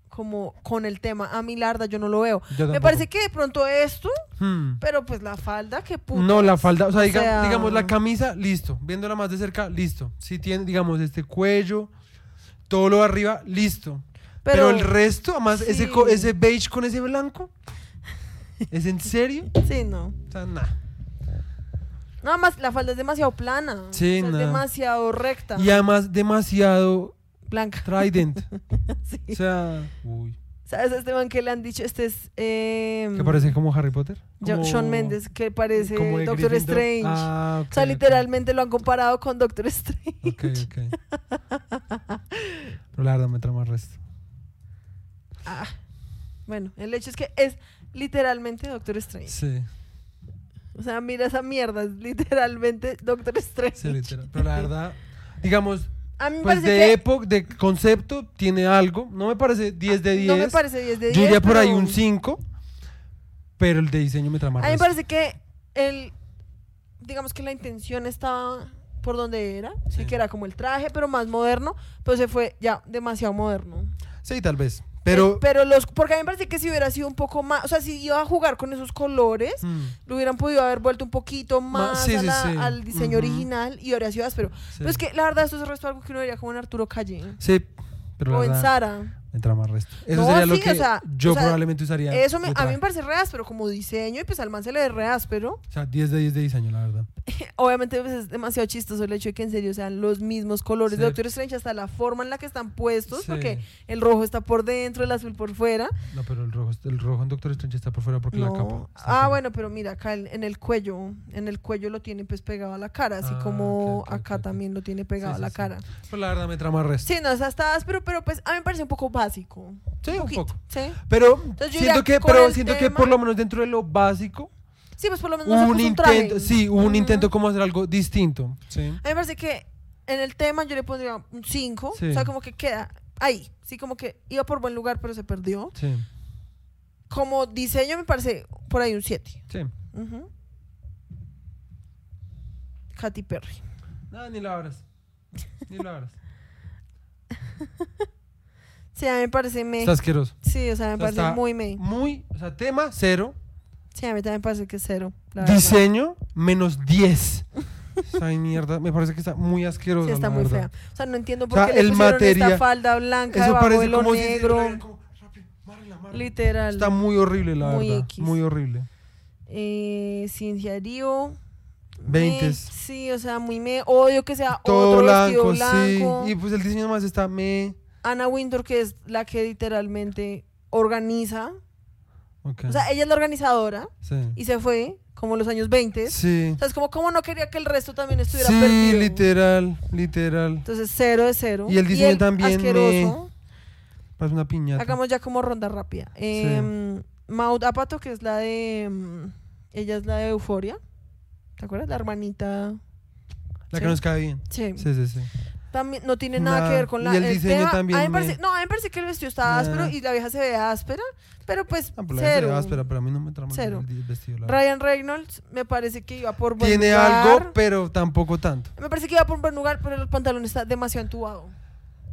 como con el tema. A mí, Larda, yo no lo veo. Me parece que de pronto esto, Hmm. pero pues la falda, qué puta. No, la falda, o sea, O diga- sea- digamos, la camisa, listo. Viéndola más de cerca, listo. Si tiene, digamos, este cuello, todo lo de arriba, listo. Pero, el resto, además, Sí. ese beige con ese blanco, ¿es en serio? Sí, no. O sea, nada. Nada más, la falda es demasiado plana. Sí, O sea, es demasiado recta. Y además, demasiado Blanca. trident. (laughs) Sí. O sea, uy. ¿Sabes a este man que le han dicho? Este es. Eh, ¿Que parece como Harry Potter? Como- Shawn Mendes, que parece Doctor Gryffindor. Strange. Ah, ok, o sea, literalmente lo han comparado con Doctor Strange. Ok, ok. (laughs) Pero la verdad me trama el resto. Ah, bueno, el hecho es que es literalmente Doctor Strange. Sí, O sea, mira esa mierda, es literalmente Doctor Strange. sí, literal. Pero la verdad, digamos, A mí me pues parece de que época, de concepto, tiene algo. No me parece 10 de 10. no me parece 10 de 10. Yo iría por ahí un 5. Pero el de diseño me trama A mí me parece que el digamos que la intención estaba por donde era, sí. Sí. que era como el traje, pero más moderno, pero se fue ya demasiado moderno. Sí, tal vez. Pero. Eh, pero los porque a mí me parece que si hubiera sido un poco más, o sea, si iba a jugar con esos colores, mm, lo hubieran podido haber vuelto un poquito más sí, a sí, la- sí. al diseño original y habría sido áspero. Pero es que la verdad esto es el resto de algo que uno vería como en Arturo Calle Sí, pero o en Sara. Me trama resto. Eso No, sería lo sí, que o sea, yo o sea, probablemente usaría. Eso me- a mí me parece re áspero como diseño y pues al man se le ve re áspero. O sea, 10 de 10 de diseño, la verdad. (laughs) Obviamente pues, es demasiado chistoso el hecho de que en serio sean los mismos colores de. Doctor Strange hasta la forma en la que están puestos, Sí. porque el rojo está por dentro, el azul por fuera. No, pero el rojo, el rojo en Doctor Strange está por fuera porque la capa. Ah, bueno, pero mira, acá en, en el cuello, en el cuello lo tiene pues pegado a la cara, así Ah, como acá también lo tiene pegado a la cara. Pero la verdad me trama resto. Sí, no, o sea, está áspero, pero pues a mí me parece un poco básico. Sí, un poco. ¿sí? Pero Entonces, siento que, pero siento que por lo menos dentro de lo básico Sí, pues por lo menos hubo un traje. intento, sí, hubo un intento como hacer algo distinto. Sí. A mí me parece que en el tema yo le pondría un 5. Sí. O sea, como que queda ahí. Sí, como que iba por buen lugar, pero se perdió. Sí. Como diseño me parece por ahí un 7. Sí. Katy Perry. No, ni la abras. Ni la abras. (laughs) Sí, a mí me parece me. Está asqueroso. Sí, o sea, me O sea, parece está muy me. Muy, o sea, tema cero, Sí, a mí también me parece que es cero. la verdad. diseño menos 10. Esa mierda, me parece que está muy asqueroso. Sí, está muy fea. O sea, no entiendo por O sea, qué le pusieron material- esta falda blanca Eso debajo de parece como si- negro. como, rápido, márrela, márrela. Literal. Está muy horrible, la Muy verdad. X. Muy horrible. Eh, Ciencia Dio. Veintes. Sí, o sea, muy me. Odio que sea Todo otro blanco, vestido blanco. sí. Y pues el diseño más está me. Ana Wintour, que es la que literalmente organiza. Ok. O sea, ella es la organizadora sí. y se fue como en los años 20. Sí. O sea, es como, como no quería que el resto también estuviera Sí, perdido. literal, literal. Entonces, cero de cero. Y el diseño también Asqueroso. Parece una piñata. Hagamos ya como ronda rápida. Eh, Maud Apato, que es la de. mm, Ella es la de Euforia. ¿Te acuerdas? La hermanita. La Sí. que nos cae bien. Sí. Sí, sí, sí. También no tiene nada Nada. que ver con la. Y el diseño tema. también A mí me parece, no, a mí me parece que el vestido está Nah. áspero y la vieja se ve áspera, pero pues Ah, pues la cero. cero. áspera, pero a mí no me trama Cero. el vestido. la. Ryan Reynolds me parece que iba por buen Tiene lugar. algo, pero tampoco tanto. Me parece que iba por un buen lugar, pero el pantalón está demasiado entubado.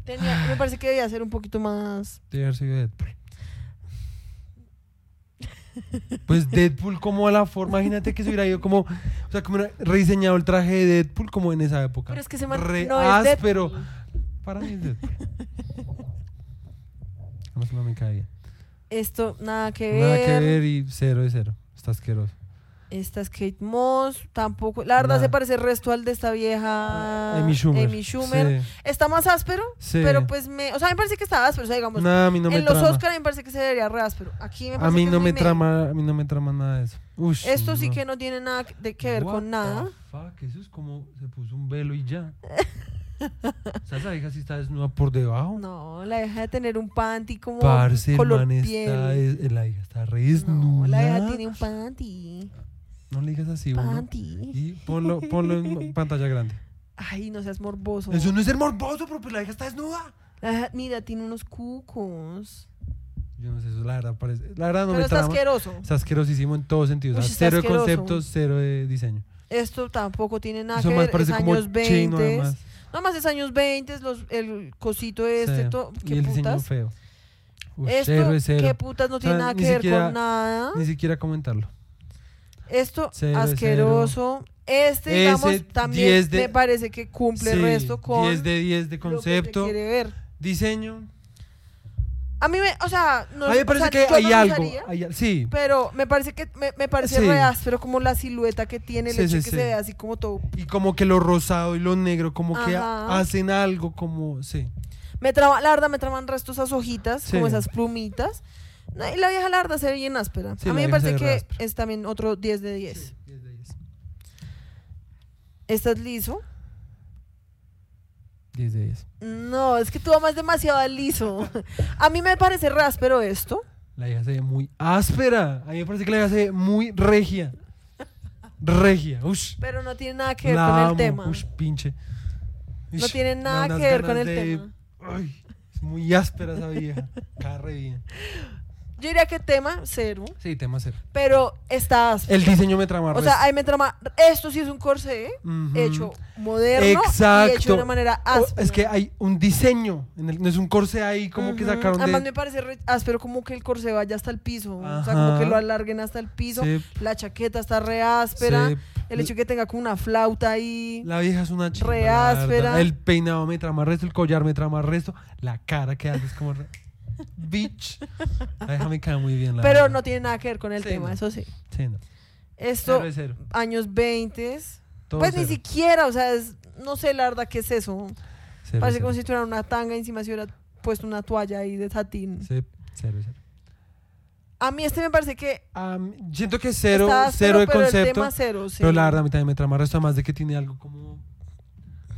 Tenía- me parece que debía ser un poquito más. Debe haber sido Deadpool. Pues Deadpool como a la forma, imagínate que se hubiera ido como, o sea, como rediseñado el traje de Deadpool como en esa época. Pero es que se man- Re no es áspero. Para mí es Deadpool. Además no me bien. Esto nada que ver. Nada que ver y cero de cero. Está asqueroso. Esta es Kate Moss, tampoco. La verdad se parece el resto al de esta vieja Amy Schumer. Amy Schumer. Sí, Está más áspero, sí. pero pues me, o sea, me parece que está áspero, o sea, digamos, Nada, a mí no me en los trama. Oscar me parece que se debería re áspero. Aquí me a mí que no me medio. trama, a mí no me trama nada de eso. Ush, Esto sí que no tiene nada de que ver What con the nada. fuck, Eso es como se puso un velo y ya. o sea, esa hija sí está desnuda por debajo. No, la deja de tener un panty como Parce, color man está, piel. es- la hija está re desnuda. No, la deja tiene un panty. No le digas así. Panty. Y ponlo, ponlo en (laughs) pantalla grande. Ay, no seas morboso. Eso no es ser morboso, pero pues la hija está desnuda. La deja- mira, tiene unos cucos. Yo no sé, eso la verdad parece. La verdad no Pero me está trama. asqueroso. Está asquerosísimo en todos sentidos. O sea, Uy, está cero de asqueroso. conceptos, cero de diseño. Esto tampoco tiene nada Eso que más ver. parece es como años 20. chino, además. No más es años 20, los, el cosito este, Sí. todo. Y ¿Qué el diseño putas? feo. Esto, cero de cero. ¿qué putas no O sea, tiene nada ni que ver siquiera- con nada? Ni siquiera comentarlo. Esto, Cero asqueroso. Este, Ese, digamos, también 10 de- me parece que cumple el resto con 10 de 10 de lo que se concepto. quiere ver. Diseño. A mí me, o sea, no, a mí me o parece sea, que hay no algo. usaría, hay sí. pero me parece que me, me parece Sí. re áspero como la silueta que tiene, el Sí, hecho sí, que se ve así como todo. Y como que lo rosado y lo negro, como que hacen algo como. Sí. Me trama, la verdad me traman resto esas hojitas, como esas plumitas. No, y la vieja la verdad se ve bien áspera. Sí, a mí me vieja parece que es también otro 10 de 10. 10 de 10. ¿Esta es liso? 10 de 10. No, es que tú amas demasiado al liso. (laughs) a mí me parece re áspero esto. La hija se ve muy áspera. A mí me parece que la hija se ve muy regia. Regia. Ush. Pero no tiene nada que ver La con el tema. Ush, pinche. No tiene nada que ver con el de- tema. Ay, es muy áspera esa vieja. (laughs) Cae re bien. Yo diría que tema, cero. Sí, tema cero. Pero está áspero. El diseño me trama O resto. sea, ahí me trama. Esto sí es un corsé Ujú. hecho moderno Exacto. y hecho de una manera áspera. es que hay un diseño. en el- no es un corsé ahí como que sacaron Además de. me parece re áspero como que el corsé vaya hasta el piso. O sea, como que lo alarguen hasta el piso. Sí, La chaqueta está re áspera. sí. El hecho que tenga como una flauta ahí. La vieja es una chimba. Re áspera. El peinado me trama resto, el collar me trama resto. La cara que es como. re- Bitch. Vieja me cae muy bien. La Pero verdad. no tiene nada que ver con el Sí, tema, no. eso sí. Sí, no. Esto, Cero cero. años 20. Todo Pues ni cero. siquiera, o sea, es- no sé la verdad qué es eso. Cero, Parece cero. como si tuviera una tanga y encima se hubiera puesto una toalla ahí de satín. Sí, cero, cero. A mí este me parece que siento que cero, cero de pero el concepto. tema cero, sí. Pero la verdad, a mí también me trama resto, además de que tiene algo como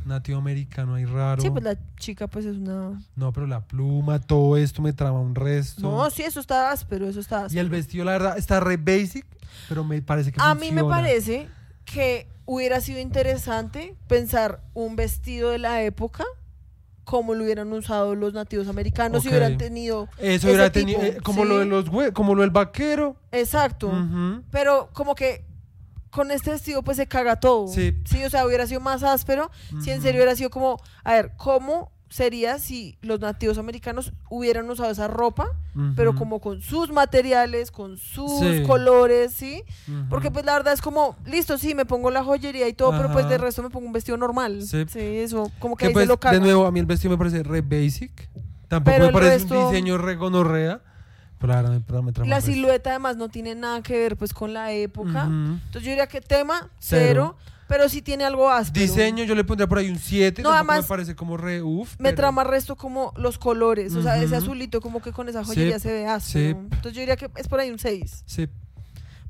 nativo americano ahí raro. Sí, pues la chica pues es una... No, pero la pluma, todo esto me trama un resto. No, sí, eso está áspero, eso está y el vestido, la verdad, está re basic, pero me parece que A mí me parece que hubiera sido interesante pensar un vestido de la época como lo hubieran usado los nativos americanos si Ok. hubieran tenido... Eso hubiera tenido, eh, como sí. lo de los como lo del vaquero. Exacto. Pero como que con este vestido pues se caga todo. Sí. o sea, hubiera sido más áspero si en serio hubiera sido como, a ver, ¿cómo sería si los nativos americanos hubieran usado esa ropa, pero como con sus materiales, con sus Sí. colores, ¿sí? Porque pues la verdad es como, listo, sí, me pongo la joyería y todo, pero pues de resto me pongo un vestido normal. Sí. Sí, eso, como que, que ahí pues, se lo caga. de nuevo, a mí el vestido me parece re basic. Tampoco Pero me parece resto- un diseño re gonorrea. Pero la pero silueta además no tiene nada que ver pues con la época. Entonces yo diría que tema, Cero. cero, pero sí tiene algo áspero. Diseño yo le pondría por ahí un 7. No, además, me parece como re uff. Me trama resto como los colores, o sea, ese azulito como que con esa joyería Sí, se ve áspero. sí. Entonces yo diría que es por ahí un 6. Sí,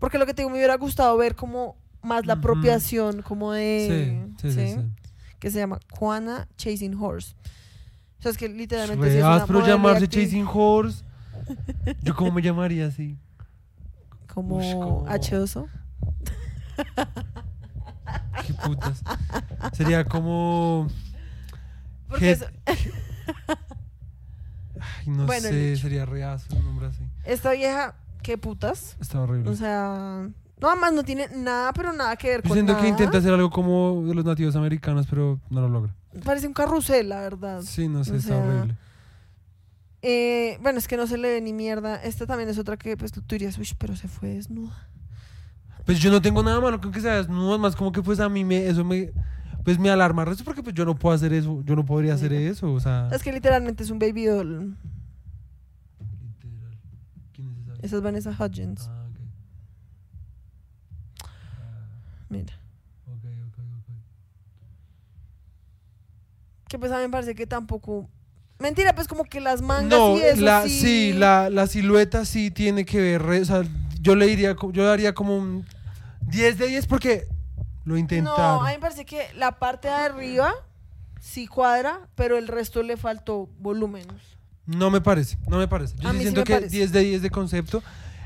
Porque lo que te digo, me hubiera gustado ver como más la apropiación como de... sí. Que se llama Juana Chasing Horse. O sea, es que literalmente Re es áspero llamarse Chasing Horse. Yo cómo me llamaría así. Como Ush, como- H-oso. Qué putas. Sería como. Porque Ay, no Bueno, sé, sería reazo un nombre así. esta vieja, qué putas. Está horrible. O sea, no, además no tiene nada, pero nada que ver Yo con siento nada. que intenta hacer algo como de los nativos americanos, pero no lo logra. Parece un carrusel, la verdad. Sí, no sé, O está horrible. Eh, bueno, es que no se le ve ni mierda. Esta también es otra que pues tú dirías, uy, pero se fue desnuda. Pues yo no tengo nada malo con que sea desnudo, más como que pues a mí me, eso me, pues me alarma resto porque pues yo no puedo hacer eso, yo no podría hacer Mira. eso, o sea. Es que literalmente es un baby doll. Literal. ¿Quién es esa? Esa es Vanessa Hudgens. Ah, ok. Mira. Ah, ok, ok, ok. Que pues a mí me parece que tampoco. Mentira, pues como que las mangas No, y eso la, sí. sí, la, la silueta sí tiene que ver, o sea, yo le diría, yo le como un 10 de 10 porque lo intentaron. No, a mí me parece que la parte de arriba sí cuadra, pero el resto le faltó volumen. No me parece, no me parece. Yo sí mí sí siento me que parece. 10 de 10 de concepto.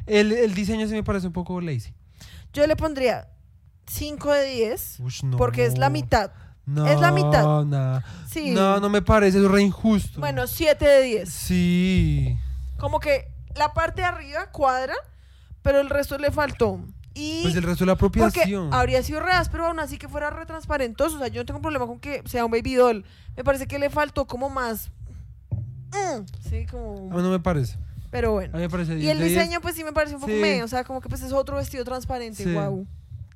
El, el diseño sí me parece un poco lazy. Yo le pondría 5 de 10 Ush, no. porque es la mitad. No, es la mitad. nah. Sí. No, no me parece, es re injusto. Bueno, 7 de 10. Sí. Como que la parte de arriba cuadra, pero el resto le faltó. Y Pues el resto de la porque apropiación. habría sido reas, pero aún así que fuera retransparentoso. O sea, yo no tengo problema con que sea un baby doll. Me parece que le faltó como más. Mm, sí, como. A mí no me parece. Pero A bueno. mí me parece 10 Y el de 10. diseño, pues sí me parece un poco Sí. me. O sea, como que pues es otro vestido transparente. Sí. Guau.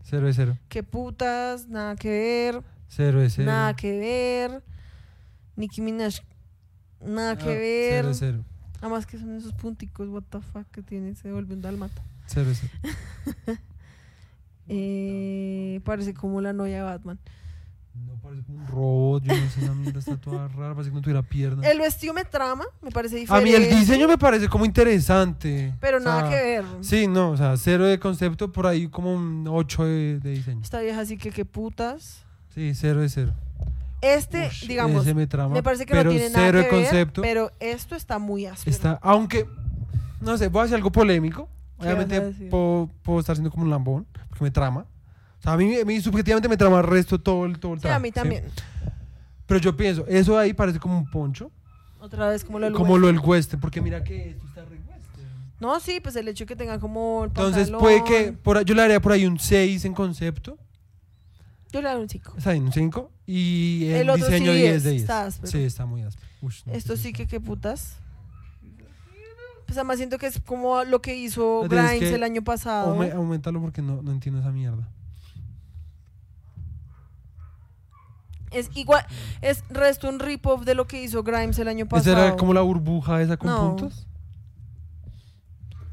Cero de cero. Qué putas, nada que ver. Cero de cero. Nada que ver. Nicki Minaj, nada Ah, que Cero ver. de cero. Además que son esos punticos, what the fuck, que tiene, se vuelve un dalmata. Cero de cero. (laughs) Eh, parece como la novia de Batman. No parece como un robot. Yo no sé, esa mierda está toda rara. Parece que no tuviera piernas. El vestido me trama, me parece A diferente. mí el diseño me parece como interesante. Pero O sea, nada que ver. Sí, no, o sea, cero de concepto, por ahí como un 8 de, de diseño. Esta vieja así que qué putas. Sí, cero de cero. Este, Ush, digamos, me, trama, me parece que no tiene nada cero que ver, concepto. pero esto está muy áspero. Está, aunque, no sé, voy a hacer algo polémico. ¿Qué vas a Obviamente puedo, puedo estar siendo como un lambón, porque me trama. O sea, a mí, a mí subjetivamente me trama el resto todo el, todo el Sí, a mí ¿sí? también. Pero yo pienso, eso de ahí parece como un poncho, Otra vez como lo del como lo del western, porque mira que esto está re. No, sí, pues el hecho de que tenga como el Entonces puede que, por, yo le daría por ahí un 6 en concepto, Yo le doy un 5. está bien, un 5, y el, El otro sí diseño 10 de 10. está áspero. Sí, está muy áspero. Ush, no, Esto sí que qué putas. Pues además siento que es como lo que hizo No, tienes Grimes que el año pasado. Aume- aumentalo porque no, no entiendo esa mierda. Es igual, es resto un rip-off de lo que hizo Grimes el año ¿Esa pasado. era como la burbuja esa con No. puntos?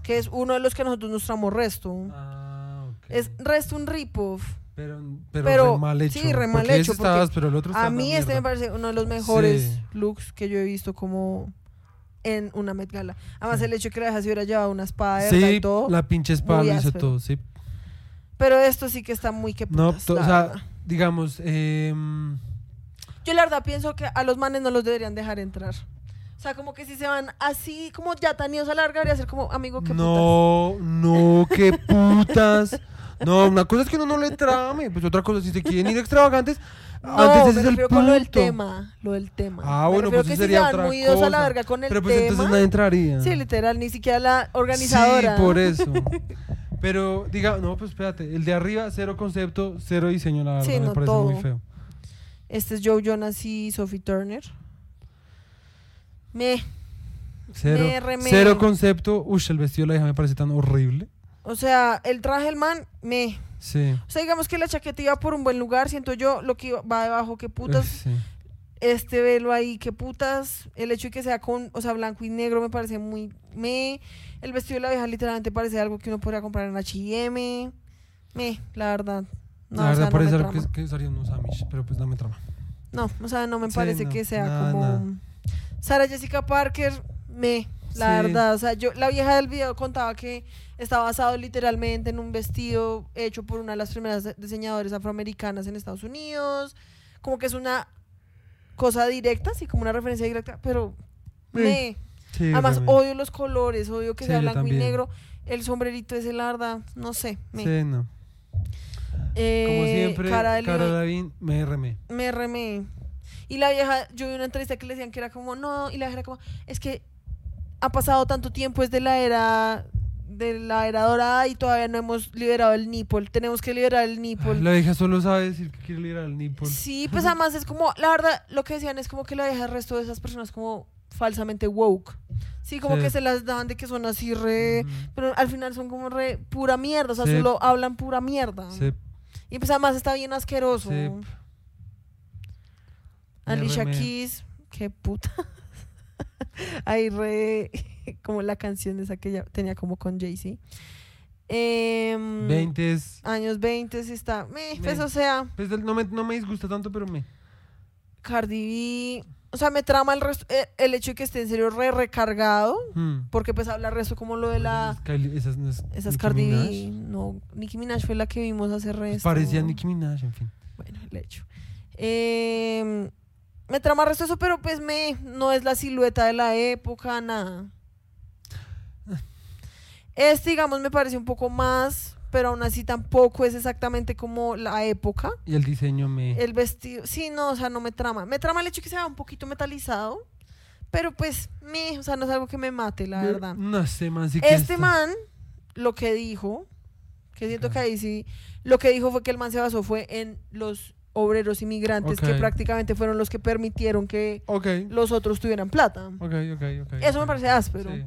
Que es uno de los que nosotros nos tramos resto. Ah, ok. Es resto un rip-off. Pero, pero, Pero- re mal hecho. sí, re mal hecho, porque pero el otro A mí este me parece uno de los mejores Sí. looks que yo he visto como en una Met Gala. Además Sí. el hecho de que la se hubiera llevado una espada de Sí, y todo. la pinche espada lo hizo todo, sí. Pero esto sí que está muy que No, putas, la o sea, digamos, em, Yo la verdad pienso que a los manes no los deberían dejar entrar. O sea, como que si se van así como ya tan idos a larga, debería ser como amigo que putas. no, no, qué putas. (laughs) No, una cosa es que uno no le trame, pues otra cosa, si se quieren ir extravagantes, No, antes ese me es el punto. con lo del tema, lo del tema. Ah, Me bueno, pues que eso si sería se van otra muy idos a la cosa. verga con el Pero pues tema. entonces nadie entraría. Sí, literal, ni siquiera la organizadora. Sí, por eso. Pero, diga, no, pues espérate, el de arriba, cero concepto, cero diseño, la verdad, Sí, me no, parece todo. muy feo. Este es Joe Jonas y Sophie Turner. Me, Cero, Me cero concepto. Uy, el vestido de la hija me parece tan horrible. O sea, el traje del man, me. Sí. O sea, digamos que la chaqueta iba por un buen lugar, siento yo, lo que iba- va debajo, qué putas. Sí. este velo ahí, qué putas. El hecho de que sea con, o sea, blanco y negro me parece muy me. El vestido de la vieja literalmente parece algo que uno podría comprar en H&M. Me, la verdad. No, la o sea, verdad no parece algo que, que usaría unos Amish, pero pues no me trama. No, o sea, no me Sí, parece no, que sea nada, como nada. Sarah Jessica Parker, me, la Sí. verdad, o sea, yo la vieja del video contaba que está basado literalmente en un vestido hecho por una de las primeras de- diseñadoras afroamericanas en Estados Unidos, como que es una cosa directa, así como una referencia directa, pero Sí. me, Sí, además odio los colores, odio que sea blanco y negro, el sombrerito ese la verdad, no sé, me. Sí, no. Eh, Como siempre, Cara Cara, Delevingne, Lavín, me remé. me remé. Y la vieja, yo vi una entrevista que le decían que era como, no, y la vieja era como, es que ha pasado tanto tiempo desde la era de la era dorada y todavía no hemos liberado el nipple. Tenemos que liberar el nipple. La vieja solo sabe decir que quiere liberar al nipple. Sí, pues además es como, la verdad, lo que decían es como que la vieja el resto de esas personas como falsamente woke. Sí, como Sí. que se las dan de que son así re... Pero al final son como re pura mierda, o sea, Sí. solo hablan pura mierda. Sí, Y pues además está bien asqueroso. Alicia. Keys, qué puta. (laughs) Ahí re... (laughs) como la canción esa que ella tenía como con Jay-Z. Em, 20 es... Años 20 sí está... meh, pues o sea... Pues no me, no me disgusta tanto, pero me... Cardi B, o sea, me trama el, resto- eh, el hecho de que esté en serio re recargado, Hmm. porque pues habla resto como lo de la... Esa es Kylie- esa no es Esa es Nicki Cardi B, no, Nicki Minaj fue la que vimos hace resto. Parecía Nicki Minaj, en fin. Bueno, el hecho. Eh, me trama resto eso, pero pues me, no es la silueta de la época, nada. Este, digamos, me parece un poco más, pero aún así tampoco es exactamente como la época. Y el diseño me... El vestido, sí, no, o sea, no me trama. Me trama el hecho que sea un poquito metalizado, pero pues, me, o sea, no es algo que me mate, la verdad. No sé, man, sí que Este está- man, lo que dijo, que siento que ahí sí, lo que dijo fue que el man se basó fue en los obreros inmigrantes que prácticamente fueron los que permitieron que los otros tuvieran plata. ok, ok, ok. Eso me parece áspero. Sí.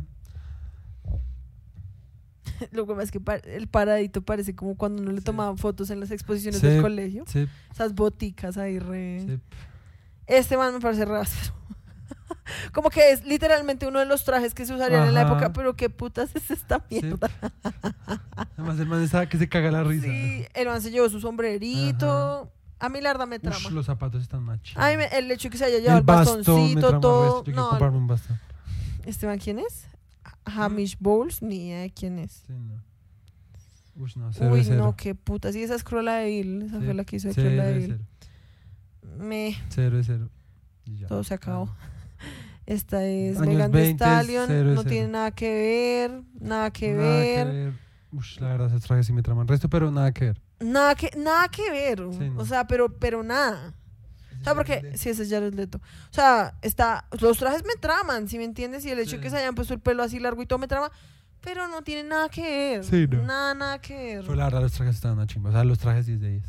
(laughs) Lo que pasa es que el paradito parece como cuando uno le Sí. tomaban fotos en las exposiciones Sí. del colegio. Esas boticas ahí re... Este man me parece re áspero. (laughs) Como que es literalmente uno de los trajes que se usarían en la época, pero qué putas es esta mierda. (laughs) Además, el man está que se caga la risa. Sí, el man se llevó su sombrerito. A mí la verdad me trama. Ush, los zapatos están machos. A mí me- el hecho que se haya llevado el el, bastoncito, trama todo. Yo No, comprarme un bastón. ¿este man quién es? Hamish Bowles, ni idea de quién es. Sí, no. Ush, no, cero Uy, cero. no, qué puta. Sí, esa es Cruella de Vil. Esa fue la que hizo de Cruella de Vil. Me, Cero de cero. Y ya. todo se acabó. Esta es Años Megan Thee 20, Stallion. cero de no tiene nada que ver. Nada que Nada ver. que ver. Ush, la verdad, esos trajes sí me traman resto, pero nada que ver. Nada que, nada que ver. Sí, no. O sea, pero, pero nada. O sea, porque sí, ese es Jared Leto. O sea, está, los trajes me traman, ¿sí me entiendes? Y el hecho Sí. de que se hayan puesto el pelo así largo y todo me trama, pero no tiene nada que ver. Sí, no. Nada, nada que ver. Pero la verdad, los trajes están una chimba. O sea, los trajes 10 de 10.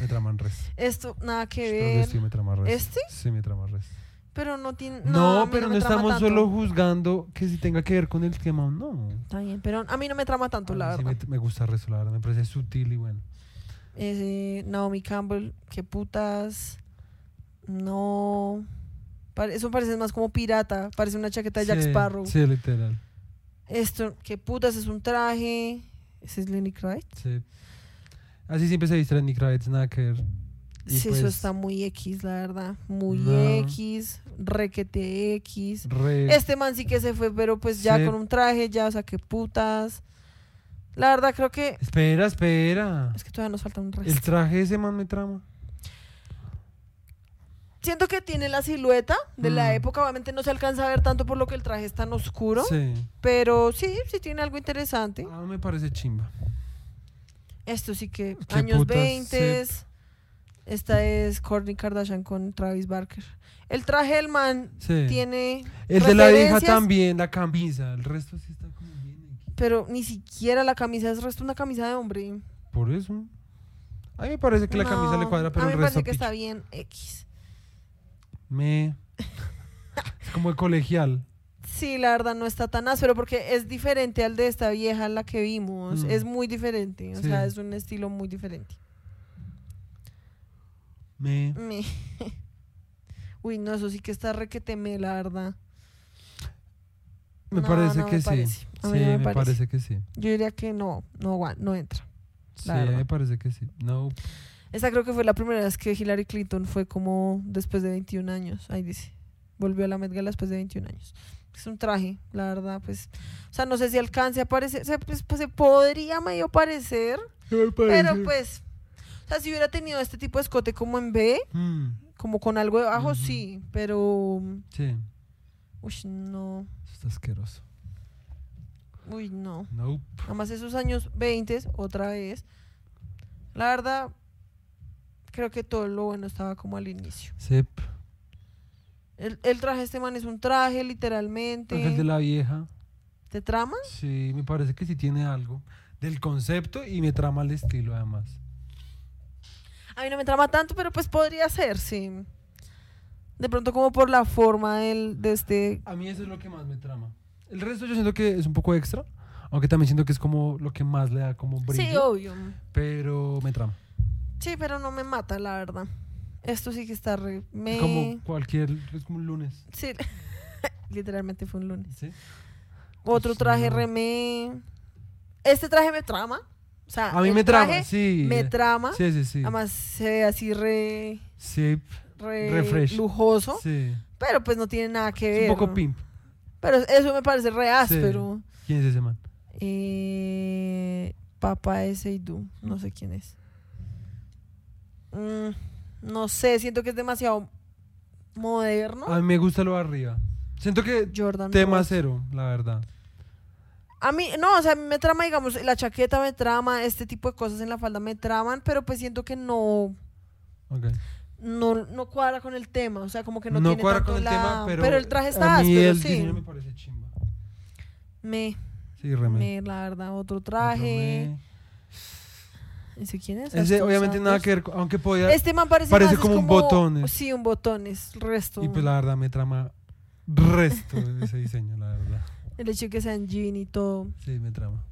Me traman resto. (laughs) Esto, nada que Pero el ver. vestido me trama resto. ¿Este? Sí, me trama resto. Pero no tiene. No, pero no, estamos tanto. solo juzgando que si tenga que ver con el tema o no. Está bien, pero a mí no me trama tanto, A la sí verdad. me, me gusta verdad. Me parece sutil y bueno. Ese Naomi Campbell, qué putas. No. Eso parece más como pirata. Parece una chaqueta de Jack Sparrow. Sí, literal. Esto, qué putas, es un traje. Ese es Lenny Kravitz. Sí. Así siempre se viste Nick Kravitz, nada que ver. Y Sí, eso pues, está muy X, la verdad. Muy No. X, requete X. re- Este man sí que se fue, pero pues ya con un traje, ya, o sea, qué putas. La verdad creo que... Espera, espera. Es que todavía nos falta un resto. El traje ese man me trama. Siento que tiene la silueta de la Mm. época. Obviamente no se alcanza a ver tanto por lo que el traje es tan oscuro. Sí. Pero sí, sí tiene algo interesante. Ah, me parece chimba. Esto sí que años putas, 20. Esta es Kourtney Kardashian con Travis Barker. El traje del man Sí. tiene... el de la vieja también, la camisa. El resto sí está como bien. X. Pero ni siquiera la camisa es resto una camisa de hombre. Por eso. A mí me parece que la camisa le cuadra, pero a mí el me resto parece que picha. está bien X. Me. es como el colegial. Sí, la verdad no está tan áspero porque es diferente al de esta vieja, la que vimos. Mm. Es muy diferente. O Sí. sea, es un estilo muy diferente. Me. Me- (laughs) Uy, no, eso sí que está requeteme, la verdad. Me No, parece no me que sí. parece. A Sí, mí no me me parece. parece que sí. Yo diría que no, no, no entra. Sí, verdad. me parece que sí. No. Esta creo que fue la primera vez que Hillary Clinton fue como después de 21 años. Ahí dice. Volvió a la Met Gala después de 21 años. Es un traje, la verdad, pues. O sea, no sé si alcance a parecer. Se, pues, pues, se podría medio parecer. Pero pues. Sea, si hubiera tenido este tipo de escote como en B, Mm, como con algo debajo, Ujú. sí. Pero. sí, Uy, no. eso está asqueroso. Uy, no. Nope. Además, esos años 20, otra vez. La verdad, creo que todo lo bueno estaba como al inicio. Sep. El, el traje de este man es un traje, El de literalmente. la vieja. ¿Te trama? Sí, me parece que sí tiene algo del concepto y me trama el estilo además. A mí no me trama tanto, pero pues podría ser, sí. De pronto como por la forma del, de este... A mí eso es lo que más me trama. El resto yo siento que es un poco extra, aunque también siento que es como lo que más le da como brillo, Sí, obvio. pero me trama. Sí, pero no me mata, la verdad. Esto sí que está re... Me... Como cualquier, es como un lunes. Sí, (laughs) literalmente fue un lunes. ¿sí? Otro Sí, traje remé. Este traje me trama. O sea, A mí me trama, sí. Me trama. Sí, sí, sí. Además se ve así re, Sí, re Refresh. lujoso. sí. Pero pues no tiene nada que Es ver. un poco ¿no? pimp. Pero eso me parece re áspero. ¿Quién es ese man? Eh, Papa Seidu. No sé quién es. Mm, no sé, siento que es demasiado moderno. A mí me gusta lo de arriba. Siento que Jordan. tema Ross. cero, la verdad. A mí, no, o sea, a mí me trama, digamos, la chaqueta me trama, este tipo de cosas en la falda me traman, pero pues siento que no, Ok. no, no cuadra con el tema, o sea, como que no, No, tiene cuadra tanto con el la- tema, pero, el traje está a mí áspero, el sí. diseño me parece chimba. Me, Sí, me, la verdad, otro traje. ¿Ese quién es? Ese obviamente nada Santos. que ver, aunque podía... Este man parece, parece más, es como un botones. Sí, un botones, el resto. y pues la verdad me trama resto ese diseño, la verdad. El hecho de que sean jean y todo. Sí, me trama.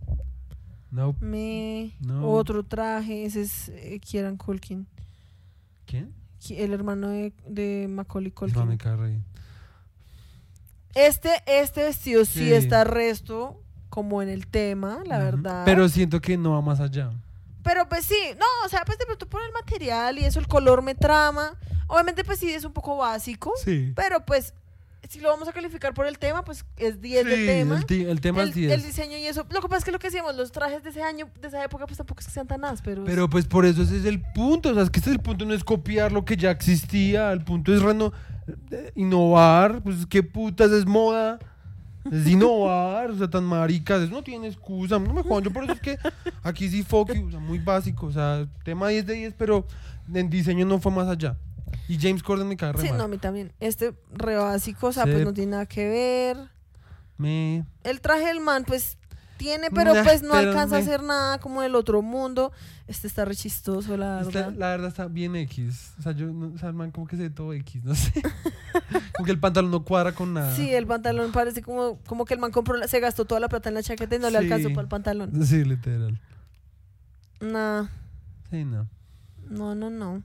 No. Me, No. otro traje, ese es eh, Kieran Culkin, ¿Quién? El hermano de, de Macaulay No, Culkin. re bien. Este, este vestido sí, Sí. está resto como en el tema, la verdad. Pero siento que no va más allá. Pero pues sí, no, o sea, pues de pronto por el material y eso, el color me trama. Obviamente pues sí es un poco básico, Sí. pero pues si lo vamos a calificar por el tema, pues es 10 Sí, de tema. El, ti- el tema el, es 10. el diseño y eso. Lo que pasa es que lo que decíamos, los trajes de ese año, de esa época, pues tampoco es que sean tan ásperos. Pero pues por eso ese es el punto. O sea, es que ese es el punto, no es copiar lo que ya existía. El punto es reno- eh, innovar. Pues qué putas es moda. Es innovar. O sea, tan maricas. Eso no tiene excusa. No me jodan. Yo por eso es que aquí sí you, O sea, muy básico. O sea, tema 10 de 10, pero en diseño no fue más allá. Y James Corden me cae re Sí, mal. no, a mí también. Este re básico, o sea, pues no tiene nada que ver. Me... El traje del man, pues tiene, pero Nah, pues no pero alcanza a me- hacer nada como del otro mundo. Este está re chistoso, la Está- verdad. la verdad está bien X. O sea, yo, no, o sea, el man como que se ve todo X, no sé. (laughs) como que el pantalón no cuadra con nada. Sí, el pantalón parece como, como que el man compró, la- se gastó toda la plata en la chaqueta y no le Sí. alcanzó para el pantalón. Sí, literal. Nah, Sí, no. no, no, no.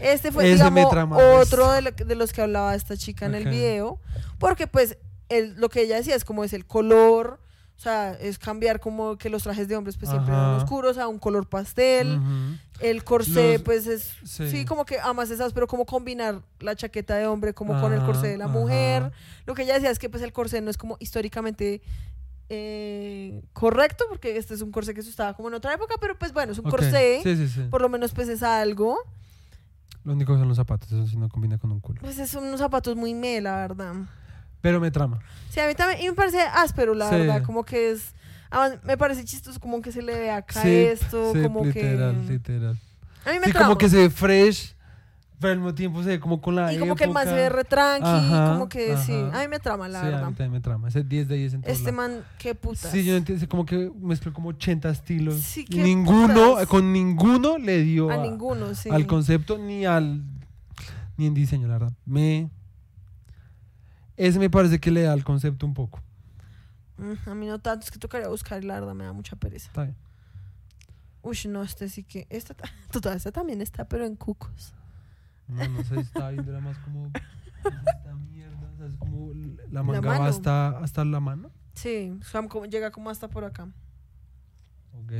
Este fue, Ese digamos, otro de, lo- de los que hablaba esta chica en el video. Porque, pues, el- lo que ella decía es como es el color. O sea, es cambiar como que los trajes de hombres pues siempre eran oscuros a un color pastel. El corsé, Los- pues es. Sí. sí. como que amas esas, pero como combinar la chaqueta de hombre como con el corsé de la ajá. mujer. Lo que ella decía es que pues el corsé no es como históricamente eh, correcto, porque este es un corsé que se usaba como en otra época, pero pues bueno, es un Ok, corsé. Sí, sí, sí. Por lo menos pues es algo. Lo único que son los zapatos, eso sí no combina con un culo. Pues es unos zapatos muy me, la verdad. Pero me trama. Sí, a mí también, y me parece áspero, la Sí. verdad, como que es... además, me parece chistoso como que se le ve acá Sí, esto, sí, como literal, que... literal. A mí me Sí, trama. como que se ve fresh, pero al mismo tiempo se ve como con la Y como que el man se ve Ajá, como que sí. A mí me trama, la sí, a verdad. mí también me trama. Ese 10 de 10 en todos Este man, qué putas. Sí, yo no entiendo, como que mezcló como 80 estilos. Sí, qué ninguno, putas. con ninguno le dio A a- ninguno, sí. al concepto ni al ni en diseño, la verdad. Me ese me parece que le da al concepto un poco. Mm, a mí no tanto, es que tocaría buscar la verdad me da mucha pereza. Está bien. Uy, no, este sí que... Esta, ta- (laughs) toda esta también está, pero en cucos. No, no sé, estaba viendo era más como esta mierda, o sea, es como la manga va mano. hasta hasta la mano. Sí, como- llega como hasta por acá. Ok.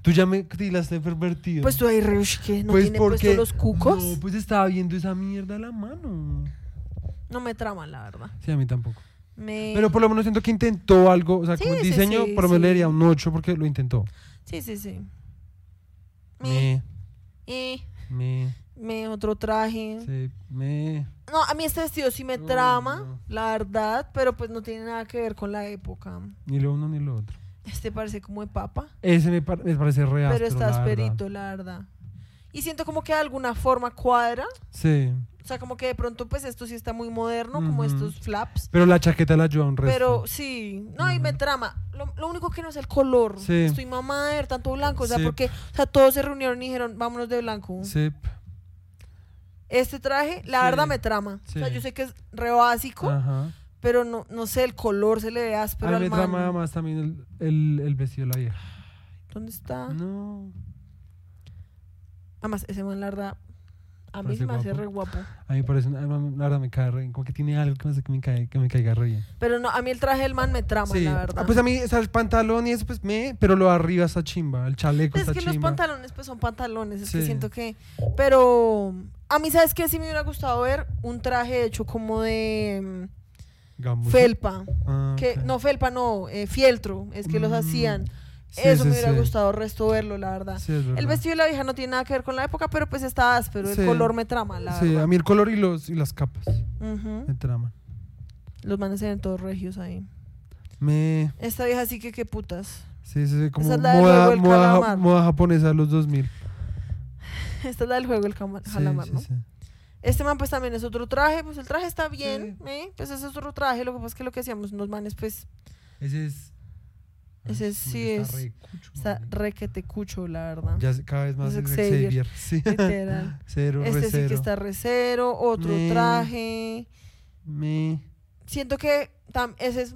Tú ya me tildaste pervertido. Pues tú ahí, Reush, que no Pues tiene porque- puesto los cucos. No, pues estaba viendo esa mierda a la mano. No me trama, la verdad. Sí, a mí tampoco. Me... Pero por lo menos siento que intentó algo, o sea, Sí, como el diseño, sí, por lo menos le daría un 8 porque lo intentó. Sí, sí, sí. Me, Me, me, me, otro traje. sí, me. No, a mí este vestido sí me trama, no. la verdad, pero pues no tiene nada que ver con la época. Ni lo uno ni lo otro. Este parece como de papa, Ese me, par- me parece real. pero está asperito, la verdad. Y siento como que de alguna forma cuadra. Sí. O sea, como que de pronto, pues esto sí está muy moderno, como estos flaps. Pero la chaqueta la ayuda un resto. Pero sí, no, y me trama. Lo, lo único que no es el color. Sí. Estoy mamá de ver tanto blanco. O sea, Sí. porque o sea, todos se reunieron y dijeron, vámonos de blanco. Sí. Este traje, la Sí. verdad, me trama. O sea, yo sé que es re básico, Ajá. pero no, no sé, el color se le ve áspero A al mí me man. trama más también el, el, el vestido de la vieja. ¿Dónde está? No. Además, ese man, la verdad, a mí Parece se me hace guapo. re guapo. A mí me parece, a mí la verdad me cae re bien. Como que tiene algo que me hace que me, cae, que me caiga re bien. Pero no, a mí el traje del man me trama, Sí. la verdad. Ah, pues a mí, o sea, el pantalón y eso, pues me, pero lo de arriba está chimba. El chaleco es está que los chimba. pantalones, pues son pantalones. Es que Sí. siento que. Pero a mí, ¿sabes qué? Sí me hubiera gustado ver un traje hecho como de mm, felpa. Ah, Que. No, felpa, no, eh, fieltro. Es que los Mm, hacían. sí, Eso sí, me hubiera sí. gustado resto verlo, la verdad. Sí, es El verdad. vestido de la vieja no tiene nada que ver con la época, pero pues está áspero. El color me trama, la Sí, verdad. a mí el color y, los, y las capas me traman. Los manes se ven todos regios ahí. Me... Esta vieja sí que qué putas. Sí, sí, sí, como Esa es la moda, moda, moda japonesa de los 2000. (laughs) Esta es la del juego, el calamar, sí, ¿no? sí. Este man pues también es otro traje, pues el traje está bien. ¿eh? Pues ese es otro traje, lo que pasa es que lo que hacíamos unos manes pues Ese es... Ese sí está es- re cucho, está requete cucho, la verdad. Ya cada vez más Es Xavier. Xavier. (laughs) Sí. Literal. (laughs) Cero, Este sí que está recero, otro Me- traje. Me... Siento que tam- ese es,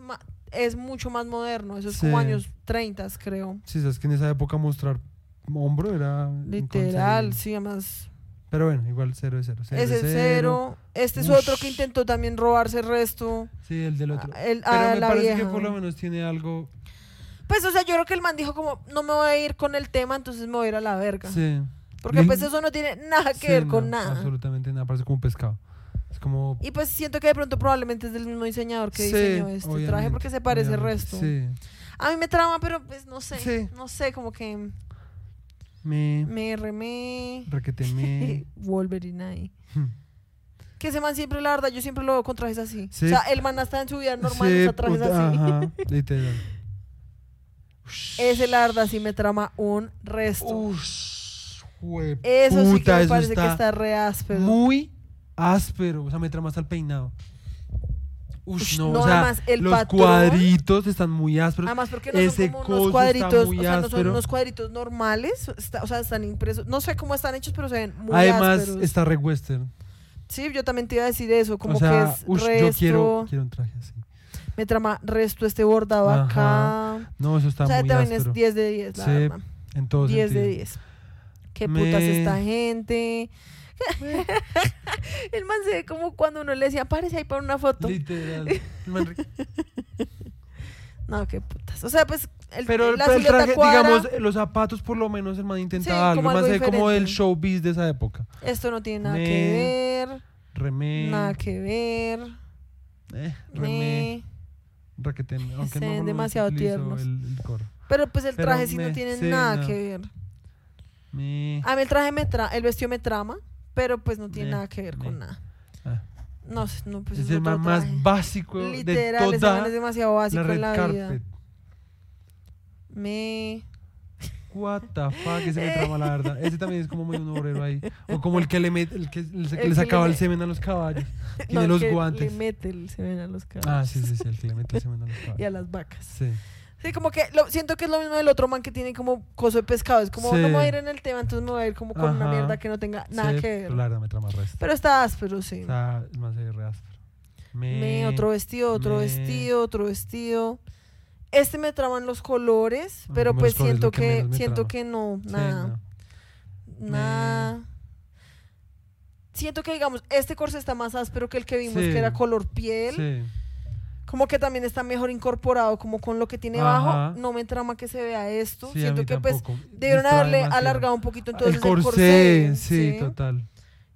es mucho más moderno, eso es como años 30, creo. Sí, sabes que en esa época mostrar hombro era... Literal, sí, además. Pero bueno, igual cero de cero. es cero. Este es otro que intentó también robarse el resto. Sí, el del otro. a- el- Pero a me la parece vieja. que por lo menos tiene algo... Pues, o sea, yo creo que el man dijo como, no me voy a ir con el tema, entonces me voy a ir a la verga. Sí. Porque pues eso no tiene nada que Sí, ver con no, nada. Absolutamente nada, parece como un pescado. Es como... Y pues siento que de pronto probablemente es del mismo diseñador que Sí, diseñó este traje porque se parece el resto. Sí. A mí me trama, pero pues no sé. No sé, como que Me... me remé. (laughs) Wolverine ahí. Hmm. Que ese man siempre, la verdad, yo siempre lo veo con trajes así. Sí. O sea, el man hasta en su vida normal Sí, trajes puta, así. Ajá, (laughs) literal. Ese, la verdad, sí me trama un resto. Ush, jue eso sí que me parece que está está re áspero. Muy áspero. O sea, me trama hasta el peinado. Ush, no, no, o sea, además, el los patrón- cuadritos están muy ásperos. Además, porque no Ese son como unos cuadritos, o sea, no son unos cuadritos normales, está- o sea, están impresos. No sé cómo están hechos, pero se ven muy Además, ásperos. está re western. Sí, yo también te iba a decir eso, como o sea, que es ush, resto, yo quiero, quiero un traje así. me trama resto este bordado Ajá, acá. No, eso está o sea, muy también áspero. es 10 de 10, la Sí, verdad. En todo 10 de sentido. 10. Qué Me- putas esta gente. (laughs) El man se ve como cuando uno le decía, párese ahí para una foto. Literal. El (laughs) man No, qué putas. O sea, pues el, Pero, la pero el traje, cuadra. digamos, los zapatos por lo menos el man intentaba Sí, algo. como Más algo de como el showbiz de esa época. Esto no tiene nada Me- que ver. Remé. Nada que ver. Eh, remé. Raquetén, aunque Se no demasiado tiernos. El, el coro. Pero pues el Pero traje sí no tiene nada que ver. Me... A mí el traje me tra el vestido me trama, pero pues no tiene nada que ver con nada. Ah. No sé, no, pues es es, el otro más traje. básico Literal, de toda es demasiado la básico red en la vida. carpet. Me... What the fuck, ese me (laughs) trama la verdad. Ese también es como muy un obrero ahí. O como el que le met- el que, el que El le que sacaba le el me- semen a los caballos. (laughs) Tiene no, los que guantes. Le mete el semen a los caballos. Ah, sí, sí, sí, el que le mete el semen a los (laughs) Y a caballos. las vacas. Sí. Sí, como que lo, siento que es lo mismo del otro man que tiene como coso de pescado. Es como, Sí. no me voy a ir en el tema, entonces me voy a ir como con una Ajá. mierda que no tenga nada Sí, que ver. Pero la verdad me trama resto. Pero está áspero, sí. O sea, el man se ve re áspero. Me... Me, otro vestido, otro me- vestido, otro vestido. Este me traman los colores, A mí pero como pues colores siento lo que que, menos me siento trama. que no, Sí, nada, no. nada. Siento que digamos, este corse está más áspero que el que vimos, Sí. que era color piel. Sí. Como que también está mejor incorporado, como con lo que tiene Ajá. abajo. No me trama que se vea esto. Sí, siento que pues debieron haberle alargado un poquito entonces el corsé, sí, total.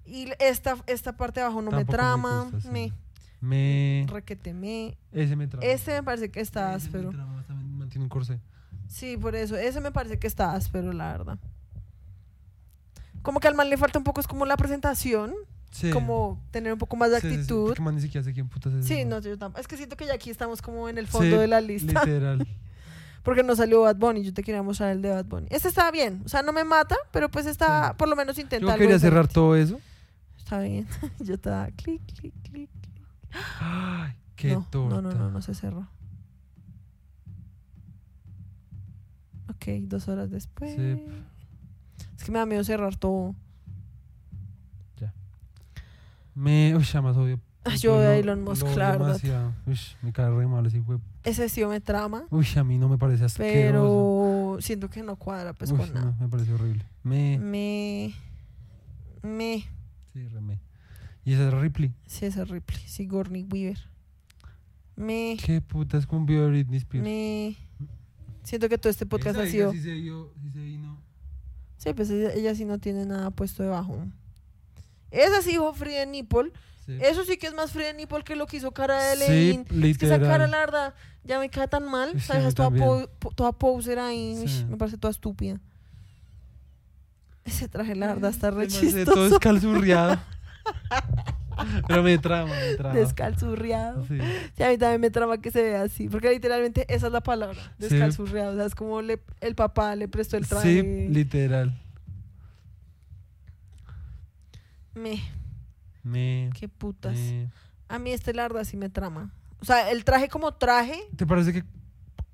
Y esta, esta parte de abajo no me Tampoco me trama. gusta. Me, Me... requete me. Ese me trama. Este me parece que está Ese me áspero. trama, también mantiene un corsé. Sí, por eso. Ese me parece que está áspero, la verdad. Como que al man le falta un poco, es como la presentación, Sí. como tener un poco más de Sí, sí, sí, actitud. porque man ni siquiera sé quién putas es. Sí, no, yo tampoco. Es que siento que ya aquí estamos como en el fondo de la lista. Literal. (laughs) Porque no salió Bad Bunny, yo te quería mostrar el de Bad Bunny. Este está bien, o sea, no me mata, pero pues está, por lo menos intenta Yo algo quería cerrar diferente. todo eso. Está bien. (laughs) yo estaba clic, clic, clic. Ay, qué no, torta. no, no, no, no se cerró. Ok, dos horas después. Sí. Es que me da miedo cerrar todo. Me, uy, ya más odio. Ah, yo odio a Elon Musk, demasiado. Uy, me cae re mal ese Ese sí me trama, Uy, a mí no me parece asqueroso. pero siento que no cuadra pues Uy, con nada. no, me parece horrible. Me, Me. Me. sí, re me. Y ese es Ripley. Sí, ese es Ripley. Sigourney Weaver. Me. Qué puta, es como un video de Britney Spears. Me. Siento que todo este podcast Esa ha sido. sí se vio- sí se vino. Sí, pues ella, ella sí no tiene nada puesto debajo. Esa sí dijo Free Nipple. Sí. Eso sí que es más Free Nipple que lo que hizo cara de Sí, Levin. Es que esa cara, la verdad, ya me cae tan mal. Sí, o sea, a mí esa es toda, po- po- toda poser ahí. Sí. Me parece toda estúpida. Ese traje, la verdad, está (laughs) re chistoso. Todo escalzurriado. (laughs) Pero me trama, me trama. Descalzurriado. Sí. Sí, a mí también me trama que se vea así. Porque literalmente esa es la palabra. Sí. Descalzurriado. O sea, es como le- el papá le prestó el Sí, traje. literal. Me, Me, qué putas. me- A mí este, la verdad, sí me trama. O sea, el traje como traje, ¿Te parece que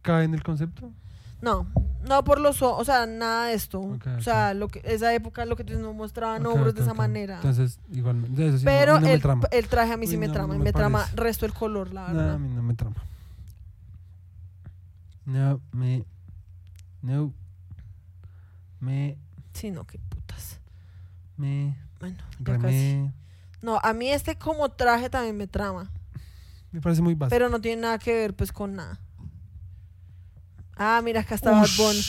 cae en el concepto? no. No por los ojos, o sea, nada de esto. O sea, lo que, esa época lo que tú no mostraban Ok, hombros de esa manera. Entonces, igual, no- eso sí no- Pero no, me el, trama. el traje a mí sí Uy, me no, trama. no me me trama resto el color, la No, verdad. a mí no me trama. No, me. No. Me. Sí, no, qué putas. Me. Bueno, ya casi. Remé. No, a mí este como traje también me trama. Me parece muy básico. Pero no tiene nada que ver pues con nada. Ah, mira, acá está Bad Bunny.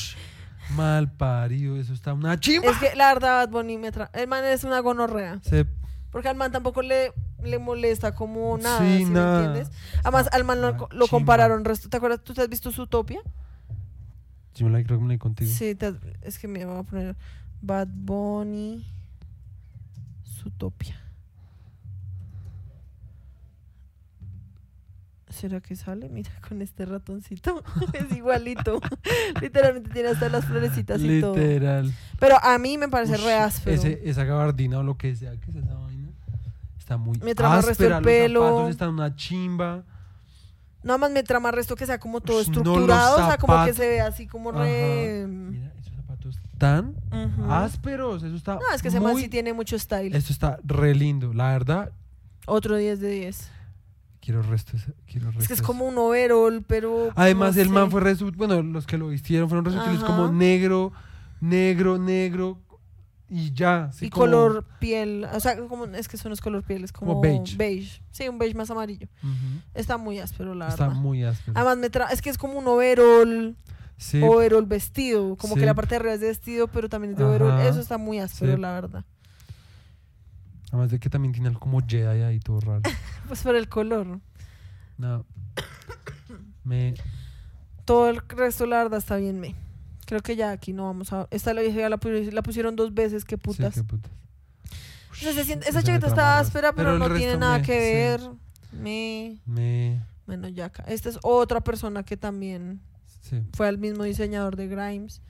Mal parido, eso está una chimba. Es que la verdad Bad Bunny me trama. El man es una gonorrea. Se- Porque al man tampoco le, le molesta como nada, Sí, ¿sí me nada. entiendes? Además, al man lo, compararon. resto- ¿Te acuerdas? ¿Tú te has visto Zootopia? Yo me la creo que me la contigo. Sí, te has- es que me voy a poner Bad Bunny Zootopia. ¿Será que sale? Mira, con este ratoncito. (laughs) es igualito. (laughs) Literalmente tiene hasta las florecitas y todo. Literal. Pero a mí me parece Ush, re áspero. ese- esa gabardina o lo que sea que es esa vaina. Está muy Me trama el áspera. pelo. Los zapatos están una chimba. Nada más me trama resto que sea como todo Ush, no, los estructurado. o sea, como que se ve así como re. Mira, Ujú. ásperos. Eso está No, es que ese man muy- sí tiene mucho style. Esto está re lindo. La verdad, Otro 10 de 10. quiero restos. Quiero Es que es restos. como un overall, pero. Además, no el man fue resu- Bueno, los que lo vistieron fueron resútiles Ajá. como negro, negro, negro y ya. y como- color piel, o sea, como, es que eso no es color piel, es como, Como beige. Sí, un beige más amarillo. Está muy áspero, la Está verdad. muy áspero. Además, me tra- es que es como un overall, Sí, overall vestido, como Sí. que la parte de arriba es de vestido, pero también es de Ajá. Eso está muy áspero, Sí. la verdad. además de que también tiene algo como Jedi ahí todo raro. (laughs) Pues por el color. No. Me. Todo el resto, la verdad, está bien me. Creo que ya aquí no vamos a... Esta la vieja ya la, pu- la pusieron dos veces, qué putas. Sí, qué esa chaqueta está áspera, pero, no tiene nada me- que sí. ver. Me... Me. Bueno, ya acá. Esta es otra persona que también Sí. fue al mismo diseñador de Grimes.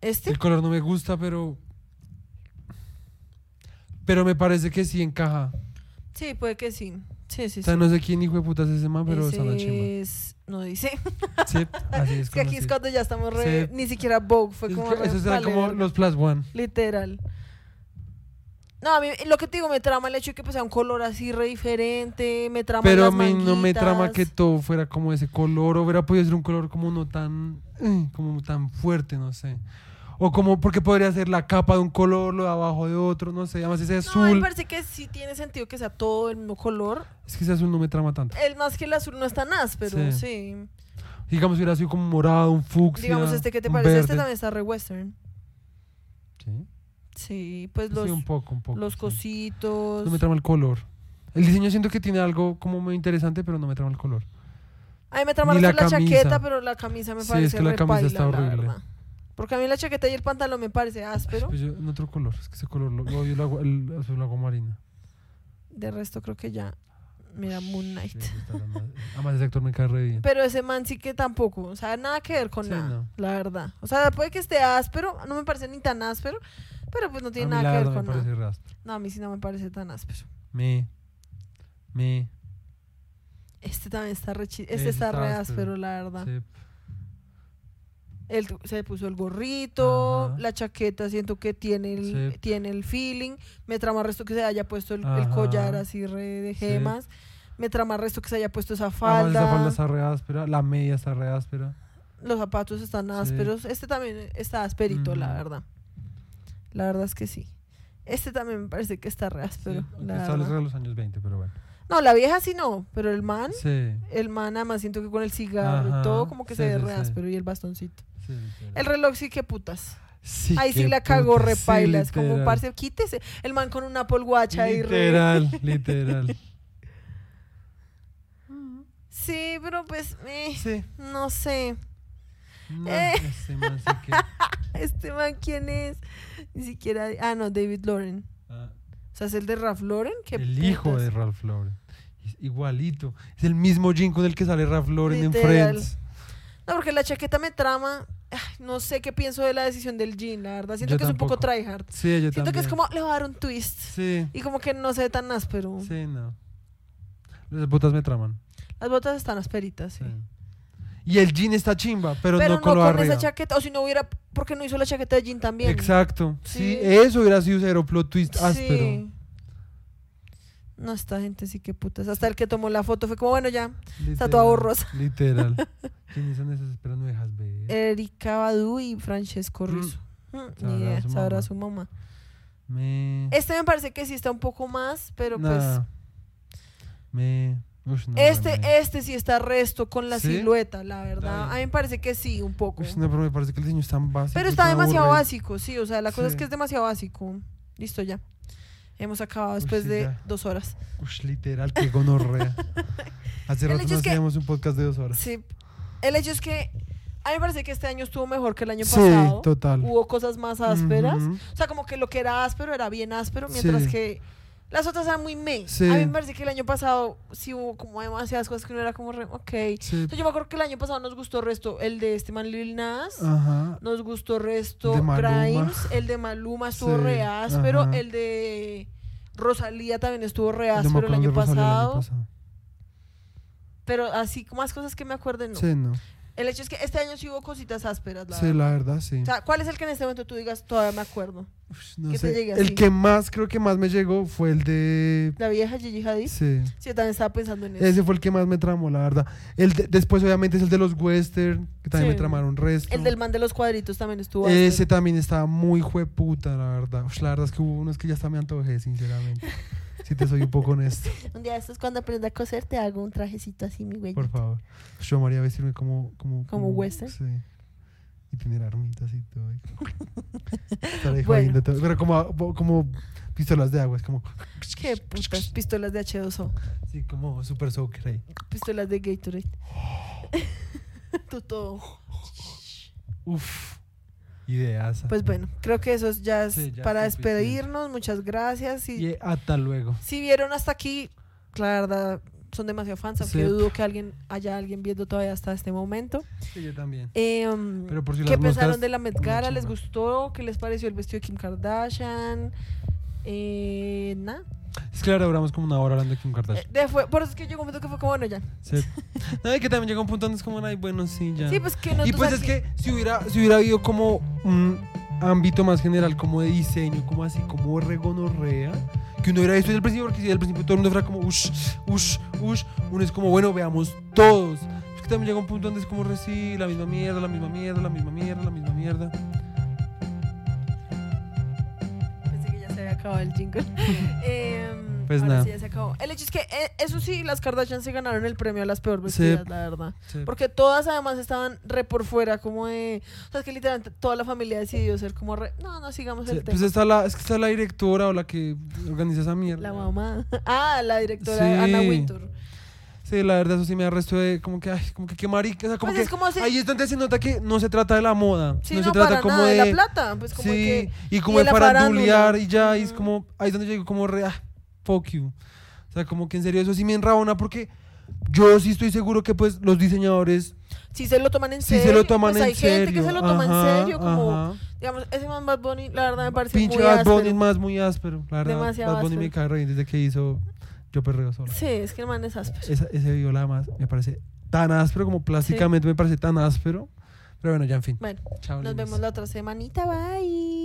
Este, El color no me gusta, pero. Pero me parece que sí encaja. sí, puede que sí. Sí, sí, O sea, sí. no sé quién hijo de putas es ese man, pero Ese está una chimba. es- No dice. (laughs) Sí, así es. Es que aquí es cuando ya estamos re... Ni siquiera Vogue fue Es como eran vale como los plus one. Literal. No, a mí lo que te digo, me trama el hecho de que pues, sea un color así re diferente, me trama Pero a las mí no me trama que todo fuera como ese color, o hubiera podido ser un color como no tan, eh, como tan fuerte, no sé. O como, porque podría ser la capa de un color, lo de abajo de otro, no sé. Además ese No, a mí me parece que sí tiene sentido que sea todo el mismo color. es que ese azul no me trama tanto. El más que el azul no es tan áspero, Sí. sí. Digamos hubiera sido como morado, un fucsia, Digamos, este que te un parece, este verde. también está re western. Sí, pues sí, los, un poco, un poco. los sí. cositos. No me trama el color. El diseño siento que tiene algo como muy interesante, pero no me trama el color. A mí me trama la, la camisa. chaqueta, pero la camisa me Sí, parece es que la camisa paila, está horrible. Porque a mí la chaqueta y el pantalón me parece áspero. Pues yo- en otro color, es que ese color lo, lo odio el, marina. De resto creo que ya Mira, Moon Knight. Sí, Además, ese actor me cae re bien. Pero ese man sí que tampoco, o sea, nada que ver con Sí, nada, no. la verdad. O sea, puede que esté áspero, no me parece ni tan áspero, pero pues no tiene nada que ver con nada. rastro. No, a mí sí no me parece tan áspero. Me. Me. Este también está re chi- Este está está re áspero. áspero, la verdad. Sí. Él tu- se puso el gorrito, Ajá. la chaqueta, siento que tiene el, Sí. tiene el feeling. Me trama resto que se haya puesto el, el Ajá. collar así re de Sí. gemas. Me trama resto que se haya puesto esa Además, falda. esa falda está re áspera. La media está re áspera. Los zapatos están Sí. ásperos. Este también está asperito, la Ujú. verdad. La verdad es que sí. Este también me parece que está re áspero. Sí, la de los años 20, pero bueno. No, la vieja sí no, pero el man, Sí. el man además siento que con el cigarro y todo como que sí, se ve re áspero y el bastoncito. El reloj sí que putas. Sí, Ahí sí la cagó repaila. es como, parce, quítese. El man con un Apple Watch ahí re- Literal, (laughs) literal. Sí, pero pues, eh, Sí. no sé. Eh. ese man sí que. Este man, ¿quién es? Ni siquiera. Ah, no, David Lauren. Ah, O sea, es el de Ralph Lauren. ¿Qué el hijo de Ralph Lauren. Es igualito. Es el mismo jean con el que sale Ralph Lauren en. Friends. No, porque la chaqueta me trama. Ay, no sé qué pienso de la decisión del jean, la verdad. Siento Yo que es un poco tryhard. Sí, yo Siento también. que es como, le voy a dar un twist. Sí, Y como que no se ve tan áspero. sí, no. Las botas me traman. Las botas están asperitas, sí. Sí. Y el jean está chimba, pero, Pero no con lo con arriba. esa chaqueta. O si no hubiera. ¿Por qué no hizo la chaqueta de jean también? Exacto. Sí. Sí. eso hubiera sido cero plot twist Sí. áspero. No, esta gente sí que putas. Hasta el que tomó la foto fue como, bueno, ya. Literal, toda borrosa. Literal. (laughs) ¿Quiénes son esos? Pero no dejas ver. Erika Badu y Francesco Rizzo. Mm, Sabrá Ni idea, su sabrá mamá. su mamá. Me. Este me parece que sí está un poco más, pero pues. Me. Ush, no, Este, me- este sí está resto con la ¿Sí? silueta, la verdad. A mí me parece que sí, un poco. Ush, no, pero me parece que el diseño es tan básico. Pero está demasiado básico, sí. O sea, la cosa es que es demasiado básico. Listo, ya. Hemos acabado después sí, de ya. dos horas. Ush, literal, que gonorrea. (laughs) Hace rato no que- hacíamos un podcast de dos horas. Sí. El hecho es que a mí me parece que este año estuvo mejor que el año Sí, pasado. total. Hubo cosas más ásperas. O sea, como que lo que era áspero era bien áspero, mientras Sí. que las otras eran muy me. Sí. A mí me parece que el año pasado sí hubo como demasiadas cosas que no era como re, ok. Sí. Entonces yo me acuerdo que el año pasado nos gustó resto el de este man Lil Nas. Ajá. Nos gustó resto. Grimes, el de Maluma estuvo Sí, re áspero, ajá. el de Rosalía también estuvo re áspero el año el pasado, pasado. pero así más cosas que me acuerden no. Sí, no. El hecho es que este año sí hubo cositas ásperas, la Sí, verdad. la verdad, sí. O sea, ¿cuál es el que en este momento tú digas todavía me acuerdo? No que te sé. llegue El así. que más, creo que más me llegó fue el de. La vieja Gigi Hadid. Sí. Sí, yo también estaba pensando en eso. Ese fue el que más me tramó, la verdad. El de- después, obviamente, es el de los western, que también Sí. me tramaron resto. El del man de los cuadritos también estuvo Ese también estaba muy jueputa, la verdad. La verdad es que hubo unos que ya hasta me antojé, sinceramente. (laughs) si te soy un poco honesto, (laughs) Un día estos cuando aprenda a coser te hago un trajecito así, mi güey. por favor. Yo María vestirme como... Como, ¿Como western? Sí. Y tener armitas y todo. (laughs) Estar ahí Bueno. todo. Pero como, como pistolas de agua, es como... (laughs) Qué putas, pistolas de H2O, Sí, como super soaker ahí. pistolas de Gatorade. (gasps) Tú todo. Uf. Ideas. Pues bueno, creo que eso es ya es Sí, ya para despedirnos. Muchas gracias. Y Y hasta luego. si vieron hasta aquí, la verdad, son demasiado fans, aunque Sí. dudo que alguien haya alguien viendo todavía hasta este momento. Sí, yo también. Em, Pero por si ¿Qué pensaron de la Met Gala? ¿Les gustó? ¿Qué les pareció el vestido de Kim Kardashian? Eh, nada. Es que ahora duramos como una hora hablando de Kim Eh, Kardashian. de- fue- por eso es que llegó un momento que fue como, bueno, ya. Sí. No, y que también llega un punto donde es como, ay, bueno, sí, ya. Sí, pues que no y pues es que si hubiera, si hubiera habido como un ámbito más general, como de diseño, como así, como regonorrea, que uno hubiera visto desde el principio, porque si al principio todo el mundo fuera como, ush, ush, ush, uno es como, bueno, veamos todos. Es que también llega un punto donde es como, re, sí, la misma mierda, la misma mierda, la misma mierda, la misma mierda. Acabado el jingle. (laughs) Em, Pues ahora nada. sí ya se acabó. El hecho es que, eh, eso sí, las Kardashian se ganaron el premio a las peor vestidas, la verdad. Sí. Porque todas además estaban re por fuera, como de. O sea, es que literalmente toda la familia decidió ser como re. No, no sigamos el pues tema. está la, es que está la directora o la que organiza esa mierda. La mamá. (laughs) Ah, la directora Sí. Anna Wintour. Sí, la verdad, eso sí me da resto de como que, ay, como que qué marica. O sea, como Pues que es como si- ahí es donde se nota que no se trata de la moda. Sí, no, no, se trata para como nada de, de. la plata. Pues como sí, que. y como de farandulear y ya, y es como. Ahí es donde yo digo, como re, ah, fuck you. O sea, como que en serio eso sí me enrabona porque yo sí estoy seguro que pues los diseñadores Si se lo toman en serio. se lo toman pues en hay serio. gente que se lo toma Ajá, en serio, como, ajá. digamos, ese man Bad Bunny, la verdad me parece Pinche muy Bad áspero. Bunny más muy áspero. La verdad, Demasiado Bad Bunny me áspero. cae re bien desde que hizo Yo Perreo Solo. Sí, es que el man es áspero. Esa- ese viola más me parece tan áspero como plásticamente me parece tan áspero. Pero bueno, ya en fin. Bueno, Chao, nos vemos la otra semanita, bye.